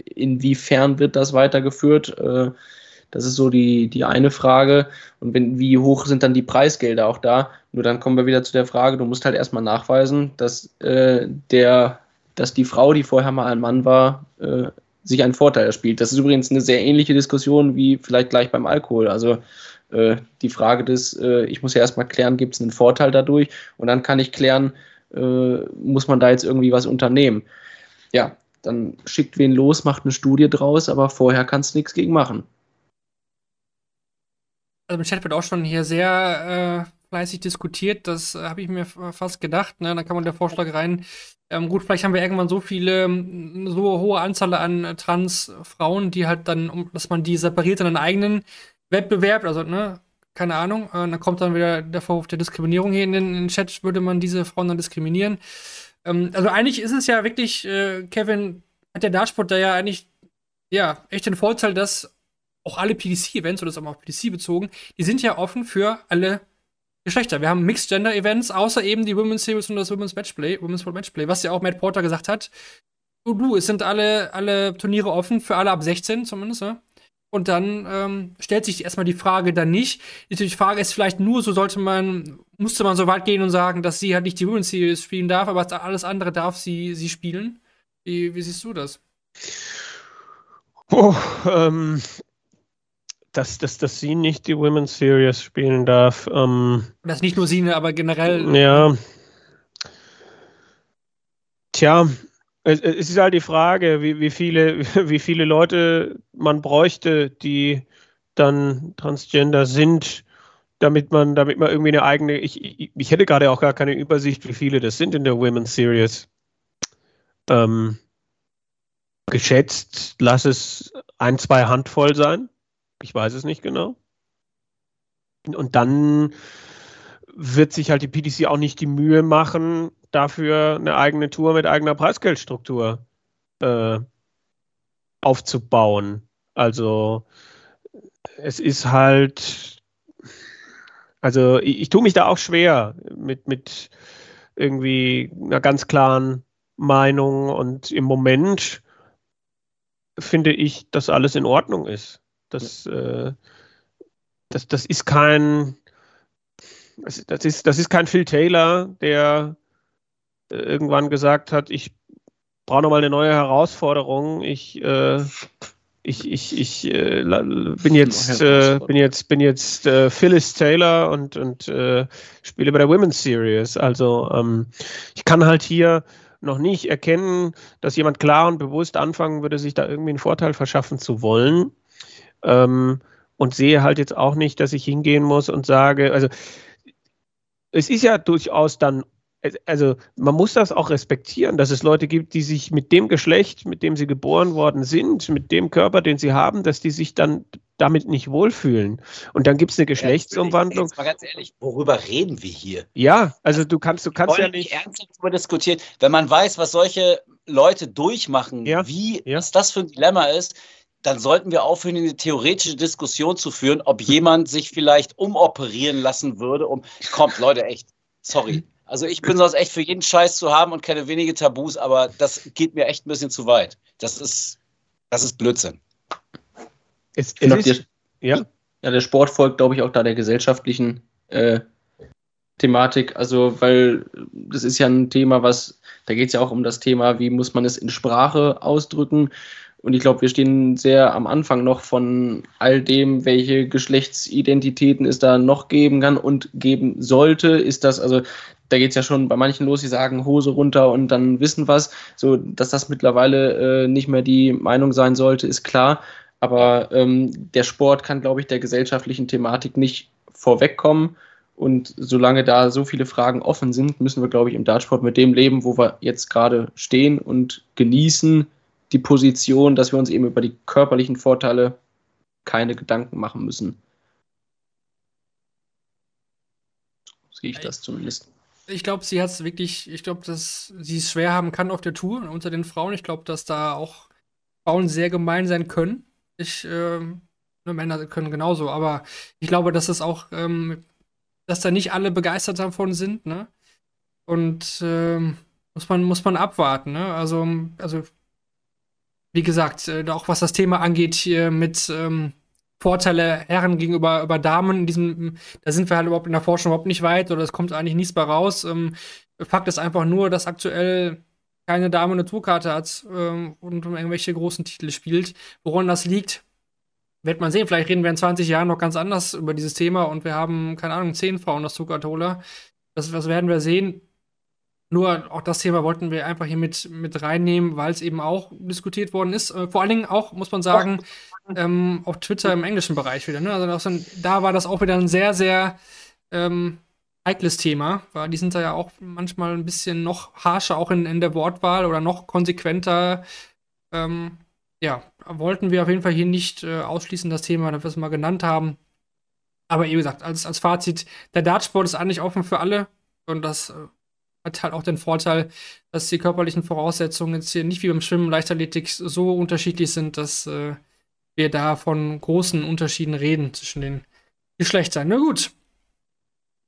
inwiefern wird das weitergeführt? Äh, das ist so die, die eine Frage. Und wenn, wie hoch sind dann die Preisgelder auch da? Nur dann kommen wir wieder zu der Frage, du musst halt erstmal nachweisen, dass äh, der, dass die Frau, die vorher mal ein Mann war, äh, sich einen Vorteil erspielt. Das ist übrigens eine sehr ähnliche Diskussion wie vielleicht gleich beim Alkohol. Also äh, die Frage des, äh, ich muss ja erstmal klären, gibt es einen Vorteil dadurch? Und dann kann ich klären, äh, muss man da jetzt irgendwie was unternehmen? Ja, dann schickt wen los, macht eine Studie draus, aber vorher kannst du nichts gegen machen. Also im Chat wird auch schon hier sehr äh, fleißig diskutiert. Das äh, habe ich mir fast gedacht. Ne? Da kann man der Vorschlag rein. Ähm, gut, vielleicht haben wir irgendwann so viele, so hohe Anzahl an äh, Transfrauen, die halt dann, um, dass man die separiert in einen eigenen Wettbewerb, also, ne, keine Ahnung, äh, dann kommt dann wieder der Vorwurf der Diskriminierung hier in den, in den Chat, würde man diese Frauen dann diskriminieren. Ähm, also eigentlich ist es ja wirklich, äh, Kevin, hat der Dartsport da ja eigentlich, ja, echt den Vorteil, dass auch alle PDC-Events, oder das auch mal auf PDC bezogen, die sind ja offen für alle Geschlechter. Wir haben Mixed Gender Events, außer eben die Women's Series und das Women's Matchplay, Women's World Matchplay, was ja auch Matt Porter gesagt hat. Du, du, es sind alle, alle Turniere offen, für alle ab 16 zumindest, ne? Und dann ähm, stellt sich erstmal die Frage dann nicht. Die Frage ist vielleicht nur, so sollte man, musste man so weit gehen und sagen, dass sie halt nicht die Women's Series spielen darf, aber alles andere darf sie, sie spielen. Wie, wie siehst du das? Oh, ähm, dass, dass, dass sie nicht die Women's Series spielen darf. Ähm, das nicht nur sie, aber generell. Ja. Tja, es, es ist halt die Frage, wie, wie, viele, (laughs) wie viele Leute man bräuchte, die dann Transgender sind, damit man, damit man irgendwie eine eigene. Ich, ich, ich hätte gerade auch gar keine Übersicht, wie viele das sind in der Women's Series. Ähm, geschätzt, lass es ein, zwei Handvoll sein. Ich weiß es nicht genau. Und dann wird sich halt die PDC auch nicht die Mühe machen, dafür eine eigene Tour mit eigener Preisgeldstruktur äh, aufzubauen. Also es ist halt, also ich, ich tue mich da auch schwer mit, mit irgendwie einer ganz klaren Meinung und im Moment finde ich, dass alles in Ordnung ist. Das, äh, das, das ist kein, das, das, ist, das ist kein Phil Taylor, der äh, irgendwann gesagt hat, ich brauche nochmal eine neue Herausforderung. Ich, äh, ich, ich, ich äh, bin jetzt, äh, bin jetzt, bin jetzt äh, Phyllis Taylor und, und äh, spiele bei der Women's Series. Also ähm, ich kann halt hier noch nicht erkennen, dass jemand klar und bewusst anfangen würde, sich da irgendwie einen Vorteil verschaffen zu wollen. Ähm, und sehe halt jetzt auch nicht, dass ich hingehen muss und sage, also es ist ja durchaus dann, also man muss das auch respektieren, dass es Leute gibt, die sich mit dem Geschlecht, mit dem sie geboren worden sind, mit dem Körper, den sie haben, dass die sich dann damit nicht wohlfühlen. Und dann gibt es eine Geschlechtsumwandlung. Jetzt mal ganz ehrlich, worüber reden wir hier? Ja, also du kannst, du kannst ja nicht ernsthaft darüber diskutieren, wenn man weiß, was solche Leute durchmachen, ja, wie ja. was das für ein Dilemma ist, dann sollten wir aufhören, eine theoretische Diskussion zu führen, ob jemand sich vielleicht umoperieren lassen würde. Um, kommt, Leute, echt, sorry. Also ich bin sonst echt für jeden Scheiß zu haben und kenne wenige Tabus, aber das geht mir echt ein bisschen zu weit. Das ist, das ist Blödsinn. Es, es ist, der, ja? ja, der Sport folgt, glaube ich, auch da der gesellschaftlichen äh, Thematik. Also, weil das ist ja ein Thema, was, da geht es ja auch um das Thema, wie muss man es in Sprache ausdrücken. Und ich glaube, wir stehen sehr am Anfang noch von all dem, welche Geschlechtsidentitäten es da noch geben kann und geben sollte. Ist das, also da geht es ja schon bei manchen los, die sagen Hose runter und dann wissen was. So, dass das mittlerweile äh, nicht mehr die Meinung sein sollte, ist klar. Aber ähm, der Sport kann, glaube ich, der gesellschaftlichen Thematik nicht vorwegkommen. Und solange da so viele Fragen offen sind, müssen wir, glaube ich, im Dartsport mit dem leben, wo wir jetzt gerade stehen und genießen, die Position, dass wir uns eben über die körperlichen Vorteile keine Gedanken machen müssen. Sehe ich das zumindest. Ich glaube, sie hat es wirklich, ich glaube, dass sie es schwer haben kann auf der Tour unter den Frauen. Ich glaube, dass da auch Frauen sehr gemein sein können. Ich, äh, Männer können genauso, aber ich glaube, dass es auch, ähm, dass da nicht alle begeistert davon sind, ne? Und ähm, muss man, muss man abwarten, ne? Also, also wie gesagt, äh, auch was das Thema angeht, hier mit ähm, Vorteile Herren gegenüber über Damen, in diesem, da sind wir halt überhaupt in der Forschung überhaupt nicht weit oder es kommt eigentlich nichts bei raus. Ähm, Fakt ist einfach nur, dass aktuell keine Dame eine Tourkarte hat ähm, und um irgendwelche großen Titel spielt. Woran das liegt, wird man sehen. Vielleicht reden wir in 20 Jahren noch ganz anders über dieses Thema und wir haben, keine Ahnung, 10 Frauen das Tourkarte-Holer. Das, das werden wir sehen. Nur auch das Thema wollten wir einfach hier mit, mit reinnehmen, weil es eben auch diskutiert worden ist. Äh, vor allen Dingen auch, muss man sagen, ähm, auf Twitter im englischen Bereich wieder. Ne? Also ein, da war das auch wieder ein sehr, sehr, ähm, heikles Thema, weil die sind da ja auch manchmal ein bisschen noch harscher, auch in, in der Wortwahl oder noch konsequenter. Ähm, ja, wollten wir auf jeden Fall hier nicht äh, ausschließen, das Thema, das wir es mal genannt haben. Aber wie gesagt, als, als Fazit, der Dartsport ist eigentlich offen für alle und das äh, hat halt auch den Vorteil, dass die körperlichen Voraussetzungen jetzt hier nicht wie beim Schwimmen, Leichtathletik so unterschiedlich sind, dass äh, wir da von großen Unterschieden reden zwischen den Geschlechtern. Na gut.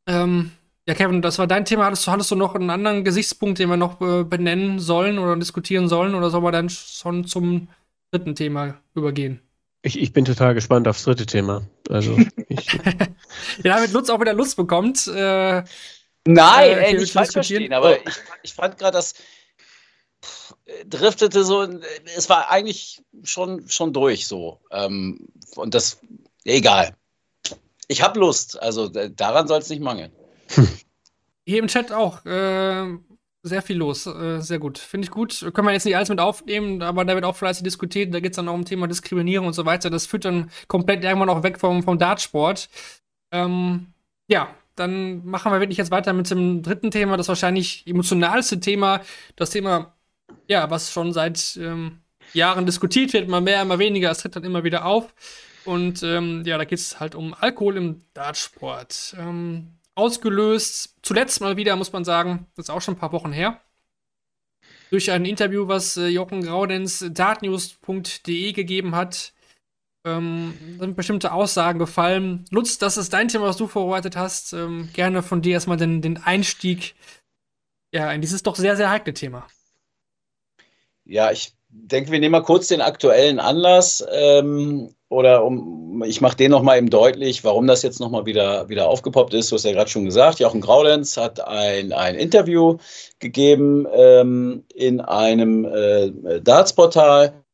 Ähm, ja, Kevin, das war dein Thema. Hattest du, hattest du noch einen anderen Gesichtspunkt, den wir noch äh, benennen sollen oder diskutieren sollen? Oder sollen wir dann schon zum dritten Thema übergehen? Ich, ich bin total gespannt aufs dritte Thema. Also, ich, (laughs) ja, damit Lutz auch wieder Lust bekommt. Äh, Nein, äh, ey, nicht falsch verstehen, aber ich, ich fand gerade, das driftete so, es war eigentlich schon, schon durch so. Ähm, und das, egal. Ich habe Lust, also daran soll es nicht mangeln. (laughs) Hier im Chat auch. Äh, sehr viel los. Äh, sehr gut. Finde ich gut. Können wir jetzt nicht alles mit aufnehmen, aber da wird auch fleißig diskutiert. Da geht es dann auch um Thema Diskriminierung und so weiter. Das führt dann komplett irgendwann auch weg vom, vom Dartsport. Ähm, ja, dann machen wir wirklich jetzt weiter mit dem dritten Thema, das wahrscheinlich emotionalste Thema. Das Thema, ja, was schon seit ähm, Jahren diskutiert wird, immer mehr, immer weniger. Es tritt dann immer wieder auf. Und ähm, ja, da geht es halt um Alkohol im Dartsport. Ähm, ausgelöst, zuletzt mal wieder, muss man sagen, das ist auch schon ein paar Wochen her, durch ein Interview, was äh, Jochen Graudenz dartnews.de gegeben hat. Ähm, sind bestimmte Aussagen gefallen. Lutz, das ist dein Thema, was du vorbereitet hast. Ähm, gerne von dir erstmal den, den Einstieg ja, in dieses doch sehr, sehr heikle Thema. Ja, ich denke, wir nehmen mal kurz den aktuellen Anlass ähm, oder um, ich mache den nochmal eben deutlich, warum das jetzt nochmal wieder, wieder aufgepoppt ist. Du hast ja gerade schon gesagt, Jochen Graulenz hat ein, ein Interview gegeben ähm, in einem äh, Darts-Portal,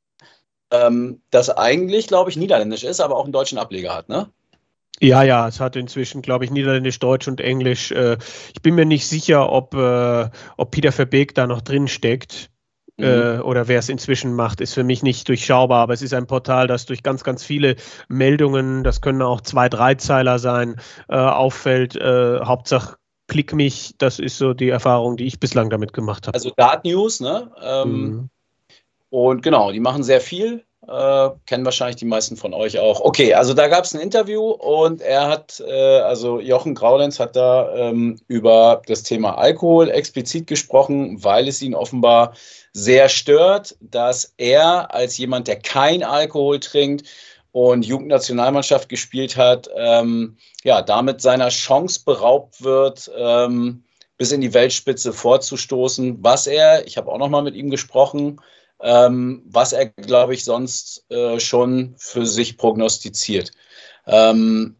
ähm, das eigentlich, glaube ich, niederländisch ist, aber auch einen deutschen Ableger hat, ne? Ja, ja, es hat inzwischen, glaube ich, Niederländisch, Deutsch und Englisch. Äh, ich bin mir nicht sicher, ob, äh, ob Peter Verbeek da noch drin steckt. Mhm. Äh, oder wer es inzwischen macht, ist für mich nicht durchschaubar, aber es ist ein Portal, das durch ganz, ganz viele Meldungen, das können auch zwei, drei Zeiler sein, äh, auffällt. Äh, Hauptsache klick mich, das ist so die Erfahrung, die ich bislang damit gemacht habe. Also Dart News, ne? Ähm, mhm. Und genau, die machen sehr viel. Äh, kennen wahrscheinlich die meisten von euch auch. Okay, also da gab es ein Interview und er hat, äh, also Jochen Graulenz hat da ähm, über das Thema Alkohol explizit gesprochen, weil es ihn offenbar sehr stört, dass er als jemand, der kein Alkohol trinkt und Jugendnationalmannschaft gespielt hat, ähm, ja, damit seiner Chance beraubt wird, ähm, bis in die Weltspitze vorzustoßen, was er, ich habe auch noch mal mit ihm gesprochen, ähm, was er, glaube ich, sonst äh, schon für sich prognostiziert. Ähm,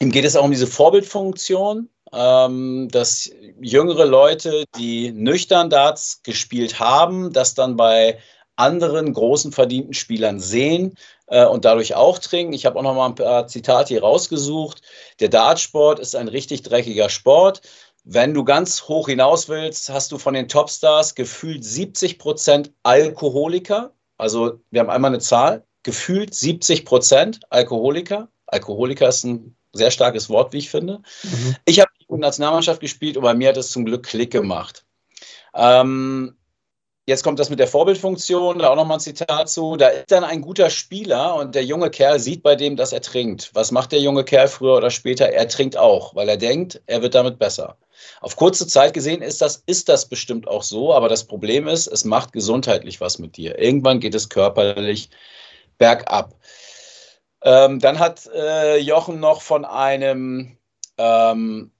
ihm geht es auch um diese Vorbildfunktion, ähm, dass jüngere Leute, die nüchtern Darts gespielt haben, das dann bei anderen großen verdienten Spielern sehen äh, und dadurch auch trinken. Ich habe auch noch mal ein paar Zitate hier rausgesucht. Der Dartsport ist ein richtig dreckiger Sport. Wenn du ganz hoch hinaus willst, hast du von den Topstars gefühlt 70 Prozent Alkoholiker. Also wir haben einmal eine Zahl, gefühlt 70 Prozent Alkoholiker. Alkoholiker ist ein sehr starkes Wort, wie ich finde. Mhm. Ich habe Nationalmannschaft gespielt und bei mir hat es zum Glück Klick gemacht. Ähm, jetzt kommt das mit der Vorbildfunktion, da auch nochmal ein Zitat zu. Da ist dann ein guter Spieler und der junge Kerl sieht bei dem, dass er trinkt. Was macht der junge Kerl früher oder später? Er trinkt auch, weil er denkt, er wird damit besser. Auf kurze Zeit gesehen ist das, ist das bestimmt auch so, aber das Problem ist, es macht gesundheitlich was mit dir. Irgendwann geht es körperlich bergab. Ähm, dann hat äh, Jochen noch von einem ähm,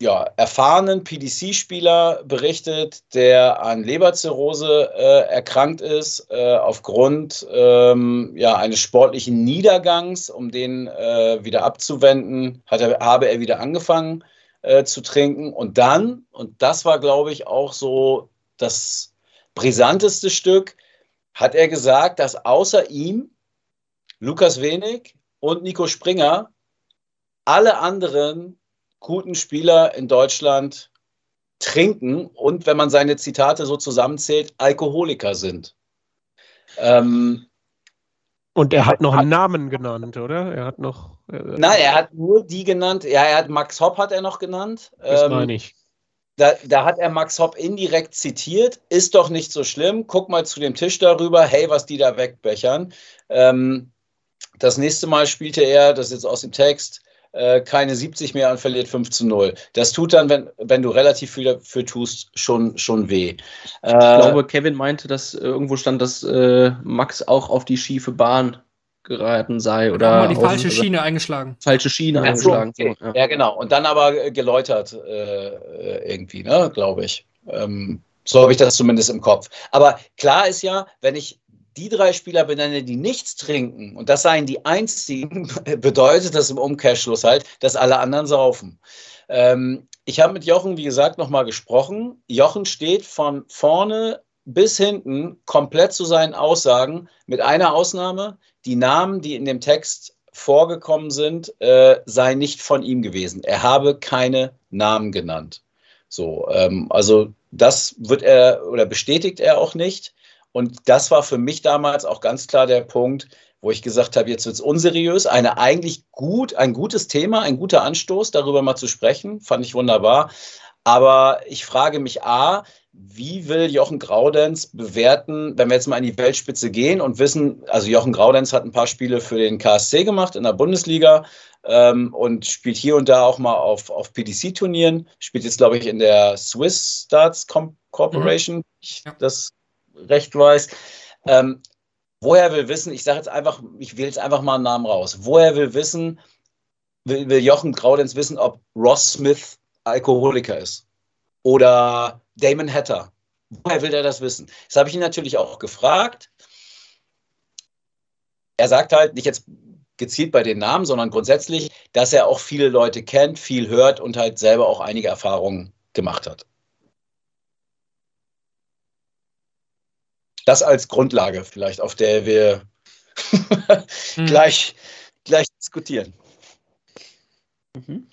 ja, erfahrenen PDC-Spieler berichtet, der an Leberzirrhose äh, erkrankt ist, äh, aufgrund ähm, ja, eines sportlichen Niedergangs, um den äh, wieder abzuwenden, hat er, habe er wieder angefangen äh, zu trinken. Und dann, und das war, glaube ich, auch so das brisanteste Stück, hat er gesagt, dass außer ihm Lukas Wenig und Nico Springer alle anderen guten Spieler in Deutschland trinken und, wenn man seine Zitate so zusammenzählt, Alkoholiker sind. Ähm, Und er hat noch einen Namen genannt, oder? Er hat noch. Äh, Nein, er hat nur die genannt. Ja, er hat Max Hopp hat er noch genannt. Das ähm, meine ich. Da, da, hat er Max Hopp indirekt zitiert. Ist doch nicht so schlimm. Guck mal zu dem Tisch darüber. Hey, was die da wegbechern. Ähm, das nächste Mal spielte er, das ist jetzt aus dem Text, äh, keine 70 mehr und verliert 5 zu 0. Das tut dann, wenn, wenn du relativ viel dafür tust, schon, schon weh. Äh, ich glaube, Kevin meinte, dass irgendwo stand, dass äh, Max auch auf die schiefe Bahn geraten sei oder mal die falsche Schiene eingeschlagen. Falsche Schiene ja, eingeschlagen. Okay. So, ja. ja. genau. Und dann aber geläutert äh, irgendwie, ne, glaube ich. Ähm, so habe ich das zumindest im Kopf. Aber klar ist ja, wenn ich die drei Spieler benenne, die nichts trinken, und das seien die einzigen, (laughs) bedeutet das im Umkehrschluss halt, dass alle anderen saufen. Ähm, ich habe mit Jochen, wie gesagt, nochmal gesprochen. Jochen steht von vorne bis hinten komplett zu seinen Aussagen, mit einer Ausnahme, die Namen, die in dem Text vorgekommen sind, äh, seien nicht von ihm gewesen. Er habe keine Namen genannt. So, ähm, also das wird er oder bestätigt er auch nicht. Und das war für mich damals auch ganz klar der Punkt, wo ich gesagt habe, jetzt wird es unseriös. Eine eigentlich gut, ein gutes Thema, ein guter Anstoß, darüber mal zu sprechen, fand ich wunderbar. Aber ich frage mich A, wie will Jochen Graudenz bewerten, wenn wir jetzt mal in die Weltspitze gehen und wissen, also Jochen Graudenz hat ein paar Spiele für den KSC gemacht in der Bundesliga ähm, und spielt hier und da auch mal auf, auf PDC-Turnieren, spielt jetzt, glaube ich, in der Swiss Starts Corporation, mhm. ja. das recht weiß. Ähm, woher will wissen, ich sage jetzt einfach, ich wähle jetzt einfach mal einen Namen raus. Woher will wissen, will, will Jochen Graudenz wissen, ob Ross Smith Alkoholiker ist? Oder Damon Hatter? Woher will er das wissen? Das habe ich ihn natürlich auch gefragt. Er sagt halt, nicht jetzt gezielt bei den Namen, sondern grundsätzlich, dass er auch viele Leute kennt, viel hört und halt selber auch einige Erfahrungen gemacht hat. Das als Grundlage vielleicht, auf der wir (laughs) hm. gleich, gleich diskutieren. Mhm.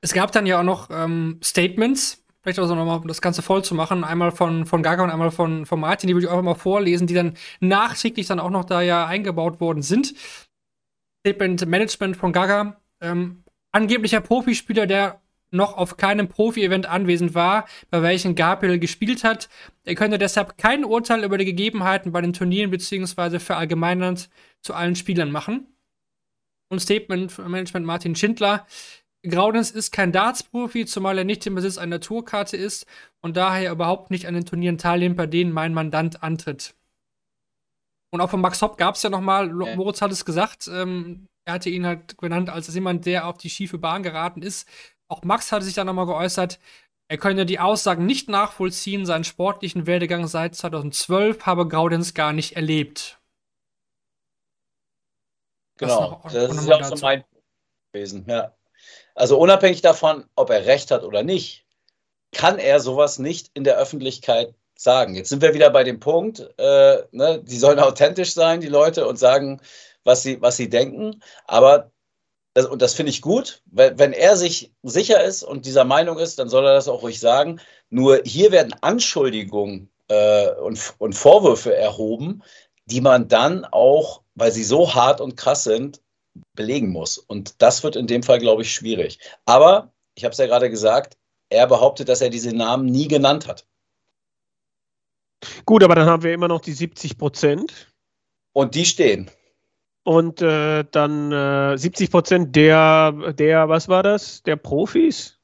Es gab dann ja auch noch ähm, Statements, vielleicht auch so nochmal, um das Ganze voll zu machen, einmal von, von Gaga und einmal von, von Martin, die würde ich auch mal vorlesen, die dann nachträglich dann auch noch da ja eingebaut worden sind. Statement Management von Gaga, ähm, angeblicher Profispieler, der noch auf keinem Profi-Event anwesend war, bei welchem Gabriel gespielt hat. Er könnte deshalb kein Urteil über die Gegebenheiten bei den Turnieren bzw. verallgemeinernd zu allen Spielern machen. Und Statement von Management Martin Schindler. Graudens ist kein Darts-Profi, zumal er nicht im Besitz einer Tourkarte ist und daher überhaupt nicht an den Turnieren teilnimmt, bei denen mein Mandant antritt. Und auch von Max Hopp gab es ja nochmal, Moritz hat es gesagt, ähm, er hatte ihn halt genannt als jemand, der auf die schiefe Bahn geraten ist. Auch Max hatte sich da nochmal geäußert, er könne die Aussagen nicht nachvollziehen, seinen sportlichen Werdegang seit 2012 habe Graudenz gar nicht erlebt. Genau, das, das ist ja auch so mein gewesen. Ja. Also unabhängig davon, ob er recht hat oder nicht, kann er sowas nicht in der Öffentlichkeit sagen. Jetzt sind wir wieder bei dem Punkt, äh, ne, die sollen authentisch sein, die Leute, und sagen, was sie, was sie denken. Aber das, und das finde ich gut, weil, wenn er sich sicher ist und dieser Meinung ist, dann soll er das auch ruhig sagen. Nur hier werden Anschuldigungen äh, und, und Vorwürfe erhoben, die man dann auch, weil sie so hart und krass sind, belegen muss. Und das wird in dem Fall, glaube ich, schwierig. Aber, ich habe es ja gerade gesagt, er behauptet, dass er diese Namen nie genannt hat. Gut, aber dann haben wir immer noch die 70 Prozent. Und die stehen. Und äh, dann äh, 70 Prozent der, der, was war das? Der Profis?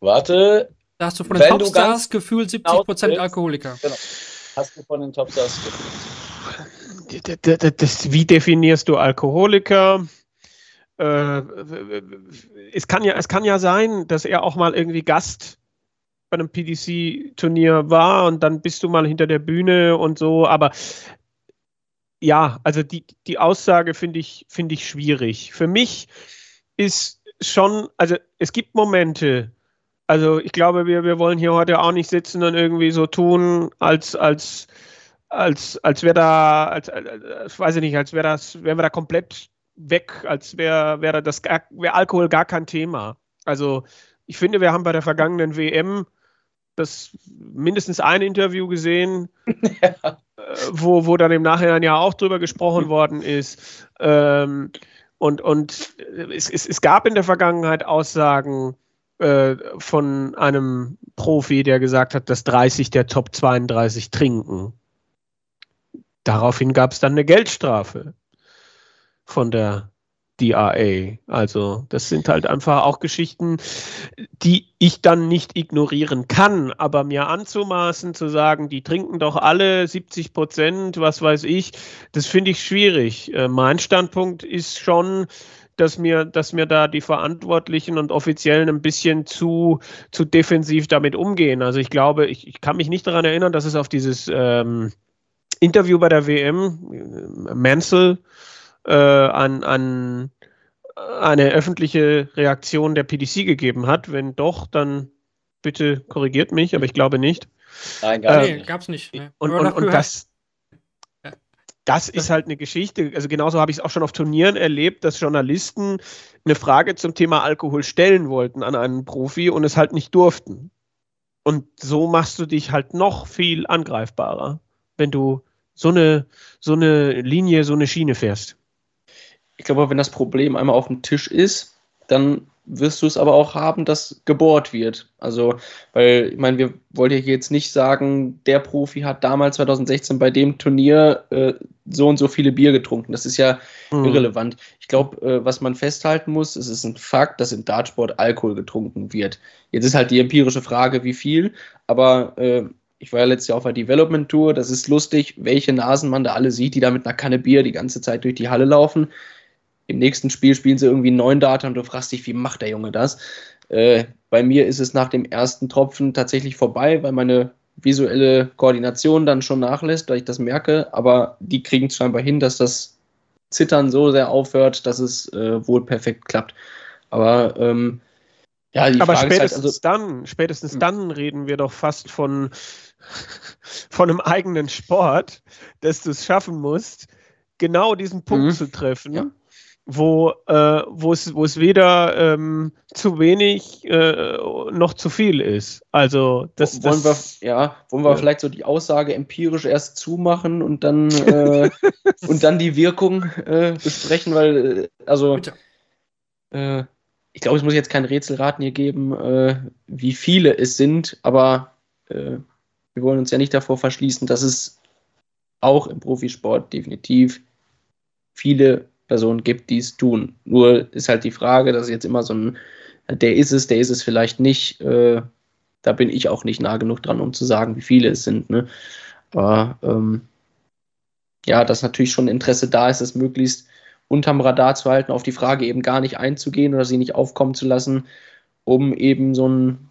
Warte. Da hast du von den Topstars gefühlt 70 Prozent Alkoholiker. Genau. Hast du von den Topstars gefühlt. wie definierst du Alkoholiker? Äh, es, kann ja, es kann ja sein, dass er auch mal irgendwie Gast bei einem PDC-Turnier war und dann bist du mal hinter der Bühne und so, aber ja, also die, die Aussage finde ich, finde ich schwierig. Für mich ist schon, also es gibt Momente, also ich glaube, wir, wir wollen hier heute auch nicht sitzen und irgendwie so tun, als, als, als, als wäre da, als, als, weiß ich nicht, als wäre das, wären wir da komplett weg, als wäre wäre das wäre Alkohol gar kein Thema. Also ich finde, wir haben bei der vergangenen WM das mindestens ein Interview gesehen, (laughs) ja. Wo, wo dann im Nachhinein ja auch drüber gesprochen worden ist. Ähm, und und es, es, es gab in der Vergangenheit Aussagen äh, von einem Profi, der gesagt hat, dass 30 der Top 32 trinken. Daraufhin gab es dann eine Geldstrafe von der DRA. Also das sind halt einfach auch Geschichten, die ich dann nicht ignorieren kann, aber mir anzumaßen, zu sagen, die trinken doch alle 70 Prozent, was weiß ich, das finde ich schwierig. Äh, mein Standpunkt ist schon, dass mir, dass mir da die Verantwortlichen und Offiziellen ein bisschen zu, zu defensiv damit umgehen. Also ich glaube, ich, ich kann mich nicht daran erinnern, dass es auf dieses ähm, Interview bei der WM, äh, Mansell, äh, an, an eine öffentliche Reaktion der PDC gegeben hat. Wenn doch, dann bitte korrigiert mich, aber ich glaube nicht. Nein, gar äh, nicht. Gab es nicht. Ne? Und, und, und das, das ist halt eine Geschichte. Also genauso habe ich es auch schon auf Turnieren erlebt, dass Journalisten eine Frage zum Thema Alkohol stellen wollten an einen Profi und es halt nicht durften. Und so machst du dich halt noch viel angreifbarer, wenn du so eine, so eine Linie, so eine Schiene fährst ich glaube, wenn das Problem einmal auf dem Tisch ist, dann wirst du es aber auch haben, dass gebohrt wird. Also, weil, ich meine, wir wollen ja jetzt nicht sagen, der Profi hat damals 2016 bei dem Turnier äh, so und so viele Bier getrunken. Das ist ja mhm. irrelevant. Ich glaube, äh, was man festhalten muss, es ist ein Fakt, dass im Dartsport Alkohol getrunken wird. Jetzt ist halt die empirische Frage, wie viel, aber äh, ich war ja letztes Jahr auf der Development Tour, das ist lustig, welche Nasen man da alle sieht, die da mit einer Kanne Bier die ganze Zeit durch die Halle laufen. Im nächsten Spiel spielen sie irgendwie neun Data und du fragst dich, wie macht der Junge das? Äh, bei mir ist es nach dem ersten Tropfen tatsächlich vorbei, weil meine visuelle Koordination dann schon nachlässt, weil ich das merke, aber die kriegen es scheinbar hin, dass das Zittern so sehr aufhört, dass es äh, wohl perfekt klappt. Aber ähm, ja, die Aber Frage spätestens ist halt, also, dann, spätestens hm. dann reden wir doch fast von, (laughs) von einem eigenen Sport, dass du es schaffen musst, genau diesen Punkt mhm. zu treffen. Ja wo, äh, wo, es, wo es weder ähm, zu wenig äh, noch zu viel ist. Also das, wollen das, wir, ja, wollen wir ja. vielleicht so die Aussage empirisch erst zumachen und dann äh, (laughs) und dann die Wirkung äh, besprechen, weil äh, also äh, ich glaube, es muss jetzt kein Rätselraten hier geben, wie viele es sind, aber wir wollen uns ja nicht davor verschließen, dass es auch im Profisport definitiv viele Personen gibt, die es tun. Nur ist halt die Frage, dass jetzt immer so ein, der ist es, der ist es vielleicht nicht. Äh, da bin ich auch nicht nah genug dran, um zu sagen, wie viele es sind. Ne? Aber ähm, ja, dass natürlich schon Interesse da ist, es möglichst unterm Radar zu halten, auf die Frage eben gar nicht einzugehen oder sie nicht aufkommen zu lassen, um eben so, ein,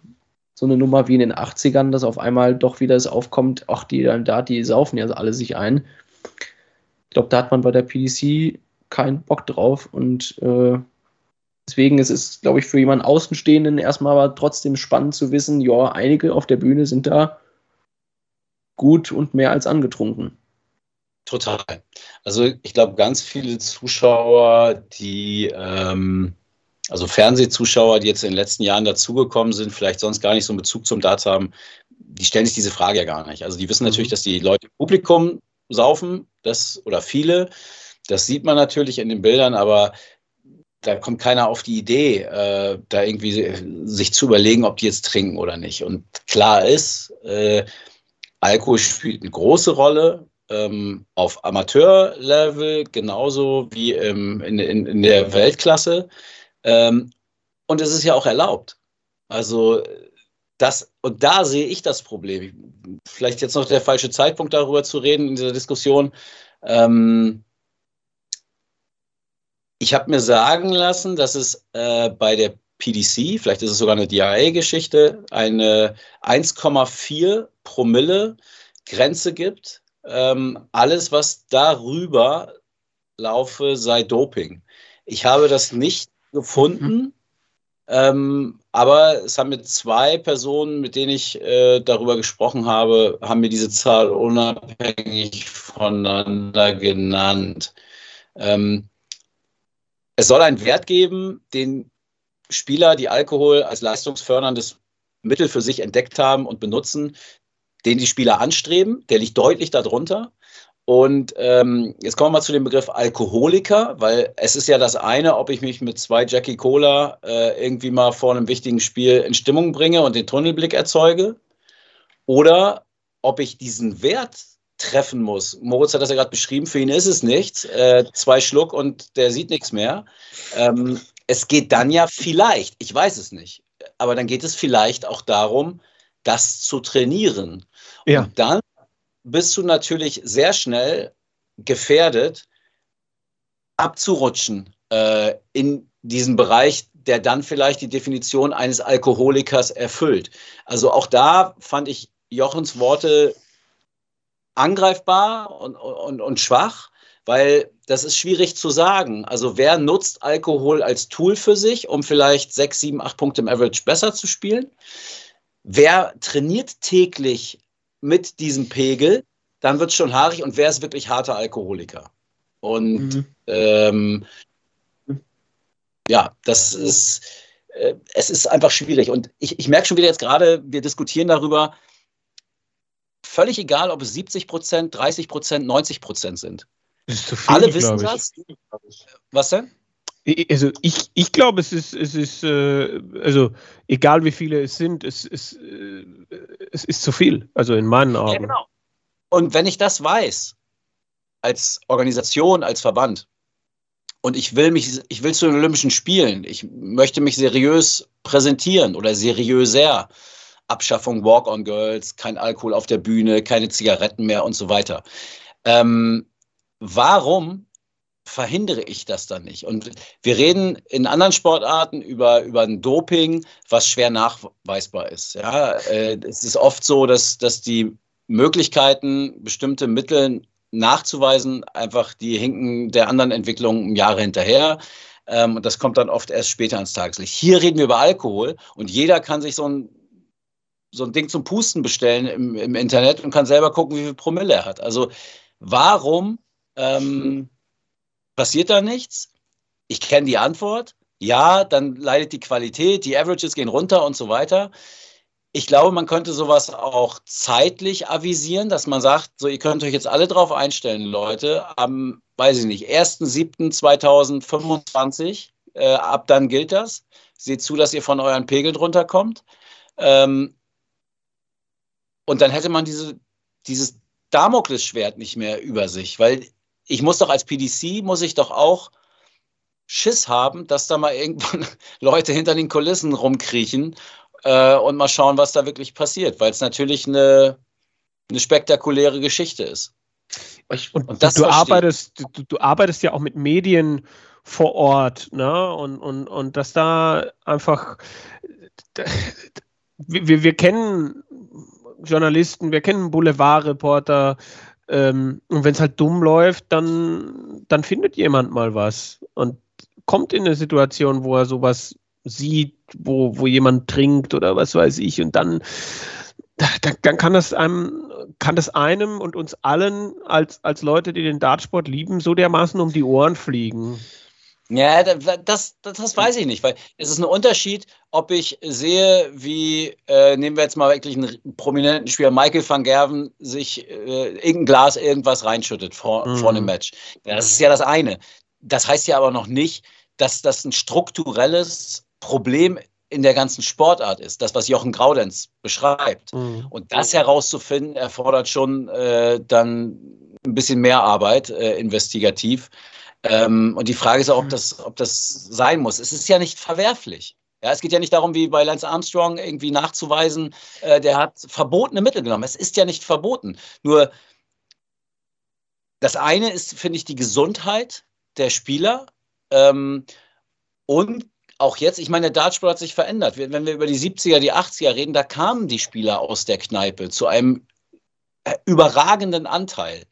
so eine Nummer wie in den 80ern, dass auf einmal doch wieder es aufkommt, ach, die da, die saufen ja alle sich ein. Ich glaube, da hat man bei der PDC keinen Bock drauf und äh, deswegen ist es, glaube ich, für jemanden Außenstehenden erstmal aber trotzdem spannend zu wissen, ja, einige auf der Bühne sind da gut und mehr als angetrunken. Total. Also ich glaube, ganz viele Zuschauer, die, ähm, also Fernsehzuschauer, die jetzt in den letzten Jahren dazugekommen sind, vielleicht sonst gar nicht so einen Bezug zum Darts haben, die stellen sich diese Frage ja gar nicht. Also die wissen natürlich, mhm. dass die Leute im Publikum saufen, das oder viele. Das sieht man natürlich in den Bildern, aber da kommt keiner auf die Idee, äh, da irgendwie sich zu überlegen, ob die jetzt trinken oder nicht. Und klar ist, äh, Alkohol spielt eine große Rolle ähm, auf Amateurlevel, genauso wie ähm, in, in, in, der Weltklasse. Ähm, und es ist ja auch erlaubt. Also das, und da sehe ich das Problem. Vielleicht jetzt noch der falsche Zeitpunkt darüber zu reden in dieser Diskussion. Ähm, ich habe mir sagen lassen, dass es äh, bei der PDC, vielleicht ist es sogar eine DIA-Geschichte, eine 1,4 Promille Grenze gibt. Ähm, alles, was darüber laufe, sei Doping. Ich habe das nicht gefunden, mhm. ähm, aber es haben mir zwei Personen, mit denen ich äh, darüber gesprochen habe, haben mir diese Zahl unabhängig voneinander genannt. Ähm, es soll einen Wert geben, den Spieler, die Alkohol als leistungsförderndes Mittel für sich entdeckt haben und benutzen, den die Spieler anstreben. Der liegt deutlich darunter. Und ähm, jetzt kommen wir mal zu dem Begriff Alkoholiker, weil es ist ja das eine, ob ich mich mit zwei Jackie Cola äh, irgendwie mal vor einem wichtigen Spiel in Stimmung bringe und den Tunnelblick erzeuge, oder ob ich diesen Wert treffen muss. Moritz hat das ja gerade beschrieben, für ihn ist es nichts. Äh, zwei Schluck und der sieht nichts mehr. Ähm, es geht dann ja vielleicht, ich weiß es nicht, aber dann geht es vielleicht auch darum, das zu trainieren. Ja. Und dann bist du natürlich sehr schnell gefährdet, abzurutschen äh, in diesen Bereich, der dann vielleicht die Definition eines Alkoholikers erfüllt. Also auch da fand ich Jochens Worte angreifbar und, und, und schwach, weil das ist schwierig zu sagen. Also wer nutzt Alkohol als Tool für sich, um vielleicht sechs, sieben, acht Punkte im Average besser zu spielen? Wer trainiert täglich mit diesem Pegel, dann wird es schon haarig und wer ist wirklich harter Alkoholiker? Und mhm. ähm, ja, das ist, äh, es ist einfach schwierig. Und ich, ich merke schon wieder jetzt gerade, wir diskutieren darüber, völlig egal, ob es 70 Prozent, 30 Prozent, 90 Prozent sind. Viel, Alle wissen das. Was denn? Also ich, ich glaube, es ist, es ist äh, also egal wie viele es sind, es, es, äh, es ist zu viel, also in meinen Augen. Ja, genau. Und wenn ich das weiß, als Organisation, als Verband, und ich will mich, ich will zu den Olympischen Spielen, ich möchte mich seriös präsentieren oder seriöser, Abschaffung Walk-on-Girls, kein Alkohol auf der Bühne, keine Zigaretten mehr und so weiter. Ähm, warum verhindere ich das dann nicht? Und wir reden in anderen Sportarten über, über ein Doping, was schwer nachweisbar ist. Ja, äh, es ist oft so, dass, dass die Möglichkeiten, bestimmte Mittel nachzuweisen, einfach die hinken der anderen Entwicklung Jahre hinterher. Ähm, und das kommt dann oft erst später ans Tageslicht. Hier reden wir über Alkohol und jeder kann sich so ein so ein Ding zum Pusten bestellen im, im Internet und kann selber gucken, wie viel Promille er hat. Also warum ähm, passiert da nichts? Ich kenne die Antwort. Ja, dann leidet die Qualität, die Averages gehen runter und so weiter. Ich glaube, man könnte sowas auch zeitlich avisieren, dass man sagt, so ihr könnt euch jetzt alle drauf einstellen, Leute, am, weiß ich nicht, 1.7.2025, äh, ab dann gilt das. Seht zu, dass ihr von euren Pegel drunter kommt. Ähm, und dann hätte man diese, dieses Damoklesschwert nicht mehr über sich, weil ich muss doch als PDC, muss ich doch auch Schiss haben, dass da mal irgendwann (laughs) Leute hinter den Kulissen rumkriechen äh, und mal schauen, was da wirklich passiert, weil es natürlich eine, eine spektakuläre Geschichte ist. und, und du, arbeitest, du, du, arbeitest ja auch mit Medien vor Ort, ne? Und, und, und dass da einfach wir, wir kennen Journalisten, wir kennen Boulevardreporter. Ähm, und wenn es halt dumm läuft, dann, dann findet jemand mal was und kommt in eine Situation, wo er sowas sieht, wo, wo jemand trinkt oder was weiß ich. Und dann, dann, dann kann das einem, kann das einem und uns allen als, als Leute, die den Dartsport lieben, so dermaßen um die Ohren fliegen. Ja, das, das, das, weiß ich nicht, weil es ist ein Unterschied, ob ich sehe, wie, äh, nehmen wir jetzt mal wirklich einen prominenten Spieler, Michael van Gerven, sich äh, irgendein Glas irgendwas reinschüttet vor, mhm. vor einem Match. Das ist ja das eine. Das heißt ja aber noch nicht, dass das ein strukturelles Problem in der ganzen Sportart ist, das, was Jochen Graudenz beschreibt. Mhm. Und das herauszufinden, erfordert schon äh, dann ein bisschen mehr Arbeit, äh, investigativ. Ähm, und die Frage ist auch, ob mhm. das, ob das sein muss. Es ist ja nicht verwerflich. Ja, es geht ja nicht darum, wie bei Lance Armstrong irgendwie nachzuweisen, äh, der hat verbotene Mittel genommen. Es ist ja nicht verboten. Nur das eine ist, finde ich, die Gesundheit der Spieler. Ähm, und auch jetzt, ich meine, der Dartsport hat sich verändert. Wenn wir über die 70er, die 80er reden, da kamen die Spieler aus der Kneipe zu einem äh, überragenden Anteil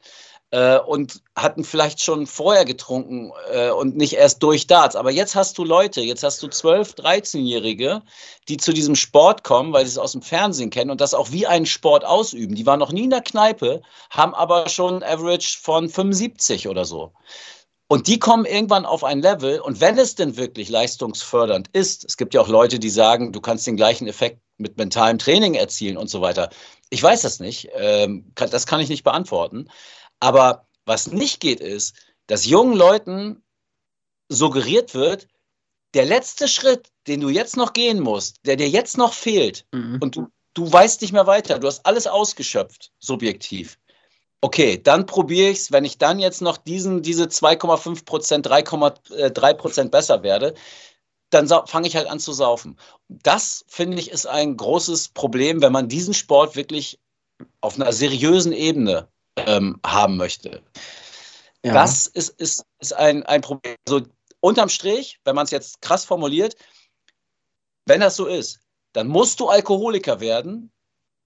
äh, und hatten vielleicht schon vorher getrunken äh, und nicht erst durch Darts. Aber jetzt hast du Leute, jetzt hast du 12-, 13-Jährige, die zu diesem Sport kommen, weil sie es aus dem Fernsehen kennen und das auch wie einen Sport ausüben. Die waren noch nie in der Kneipe, haben aber schon ein Average von 75 oder so. Und die kommen irgendwann auf ein Level, und wenn es denn wirklich leistungsfördernd ist, es gibt ja auch Leute, die sagen, du kannst den gleichen Effekt mit mentalem Training erzielen und so weiter. Ich weiß das nicht, ähm, das kann ich nicht beantworten. Aber Was nicht geht, ist, dass jungen Leuten suggeriert wird, der letzte Schritt, den du jetzt noch gehen musst, der dir jetzt noch fehlt, mhm. und du, du weißt nicht mehr weiter, du hast alles ausgeschöpft, subjektiv. Okay, dann probiere ich es, wenn ich dann jetzt noch diesen, diese 2,5 Prozent, 3,3 Prozent besser werde, dann fange ich halt an zu saufen. Das, finde ich, ist ein großes Problem, wenn man diesen Sport wirklich auf einer seriösen Ebene ähm, haben möchte. Ja. Das ist, ist, ist ein, ein Problem. Also unterm Strich, wenn man es jetzt krass formuliert, wenn das so ist, dann musst du Alkoholiker werden,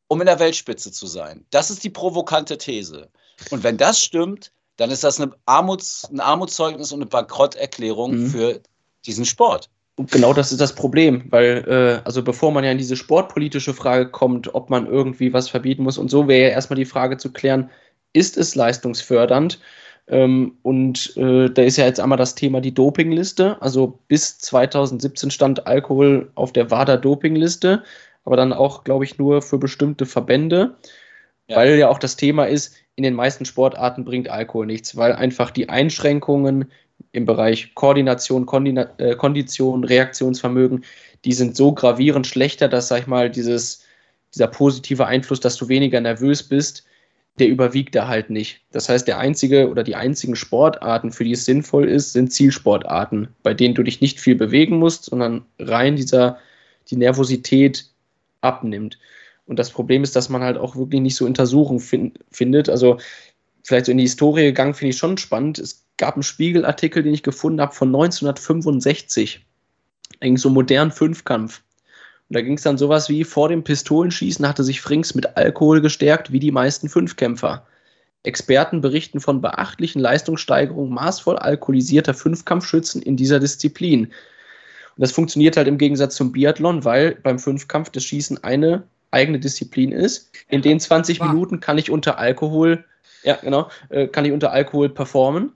um in der Weltspitze zu sein. Das ist die provokante These. Und wenn das stimmt, dann ist das eine Armuts, ein Armutszeugnis und eine Bankrotterklärung mhm. für diesen Sport. Und genau das ist das Problem, weil, äh, also bevor man ja in diese sportpolitische Frage kommt, ob man irgendwie was verbieten muss und so, wäre ja erstmal die Frage zu klären, ist es leistungsfördernd? Ähm, und äh, da ist ja jetzt einmal das Thema die Dopingliste. Also bis 2017 stand Alkohol auf der WADA-Dopingliste, aber dann auch, glaube ich, nur für bestimmte Verbände, ja. weil ja auch das Thema ist, in den meisten Sportarten bringt Alkohol nichts, weil einfach die Einschränkungen im Bereich Koordination, Kondina äh, Kondition, Reaktionsvermögen, die sind so gravierend schlechter, dass, sag ich mal, dieses, dieser positive Einfluss, dass du weniger nervös bist, der überwiegt da halt nicht. Das heißt, der einzige oder die einzigen Sportarten, für die es sinnvoll ist, sind Zielsportarten, bei denen du dich nicht viel bewegen musst, sondern rein dieser, die Nervosität abnimmt. Und das Problem ist, dass man halt auch wirklich nicht so Untersuchungen fin findet. Also vielleicht so in die Historie gegangen, finde ich schon spannend. Es gab einen Spiegelartikel, den ich gefunden habe von 1965. Eigentlich so modernen Fünfkampf. Und da ging es dann sowas wie, vor dem Pistolenschießen hatte sich Frings mit Alkohol gestärkt, wie die meisten Fünfkämpfer. Experten berichten von beachtlichen Leistungssteigerungen maßvoll alkoholisierter Fünfkampfschützen in dieser Disziplin. Und das funktioniert halt im Gegensatz zum Biathlon, weil beim Fünfkampf das Schießen eine eigene Disziplin ist. In den 20 Minuten kann ich unter Alkohol, ja genau, äh, kann ich unter Alkohol performen.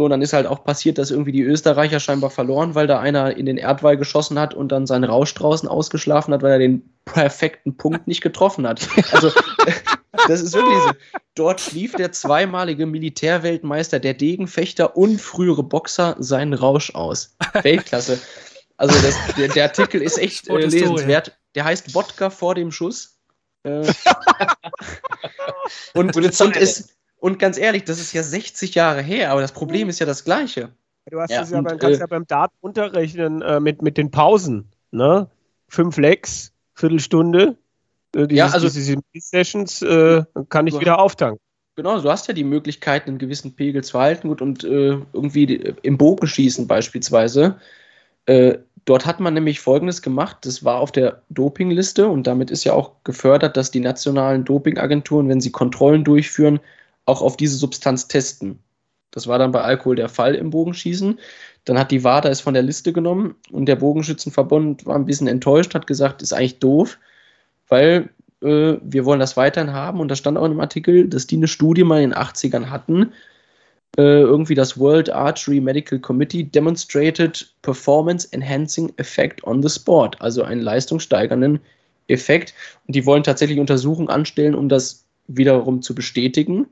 So, und dann ist halt auch passiert, dass irgendwie die Österreicher scheinbar verloren, weil da einer in den Erdwall geschossen hat und dann seinen Rausch draußen ausgeschlafen hat, weil er den perfekten Punkt nicht getroffen hat. Also, (laughs) das ist wirklich so. Dort schlief der zweimalige Militärweltmeister, der Degenfechter und frühere Boxer seinen Rausch aus. Weltklasse. Also, das, der, der, Artikel ist echt äh, lesenswert. Der heißt Wodka vor dem Schuss. Äh, (laughs) und, und ist, und ganz ehrlich, das ist ja 60 Jahre her, aber das Problem ist ja das gleiche. Du hast ja, ja, und, kannst äh, ja beim Dart unterrechnen äh, mit, mit den Pausen. Ne? Fünf Lecks, Viertelstunde. Äh, dieses, ja, also diese Sessions äh, kann ich wieder auftanken. Genau, du hast ja die Möglichkeit, einen gewissen Pegel zu halten gut, und äh, irgendwie die, im Bogenschießen beispielsweise. Äh, dort hat man nämlich Folgendes gemacht: Das war auf der Dopingliste und damit ist ja auch gefördert, dass die nationalen Dopingagenturen, wenn sie Kontrollen durchführen, auch auf diese Substanz testen. Das war dann bei Alkohol der Fall im Bogenschießen. Dann hat die WADA es von der Liste genommen und der Bogenschützenverbund war ein bisschen enttäuscht, hat gesagt, ist eigentlich doof, weil äh, wir wollen das weiterhin haben. Und da stand auch in einem Artikel, dass die eine Studie mal in den 80ern hatten. Äh, irgendwie das World Archery Medical Committee demonstrated performance enhancing effect on the sport, also einen leistungssteigernden Effekt. Und die wollen tatsächlich Untersuchungen anstellen, um das wiederum zu bestätigen.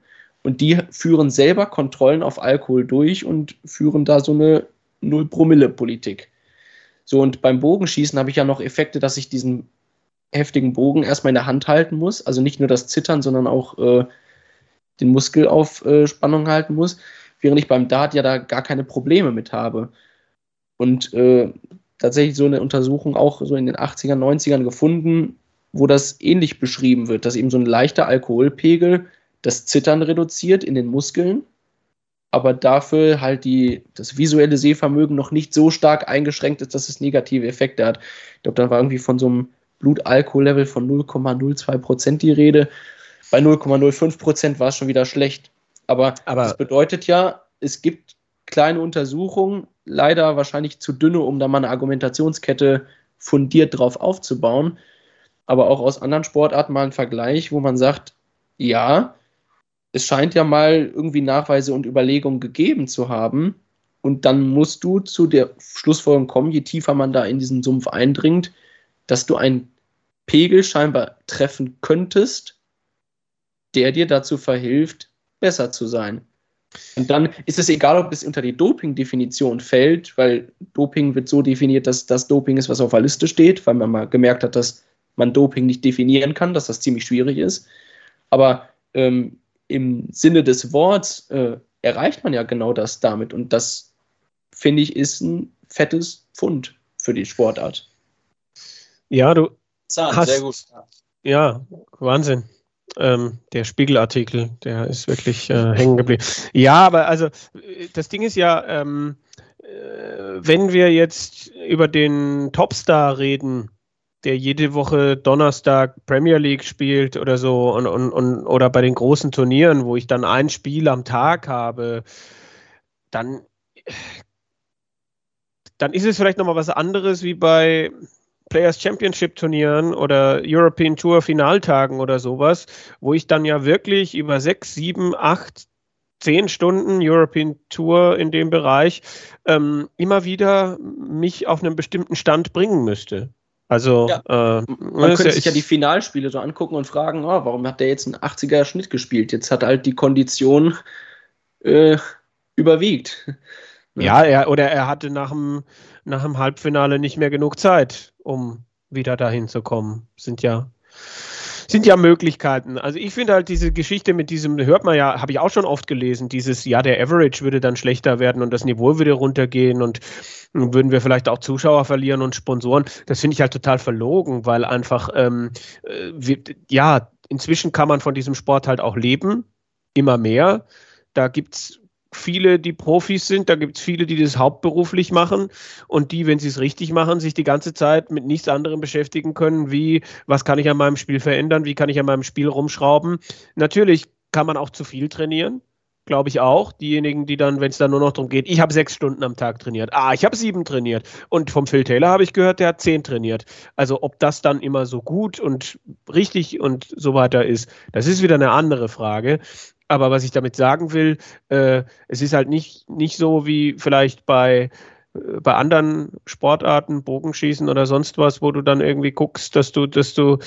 Und die führen selber Kontrollen auf Alkohol durch und führen da so eine Null-Promille-Politik. So, und beim Bogenschießen habe ich ja noch Effekte, dass ich diesen heftigen Bogen erstmal in der Hand halten muss. Also nicht nur das Zittern, sondern auch äh, den Muskel auf äh, Spannung halten muss. Während ich beim Dart ja da gar keine Probleme mit habe. Und äh, tatsächlich so eine Untersuchung auch so in den 80ern, 90ern gefunden, wo das ähnlich beschrieben wird, dass eben so ein leichter Alkoholpegel das Zittern reduziert in den Muskeln, aber dafür halt die, das visuelle Sehvermögen noch nicht so stark eingeschränkt ist, dass es negative Effekte hat. Ich glaube, da war irgendwie von so einem Blutalkohollevel von 0,02 Prozent die Rede. Bei 0,05 Prozent war es schon wieder schlecht. Aber, Aber das bedeutet ja, es gibt kleine Untersuchungen, leider wahrscheinlich zu dünne, um da mal eine Argumentationskette fundiert drauf aufzubauen. Aber auch aus anderen Sportarten mal ein Vergleich, wo man sagt, ja, es scheint ja mal irgendwie Nachweise und Überlegungen gegeben zu haben. Und dann musst du zu der Schlussfolgerung kommen, je tiefer man da in diesen Sumpf eindringt, dass du einen Pegel scheinbar treffen könntest, der dir dazu verhilft, besser zu sein. Und dann ist es egal, ob es unter die Doping-Definition fällt, weil Doping wird so definiert, dass das Doping ist, was auf der Liste steht, weil man mal gemerkt hat, dass man Doping nicht definieren kann, dass das ziemlich schwierig ist. Aber ähm, im Sinne des Worts äh, erreicht man ja genau das damit. Und das, finde ich, ist ein fettes Pfund für die Sportart. Ja, du Zahn, hast, sehr gut. Ja, Wahnsinn. Ähm, der Spiegelartikel, der ist wirklich äh, hängen geblieben. Ja, aber also das Ding ist ja, ähm, äh, wenn wir jetzt über den Topstar reden, der jede Woche Donnerstag Premier League spielt oder so und, und, und oder bei den großen Turnieren, wo ich dann ein Spiel am Tag habe, dann, dann ist es vielleicht nochmal was anderes wie bei Players Championship Turnieren oder European Tour Finaltagen oder sowas, wo ich dann ja wirklich über sechs, sieben, acht, zehn Stunden European Tour in dem Bereich ähm, immer wieder mich auf einen bestimmten Stand bringen müsste. Also Ja. äh, Man das könnte ist sich ja die Finalspiele so angucken und fragen, oh, warum hat der jetzt einen 80er Schnitt gespielt? Jetzt hat halt die Kondition äh, überwiegt. Ja, er, oder er hatte nach dem, nach dem Halbfinale nicht mehr genug Zeit, um wieder dahin zu kommen. Sind ja, sind ja Möglichkeiten. Also ich finde halt diese Geschichte mit diesem, hört man ja, habe ich auch schon oft gelesen, dieses, ja, der Average würde dann schlechter werden und das Niveau würde runtergehen und würden wir vielleicht auch Zuschauer verlieren und Sponsoren. Das finde ich halt total verlogen, weil einfach, ähm, äh, wir, ja, inzwischen kann man von diesem Sport halt auch leben, immer mehr. Da gibt es viele, die Profis sind, da gibt es viele, die das hauptberuflich machen und die, wenn sie es richtig machen, sich die ganze Zeit mit nichts anderem beschäftigen können, wie, was kann ich an meinem Spiel verändern, wie kann ich an meinem Spiel rumschrauben. Natürlich kann man auch zu viel trainieren, glaube ich auch. Diejenigen, die dann, wenn es dann nur noch darum geht, ich habe sechs Stunden am Tag trainiert, ah, ich habe sieben trainiert und vom Phil Taylor habe ich gehört, der hat zehn trainiert. Also ob das dann immer so gut und richtig und so weiter ist, das ist wieder eine andere Frage. Aber was ich damit sagen will, äh, es ist halt nicht, nicht so wie vielleicht bei, äh, bei anderen Sportarten, Bogenschießen oder sonst was, wo du dann irgendwie guckst, dass du, dass du,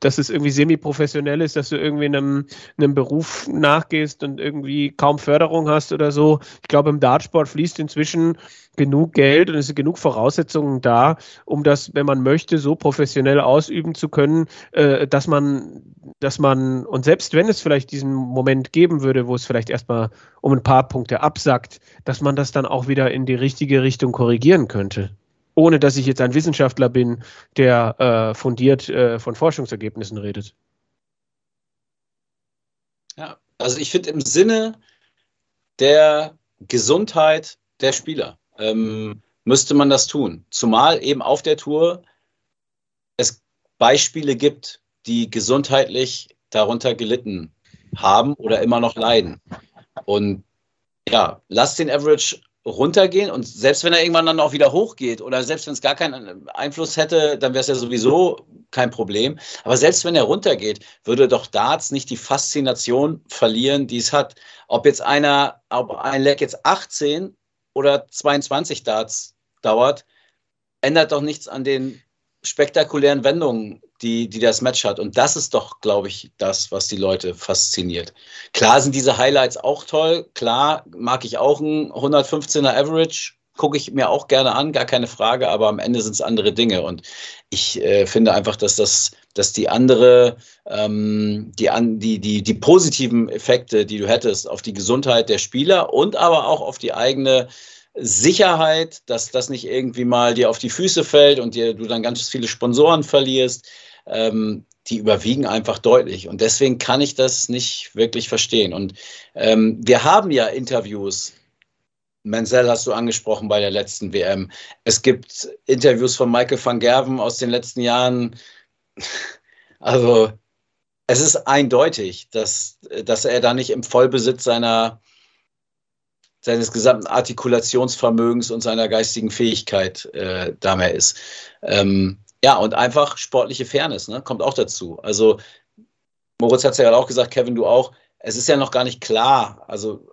dass es irgendwie semi-professionell ist, dass du irgendwie einem, einem Beruf nachgehst und irgendwie kaum Förderung hast oder so. Ich glaube, im Dartsport fließt inzwischen genug Geld und es sind genug Voraussetzungen da, um das, wenn man möchte, so professionell ausüben zu können, äh, dass man, dass man, und selbst wenn es vielleicht diesen Moment geben würde, wo es vielleicht erstmal um ein paar Punkte absackt, dass man das dann auch wieder in die richtige Richtung korrigieren könnte. Ohne dass ich jetzt ein Wissenschaftler bin, der äh, fundiert äh, von Forschungsergebnissen redet. Ja, also ich finde im Sinne der Gesundheit der Spieler ähm, müsste man das tun. Zumal eben auf der Tour es Beispiele gibt, die gesundheitlich darunter gelitten haben oder immer noch leiden. Und ja, lass den Average runtergehen und selbst wenn er irgendwann dann auch wieder hochgeht oder selbst wenn es gar keinen Einfluss hätte, dann wäre es ja sowieso kein Problem. Aber selbst wenn er runtergeht, würde doch Darts nicht die Faszination verlieren, die es hat. Ob jetzt einer, ob ein Leck jetzt 18 oder 22 Darts dauert, ändert doch nichts an den spektakulären Wendungen, die, die das Match hat. Und das ist doch, glaube ich, das, was die Leute fasziniert. Klar sind diese Highlights auch toll. Klar mag ich auch ein 115er Average. Gucke ich mir auch gerne an, gar keine Frage, aber am Ende sind es andere Dinge. Und ich äh, finde einfach, dass das, dass die andere, ähm, die, an, die, die, die positiven Effekte, die du hättest auf die Gesundheit der Spieler und aber auch auf die eigene Sicherheit, dass das nicht irgendwie mal dir auf die Füße fällt und dir, du dann ganz viele Sponsoren verlierst, ähm, die überwiegen einfach deutlich. Und deswegen kann ich das nicht wirklich verstehen. Und ähm, wir haben ja Interviews. Menzel hast du angesprochen bei der letzten WM. Es gibt Interviews von Michael van Gerven aus den letzten Jahren. (laughs) Also es ist eindeutig, dass, dass er da nicht im Vollbesitz seiner, seines gesamten Artikulationsvermögens und seiner geistigen Fähigkeit äh, da mehr ist. Ähm, ja, und einfach sportliche Fairness ne, kommt auch dazu. Also, Moritz hat es ja gerade auch gesagt, Kevin, du auch. Es ist ja noch gar nicht klar, also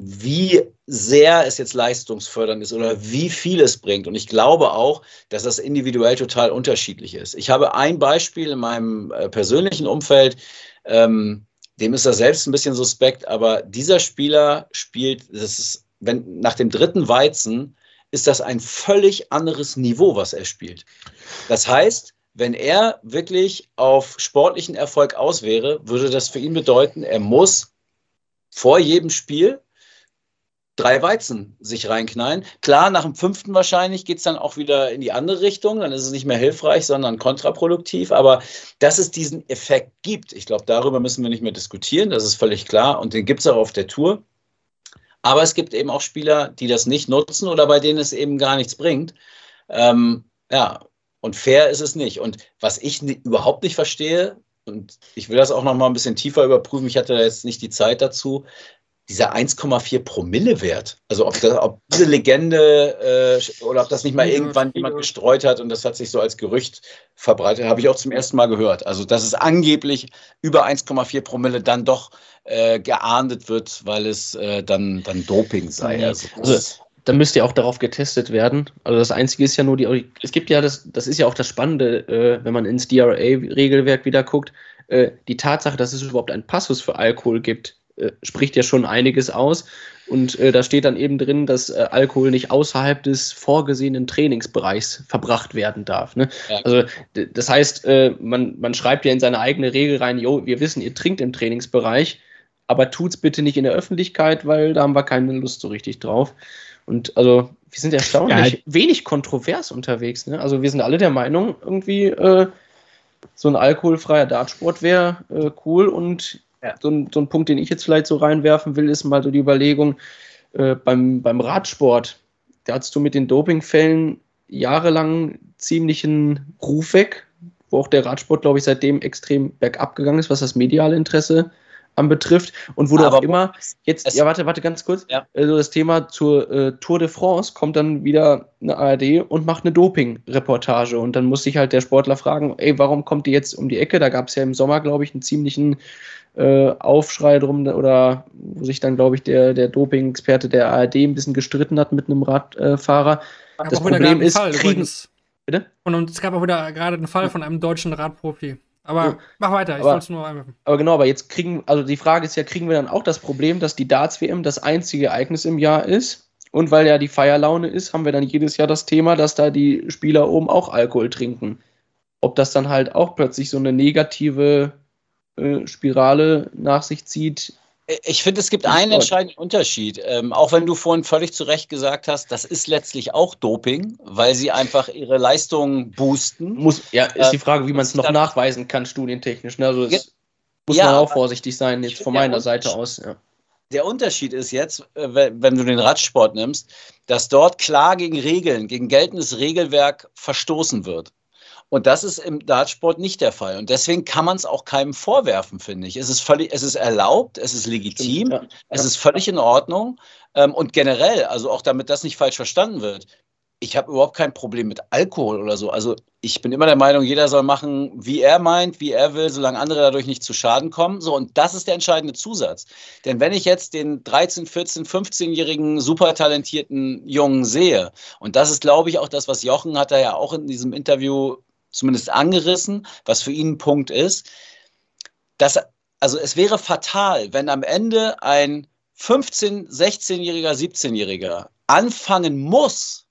wie sehr es jetzt leistungsfördernd ist oder wie viel es bringt. Und ich glaube auch, dass das individuell total unterschiedlich ist. Ich habe ein Beispiel in meinem äh, persönlichen Umfeld. Ähm, dem ist er selbst ein bisschen suspekt, aber dieser Spieler spielt, das ist, wenn nach dem dritten Weizen ist das ein völlig anderes Niveau, was er spielt. Das heißt, wenn er wirklich auf sportlichen Erfolg aus wäre, würde das für ihn bedeuten, er muss vor jedem Spiel drei Weizen sich reinknallen. Klar, nach dem fünften wahrscheinlich geht es dann auch wieder in die andere Richtung. Dann ist es nicht mehr hilfreich, sondern kontraproduktiv. Aber dass es diesen Effekt gibt, ich glaube, darüber müssen wir nicht mehr diskutieren. Das ist völlig klar. Und den gibt es auch auf der Tour. Aber es gibt eben auch Spieler, die das nicht nutzen oder bei denen es eben gar nichts bringt. Ähm, ja, und fair ist es nicht. Und was ich überhaupt nicht verstehe, und ich will das auch noch mal ein bisschen tiefer überprüfen, ich hatte jetzt nicht die Zeit dazu, dieser 1,4 Promille-Wert. Also ob, das, ob, diese Legende äh, oder ob das nicht mal irgendwann jemand gestreut hat und das hat sich so als Gerücht verbreitet, habe ich auch zum ersten Mal gehört. Also dass es angeblich über 1,4 Promille dann doch äh, geahndet wird, weil es äh, dann, dann Doping sei. Also, also da müsste ja auch darauf getestet werden. Also das Einzige ist ja nur die, es gibt ja das, das ist ja auch das Spannende, äh, wenn man ins DRA-Regelwerk wieder guckt, äh, die Tatsache, dass es überhaupt einen Passus für Alkohol gibt, äh, spricht ja schon einiges aus. Und äh, da steht dann eben drin, dass äh, Alkohol nicht außerhalb des vorgesehenen Trainingsbereichs verbracht werden darf. Ne? Ja. Also das heißt, äh, man, man schreibt ja in seine eigene Regel rein, jo, wir wissen, ihr trinkt im Trainingsbereich, aber tut's bitte nicht in der Öffentlichkeit, weil da haben wir keine Lust so richtig drauf. Und also wir sind erstaunlich ja, wenig kontrovers unterwegs. Ne? Also wir sind alle der Meinung, irgendwie äh, so ein alkoholfreier Dartsport wäre äh, cool und So, ein, so ein Punkt, den ich jetzt vielleicht so reinwerfen will, ist mal so die Überlegung, äh, beim, beim Radsport, da hattest du mit den Dopingfällen jahrelang ziemlichen Ruf weg, wo auch der Radsport, glaube ich, seitdem extrem bergab gegangen ist, was das mediale Interesse anbetrifft und wo du auch immer jetzt, ja warte, warte ganz kurz, ja. also das Thema zur äh, Tour de France kommt dann wieder eine ARD und macht eine Doping-Reportage und dann muss sich halt der Sportler fragen, ey, warum kommt die jetzt um die Ecke? Da gab es ja im Sommer, glaube ich, einen ziemlichen äh, Aufschrei drum oder wo sich dann, glaube ich, der, der Doping-Experte der ARD ein bisschen gestritten hat mit einem Radfahrer. Äh, das Problem ist, Fall, kriegen, Bitte? Und es gab auch wieder gerade einen Fall von einem deutschen Radprofi. Aber ja. mach weiter, ich wollte es nur einwerfen. Aber genau, aber jetzt kriegen, also die Frage ist ja, kriegen wir dann auch das Problem, dass die Darts-WM das einzige Ereignis im Jahr ist? Und weil ja die Feierlaune ist, haben wir dann jedes Jahr das Thema, dass da die Spieler oben auch Alkohol trinken. Ob das dann halt auch plötzlich so eine negative äh, Spirale nach sich zieht, ich finde, es gibt einen entscheidenden Unterschied. Ähm, auch wenn du vorhin völlig zu Recht gesagt hast, das ist letztlich auch Doping, weil sie einfach ihre Leistungen boosten. Muss, ja, ist die Frage, wie man es noch nachweisen kann, studientechnisch. Ne? Also es muss ja, man auch vorsichtig sein, jetzt von meiner Seite aus. Ja. Der Unterschied ist jetzt, äh, wenn du den Radsport nimmst, dass dort klar gegen Regeln, gegen geltendes Regelwerk verstoßen wird. Und das ist im Dartsport nicht der Fall. Und deswegen kann man es auch keinem vorwerfen, finde ich. Es ist völlig, es ist erlaubt, es ist legitim, ja. es ist völlig in Ordnung. Ähm, und generell, also auch damit das nicht falsch verstanden wird, ich habe überhaupt kein Problem mit Alkohol oder so. Also ich bin immer der Meinung, jeder soll machen, wie er meint, wie er will, solange andere dadurch nicht zu Schaden kommen. So, und das ist der entscheidende Zusatz. Denn wenn ich jetzt den 13, 14, 15-jährigen super talentierten Jungen sehe, und das ist, glaube ich, auch das, was Jochen hat da ja auch in diesem Interview zumindest angerissen, was für ihn ein Punkt ist. Dass, also es wäre fatal, wenn am Ende ein 15-, 16-jähriger, 17-jähriger anfangen muss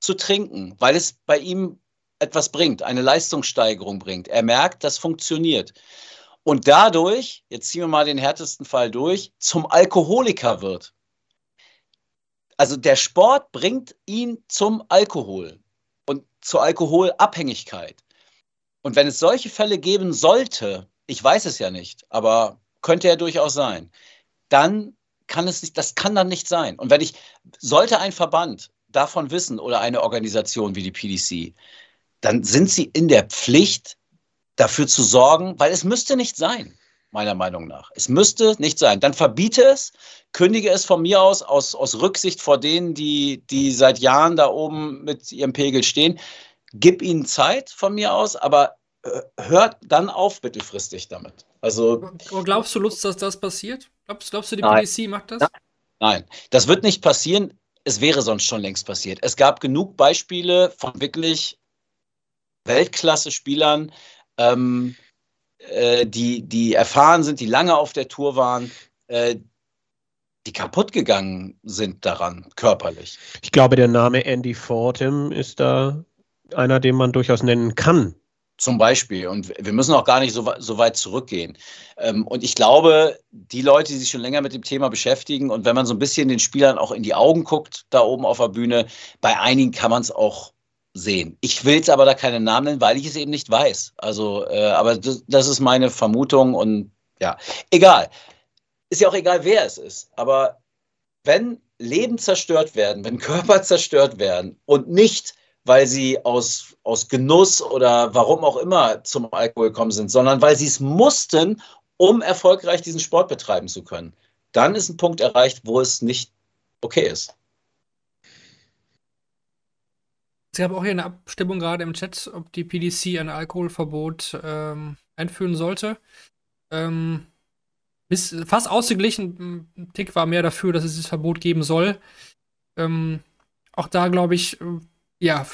zu trinken, weil es bei ihm etwas bringt, eine Leistungssteigerung bringt. Er merkt, das funktioniert. Und dadurch, jetzt ziehen wir mal den härtesten Fall durch, zum Alkoholiker wird. Also der Sport bringt ihn zum Alkohol zur Alkoholabhängigkeit. Und wenn es solche Fälle geben sollte, ich weiß es ja nicht, aber könnte ja durchaus sein, dann kann es nicht, das kann dann nicht sein. Und wenn ich, sollte ein Verband davon wissen oder eine Organisation wie die PDC, dann sind sie in der Pflicht, dafür zu sorgen, weil es müsste nicht sein, meiner Meinung nach. Es müsste nicht sein. Dann verbiete es, kündige es von mir aus, aus, aus Rücksicht vor denen, die, die seit Jahren da oben mit ihrem Pegel stehen. Gib ihnen Zeit von mir aus, aber äh, hört dann auf mittelfristig damit. Also, glaubst du, Lutz, dass das passiert? Glaubst, glaubst du, die nein. PDC macht das? Nein, das wird nicht passieren. Es wäre sonst schon längst passiert. Es gab genug Beispiele von wirklich Weltklasse-Spielern, ähm, äh, die, die erfahren sind, die lange auf der Tour waren, äh, die kaputt gegangen sind daran, körperlich. Ich glaube, der Name Andy Fortem ist da einer, den man durchaus nennen kann. Zum Beispiel. Und wir müssen auch gar nicht so, so weit zurückgehen. Ähm, und ich glaube, die Leute, die sich schon länger mit dem Thema beschäftigen und wenn man so ein bisschen den Spielern auch in die Augen guckt, da oben auf der Bühne, bei einigen kann man es auch sehen. Ich will jetzt aber da keine Namen nennen, weil ich es eben nicht weiß. Also, äh, aber das, das ist meine Vermutung und ja, egal. Ist ja auch egal, wer es ist. Aber wenn Leben zerstört werden, wenn (laughs) Körper zerstört werden und nicht weil sie aus, aus Genuss oder warum auch immer zum Alkohol gekommen sind, sondern weil sie es mussten, um erfolgreich diesen Sport betreiben zu können. Dann ist ein Punkt erreicht, wo es nicht okay ist. Es gab auch hier eine Abstimmung gerade im Chat, ob die PDC ein Alkoholverbot ähm, einführen sollte. Ähm, bis, fast ausgeglichen, ein Tick war mehr dafür, dass es dieses Verbot geben soll. Ähm, auch da, glaube ich, ja,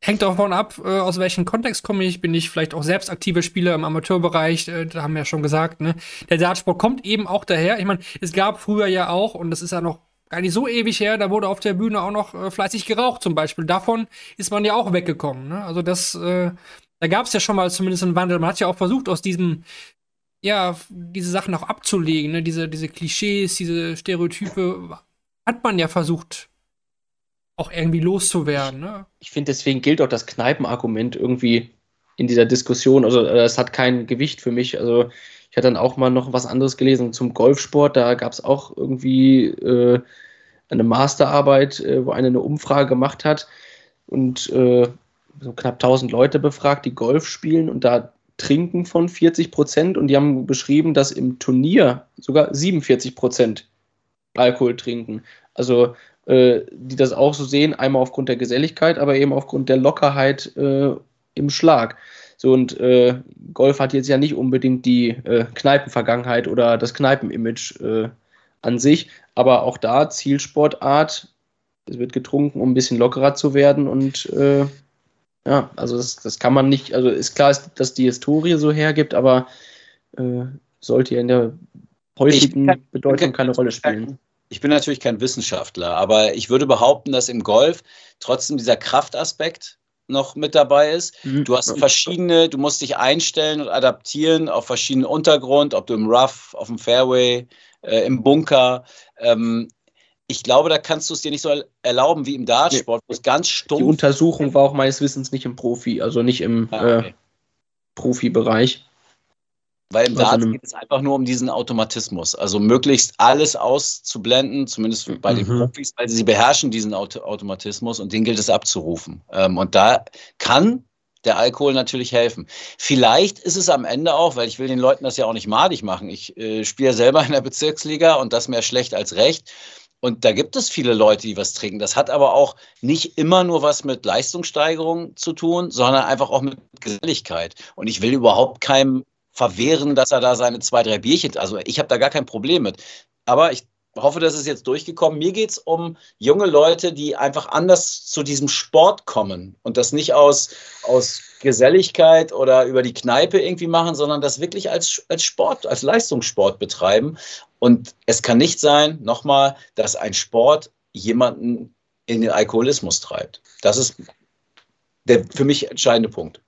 hängt davon ab, äh, aus welchem Kontext komme ich. Bin ich vielleicht auch selbst aktive Spieler im Amateurbereich, äh, da haben wir ja schon gesagt, ne? Der Dartsport kommt eben auch daher. Ich meine, es gab früher ja auch, und das ist ja noch gar nicht so ewig her, da wurde auf der Bühne auch noch äh, fleißig geraucht zum Beispiel. Davon ist man ja auch weggekommen. Ne? Also das, äh, da gab es ja schon mal zumindest einen Wandel. Man hat ja auch versucht, aus diesem, ja, diese Sachen auch abzulegen, ne? diese, diese Klischees, diese Stereotype, hat man ja versucht auch irgendwie loszuwerden. Ne? Ich finde, deswegen gilt auch das Kneipenargument irgendwie in dieser Diskussion. Also äh, es hat kein Gewicht für mich. Also ich hatte dann auch mal noch was anderes gelesen zum Golfsport. Da gab es auch irgendwie äh, eine Masterarbeit, äh, wo eine eine Umfrage gemacht hat und äh, so knapp 1000 Leute befragt, die Golf spielen und da trinken von 40 Prozent und die haben beschrieben, dass im Turnier sogar 47 Prozent Alkohol trinken. Also äh, die das auch so sehen, einmal aufgrund der Geselligkeit, aber eben aufgrund der Lockerheit äh, im Schlag. So und äh, Golf hat jetzt ja nicht unbedingt die äh, Kneipenvergangenheit oder das Kneipenimage äh, an sich, aber auch da Zielsportart. Es wird getrunken, um ein bisschen lockerer zu werden und äh, ja, also das, das kann man nicht, also ist klar, dass die Historie so hergibt, aber sollte ja in der heutigen kann, Bedeutung keine Rolle spielen ich bin natürlich kein Wissenschaftler, aber ich würde behaupten, dass im Golf trotzdem dieser Kraftaspekt noch mit dabei ist. Mhm. Du hast verschiedene, du musst dich einstellen und adaptieren auf verschiedenen Untergrund, ob du im Rough, auf dem Fairway, äh, im Bunker. Ähm, ich glaube, da kannst du es dir nicht so erlauben wie im Dartsport, wo es ganz stumpf. Die Untersuchung war auch meines Wissens nicht im Profi, also nicht im ah, okay. äh, Profibereich. Weil im Darts geht es einfach nur um diesen Automatismus. Also möglichst alles auszublenden, zumindest bei mhm. den Profis, weil sie beherrschen diesen Auto Automatismus und den gilt es abzurufen. Ähm, und da kann der Alkohol natürlich helfen. Vielleicht ist es am Ende auch, weil ich will den Leuten das ja auch nicht madig machen. Ich äh, spiele selber in der Bezirksliga und das mehr schlecht als recht. Und da gibt es viele Leute, die was trinken. Das hat aber auch nicht immer nur was mit Leistungssteigerung zu tun, sondern einfach auch mit Geselligkeit. Und ich will überhaupt keinem verwehren, dass er da seine zwei, drei Bierchen, also ich habe da gar kein Problem mit. Aber ich hoffe, das ist jetzt durchgekommen. Mir geht es um junge Leute, die einfach anders zu diesem Sport kommen und das nicht aus, aus Geselligkeit oder über die Kneipe irgendwie machen, sondern das wirklich als, als Sport, als Leistungssport betreiben. Und es kann nicht sein, nochmal, dass ein Sport jemanden in den Alkoholismus treibt. Das ist der für mich entscheidende Punkt.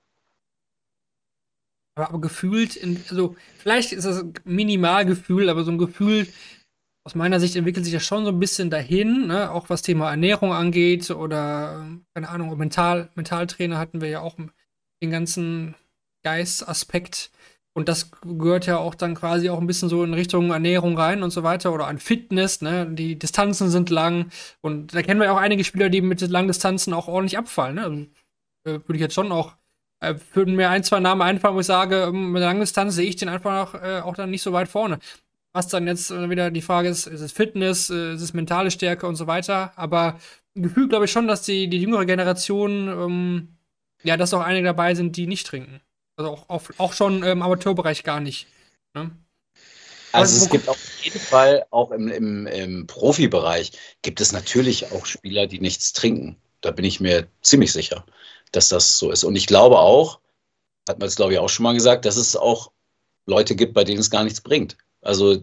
Aber, aber gefühlt, in, also vielleicht ist das ein Minimalgefühl, aber so ein Gefühl, aus meiner Sicht entwickelt sich das schon so ein bisschen dahin, ne? auch was Thema Ernährung angeht oder, keine Ahnung, Mental, Mentaltrainer hatten wir ja auch den ganzen Geistaspekt. Und das gehört ja auch dann quasi auch ein bisschen so in Richtung Ernährung rein und so weiter oder an Fitness, ne? Die Distanzen sind lang und da kennen wir ja auch einige Spieler, die mit langen Distanzen auch ordentlich abfallen, ne? Also, äh, würde ich jetzt schon auch würden mir ein, zwei Namen einfallen, wo ich sage, ähm, mit der Langdistanz sehe ich den einfach äh, auch dann nicht so weit vorne. Was dann jetzt äh, wieder die Frage ist, ist es Fitness, äh, ist es mentale Stärke und so weiter. Aber Gefühl glaube ich schon, dass die, die jüngere Generation, ähm, ja, dass auch einige dabei sind, die nicht trinken. Also auch, auch, auch schon im Amateurbereich gar nicht. Ne? Also es gibt auf jeden Fall auch im, im, im Profibereich gibt es natürlich auch Spieler, die nichts trinken. Da bin ich mir ziemlich sicher dass das so ist. Und ich glaube auch, hat man es glaube ich auch schon mal gesagt, dass es auch Leute gibt, bei denen es gar nichts bringt. Also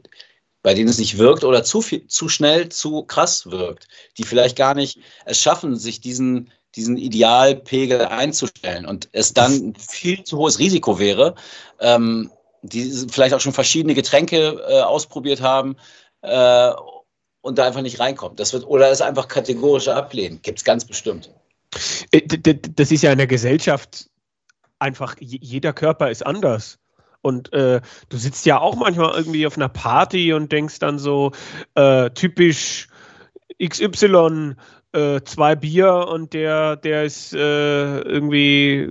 bei denen es nicht wirkt oder zu viel, zu schnell, zu krass wirkt, die vielleicht gar nicht es schaffen, sich diesen, diesen Idealpegel einzustellen und es dann viel zu hohes Risiko wäre, ähm, die vielleicht auch schon verschiedene Getränke äh, ausprobiert haben äh, und da einfach nicht reinkommt. Das wird, oder es einfach kategorische ablehnen. Gibt es ganz bestimmt. Äh, das ist ja in der Gesellschaft einfach, jeder Körper ist anders. Und äh, du sitzt ja auch manchmal irgendwie auf einer Party und denkst dann so, äh, typisch XY, äh, zwei Bier und der, der ist äh, irgendwie,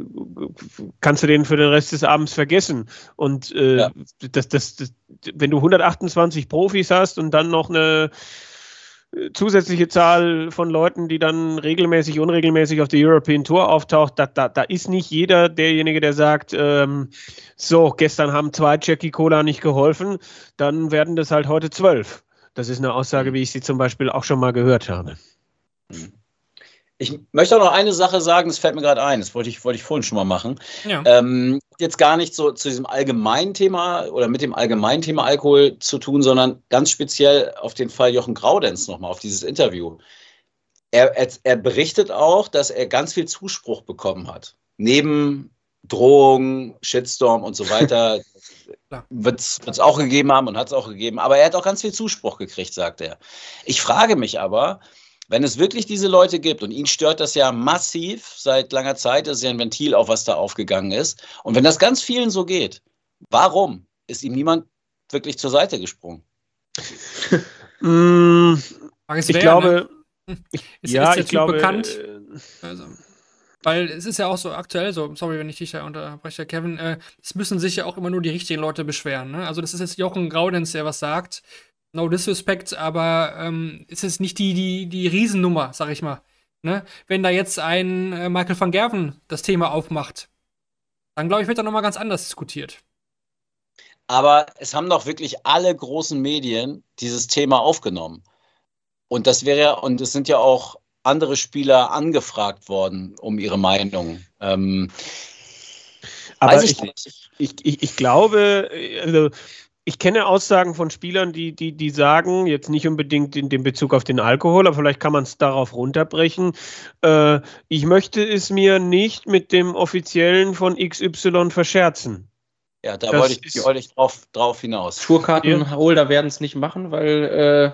kannst du den für den Rest des Abends vergessen. Und äh, ja. das, das, das, wenn du 128 Profis hast und dann noch eine zusätzliche Zahl von Leuten, die dann regelmäßig, unregelmäßig auf der European Tour auftaucht, da, da, da ist nicht jeder derjenige, der sagt, ähm, so, gestern haben zwei Jackie Cola nicht geholfen, dann werden das halt heute zwölf. Das ist eine Aussage, wie ich sie zum Beispiel auch schon mal gehört habe. Mhm. Ich möchte auch noch eine Sache sagen, das fällt mir gerade ein, das wollte ich, wollte ich vorhin schon mal machen. Ja. Ähm, jetzt gar nicht so zu diesem allgemeinen Thema oder mit dem allgemeinen Thema Alkohol zu tun, sondern ganz speziell auf den Fall Jochen Graudenz nochmal, auf dieses Interview. Er, er, er berichtet auch, dass er ganz viel Zuspruch bekommen hat. Neben Drohungen, Shitstorm und so weiter (laughs) wird es auch gegeben haben und hat es auch gegeben. Aber er hat auch ganz viel Zuspruch gekriegt, sagt er. Ich frage mich aber, wenn es wirklich diese Leute gibt und ihn stört das ja massiv seit langer Zeit, das ist ja ein Ventil, auch was da aufgegangen ist. Und wenn das ganz vielen so geht, warum ist ihm niemand wirklich zur Seite gesprungen? mm, ich wer, glaube, ne? (laughs) ist, ja, ist der ich typ glaube, bekannt. Äh, also, weil es ist ja auch so aktuell so, sorry, wenn ich dich da unterbreche, Kevin, äh, es müssen sich ja auch immer nur die richtigen Leute beschweren. Ne? Also das ist jetzt Jochen Graudenz, der was sagt no disrespect, aber ähm, ist es nicht die, die, die Riesennummer, sag ich mal. Ne? Wenn da jetzt ein äh, Michael van Gerven das Thema aufmacht, dann glaube ich, wird da nochmal ganz anders diskutiert. Aber es haben doch wirklich alle großen Medien dieses Thema aufgenommen. Und das wäre ja, und es sind ja auch andere Spieler angefragt worden um ihre Meinung. Ähm, aber ich, ich, ich, ich, glaube, also ich kenne Aussagen von Spielern, die, die, die sagen, jetzt nicht unbedingt in dem Bezug auf den Alkohol, aber vielleicht kann man es darauf runterbrechen. Äh, ich möchte es mir nicht mit dem Offiziellen von XY verscherzen. Ja, da wollte ich, wollte ich drauf, drauf hinaus. Tourkartenholder ja. werden es nicht machen, weil äh,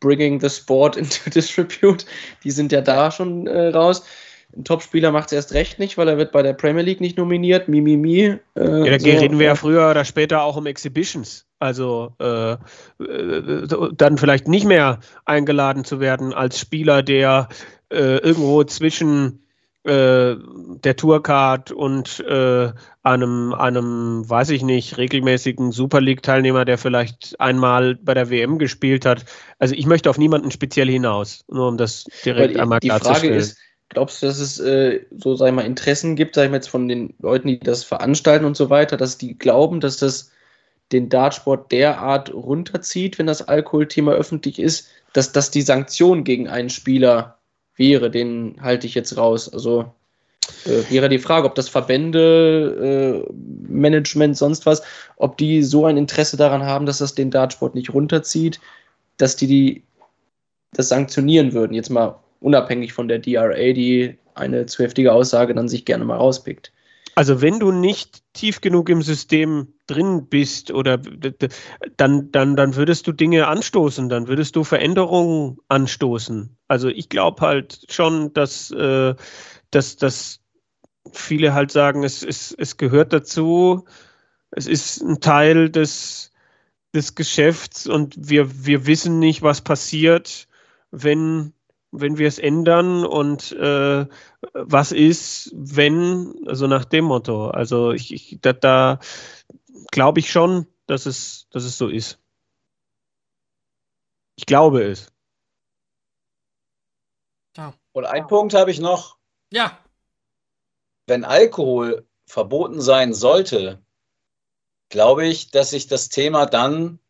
Bringing the Sport (laughs) into Distribute, die sind ja da schon äh, raus. Ein Topspieler macht es erst recht nicht, weil er wird bei der Premier League nicht nominiert. Mimimi. Mi, mi, äh, ja, da so, reden wir ja früher oder später auch um Exhibitions. Also äh, äh, dann vielleicht nicht mehr eingeladen zu werden als Spieler, der äh, irgendwo zwischen äh, der Tourcard und äh, einem, einem, weiß ich nicht, regelmäßigen Super League-Teilnehmer, der vielleicht einmal bei der WM gespielt hat. Also ich möchte auf niemanden speziell hinaus, nur um das direkt die, einmal klarzustellen. Die Frage ist, glaubst du, dass es äh, so, sag ich mal, Interessen gibt, sag ich mal jetzt von den Leuten, die das veranstalten und so weiter, dass die glauben, dass das den Dartsport derart runterzieht, wenn das Alkoholthema öffentlich ist, dass das die Sanktion gegen einen Spieler wäre. Den halte ich jetzt raus. Also äh, wäre die Frage, ob das Verbände, äh, Management, sonst was, ob die so ein Interesse daran haben, dass das den Dartsport nicht runterzieht, dass die, die das sanktionieren würden. Jetzt mal unabhängig von der DRA, die eine zu heftige Aussage dann sich gerne mal rauspickt. Also wenn du nicht tief genug im System drin bist oder dann, dann, dann würdest du Dinge anstoßen, dann würdest du Veränderungen anstoßen. Also ich glaube halt schon, dass, äh, dass, dass viele halt sagen, es, es, es gehört dazu, es ist ein Teil des, des Geschäfts und wir, wir wissen nicht, was passiert, wenn wenn wir es ändern und äh, was ist, wenn, also nach dem Motto. Also ich, ich da, da glaube ich schon, dass es, dass es so ist. Ich glaube es. Ja. Und ein Punkt habe ich noch. Ja. Wenn Alkohol verboten sein sollte, glaube ich, dass sich das Thema dann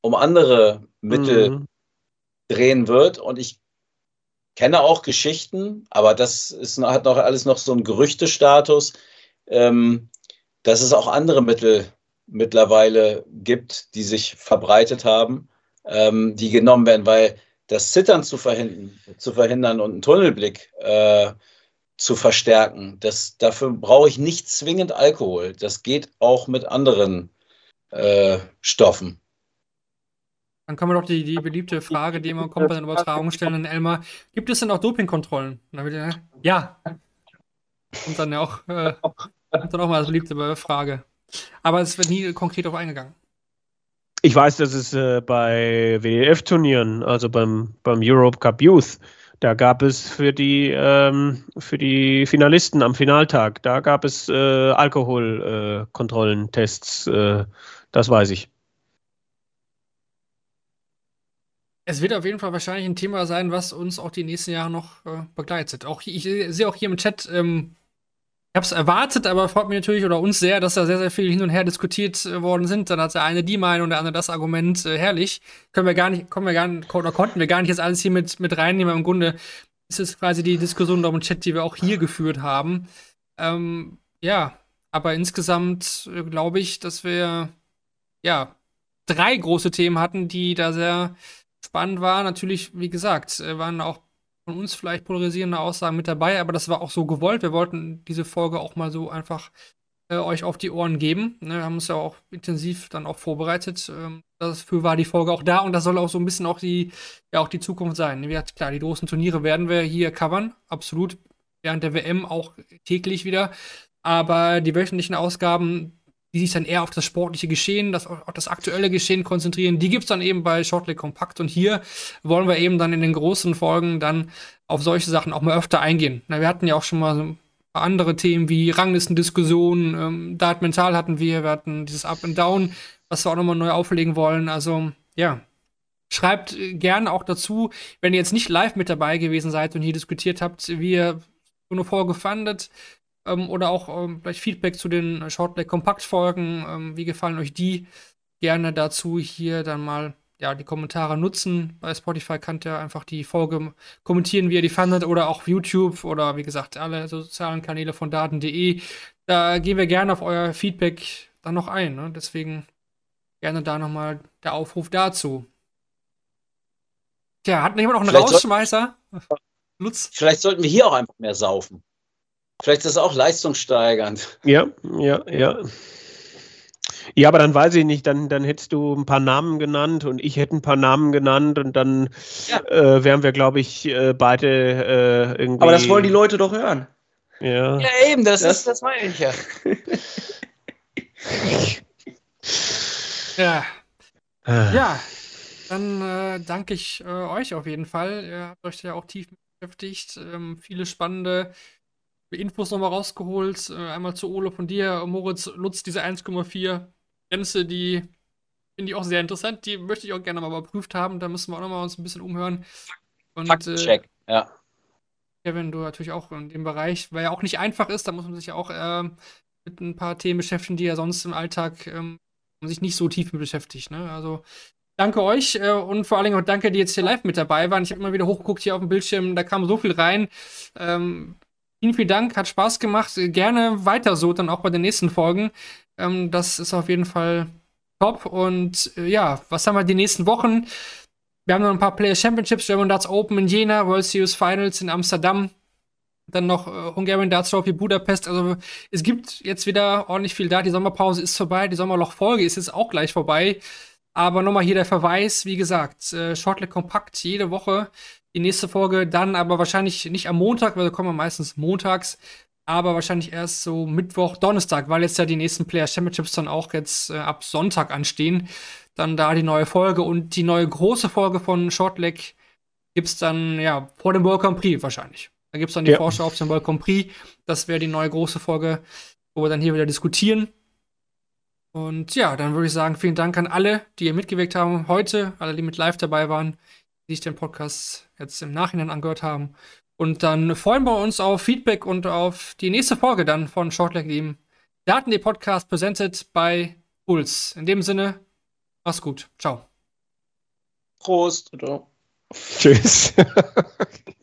um andere Mittel mhm. drehen wird. Und ich kenne auch Geschichten, aber das ist, hat noch alles noch so einen Gerüchtestatus, ähm, dass es auch andere Mittel mittlerweile gibt, die sich verbreitet haben, ähm, die genommen werden, weil das Zittern zu verhindern, zu verhindern und einen Tunnelblick äh, zu verstärken, das, dafür brauche ich nicht zwingend Alkohol. Das geht auch mit anderen äh, Stoffen. Dann kann man doch die, die beliebte Frage, die immer kommt bei den Übertragungen stellen, Elmar, gibt es denn auch Dopingkontrollen? ja. Und dann auch, äh, dann auch mal das beliebte Frage. Aber es wird nie konkret darauf eingegangen. Ich weiß, dass es äh, bei WEF-Turnieren, also beim, beim Europe Cup Youth, da gab es für die, ähm, für die Finalisten am Finaltag, da gab es äh, Alkoholkontrollen, Tests, äh, das weiß ich. Es wird auf jeden Fall wahrscheinlich ein Thema sein, was uns auch die nächsten Jahre noch äh, begleitet. Auch ich sehe auch hier im Chat ähm, ich habe es erwartet, aber freut mich natürlich oder uns sehr, dass da sehr, sehr viel hin und her diskutiert äh, worden sind. Dann hat der eine die Meinung, der andere das Argument. Äh, herrlich. Können wir gar nicht, kommen wir gar nicht, oder konnten wir gar nicht jetzt alles hier mit, mit reinnehmen. Im Grunde ist es quasi die Diskussion da im Chat, die wir auch hier geführt haben. Ähm, ja, aber insgesamt äh, glaube ich, dass wir ja drei große Themen hatten, die da sehr spannend waren. Natürlich, wie gesagt, äh, waren auch von uns vielleicht polarisierende Aussagen mit dabei, aber das war auch so gewollt. Wir wollten diese Folge auch mal so einfach äh, euch auf die Ohren geben. Ne, wir haben uns ja auch intensiv dann auch vorbereitet. Ähm, dafür war die Folge auch da und das soll auch so ein bisschen auch die, ja, auch die Zukunft sein. Gesagt, klar, die großen Turniere werden wir hier covern, absolut. Während der WM auch täglich wieder. Aber die wöchentlichen Ausgaben, die sich dann eher auf das sportliche Geschehen, das, auf das aktuelle Geschehen konzentrieren. Die gibt es dann eben bei Shortleg Kompakt. Und hier wollen wir eben dann in den großen Folgen dann auf solche Sachen auch mal öfter eingehen. Na, wir hatten ja auch schon mal so ein paar andere Themen wie Ranglistendiskussionen, ähm, Dart Mental hatten wir, wir hatten dieses Up and Down, was wir auch nochmal neu auflegen wollen. Also, ja. Schreibt gerne auch dazu, wenn ihr jetzt nicht live mit dabei gewesen seid und hier diskutiert habt, wie ihr so eine Folge fandet, ähm, oder auch ähm, vielleicht Feedback zu den Shortleg Kompakt-Folgen. Ähm, wie gefallen euch die? Gerne dazu hier dann mal ja, die Kommentare nutzen. Bei Spotify könnt ihr einfach die Folge kommentieren, wie ihr die fandet, oder auch YouTube oder wie gesagt, alle sozialen Kanäle von daten.de. Da gehen wir gerne auf euer Feedback dann noch ein. Ne? Deswegen gerne da nochmal der Aufruf dazu. Tja, hat nicht jemand noch einen vielleicht Rausschmeißer? Lutz? Vielleicht sollten wir hier auch einfach mehr saufen. Vielleicht ist das auch leistungssteigernd. Ja, ja, ja. Ja, aber dann weiß ich nicht, dann, dann hättest du ein paar Namen genannt und ich hätte ein paar Namen genannt und dann ja. äh, wären wir, glaube ich, äh, beide äh, irgendwie. Aber das wollen die Leute doch hören. Ja, ja eben, das, das, ist, das meine ich ja. (laughs) ja. Ja, dann äh, danke ich äh, euch auf jeden Fall. Ihr habt euch ja auch tief beschäftigt. Ähm, viele spannende Infos nochmal rausgeholt. Äh, einmal zu Ole von dir, Moritz Lutz, diese 1,4 Grenze, die finde ich auch sehr interessant. Die möchte ich auch gerne mal überprüft haben. Da müssen wir auch nochmal uns ein bisschen umhören. Und, Faktcheck, äh, ja. Kevin, du natürlich auch in dem Bereich, weil ja auch nicht einfach ist, da muss man sich ja auch äh, mit ein paar Themen beschäftigen, die ja sonst im Alltag ähm, sich nicht so tief mit beschäftigt. Ne? Also danke euch äh, und vor allen Dingen auch danke, die jetzt hier live mit dabei waren. Ich habe immer wieder hochgeguckt hier auf dem Bildschirm, da kam so viel rein. Ähm, Vielen, vielen Dank, hat Spaß gemacht. Gerne weiter so, dann auch bei den nächsten Folgen. Ähm, das ist auf jeden Fall top. Und äh, ja, was haben wir die nächsten Wochen? Wir haben noch ein paar Player Championships, German Darts Open in Jena, World Series Finals in Amsterdam, dann noch äh, Hungarian Darts Trophy Budapest. Also es gibt jetzt wieder ordentlich viel da. Die Sommerpause ist vorbei, die Sommerlochfolge ist jetzt auch gleich vorbei. Aber nochmal hier der Verweis, wie gesagt, äh, Shortleg kompakt jede Woche die nächste Folge dann aber wahrscheinlich nicht am Montag, weil da kommen wir meistens montags, aber wahrscheinlich erst so Mittwoch, Donnerstag, weil jetzt ja die nächsten Player Championships dann auch jetzt äh, ab Sonntag anstehen. Dann da die neue Folge und die neue große Folge von Shortleg gibt es dann ja vor dem World Grand Prix wahrscheinlich. Da gibt es dann die ja. Vorschau auf den World Grand Prix. Das wäre die neue große Folge, wo wir dann hier wieder diskutieren. Und ja, dann würde ich sagen, vielen Dank an alle, die hier mitgewirkt haben heute, alle, die mit live dabei waren die sich den Podcast jetzt im Nachhinein angehört haben. Und dann freuen wir uns auf Feedback und auf die nächste Folge dann von Shortleg Team. Daten die Podcast presented bei Puls. In dem Sinne, mach's gut. Ciao. Prost. Tschüss. (laughs)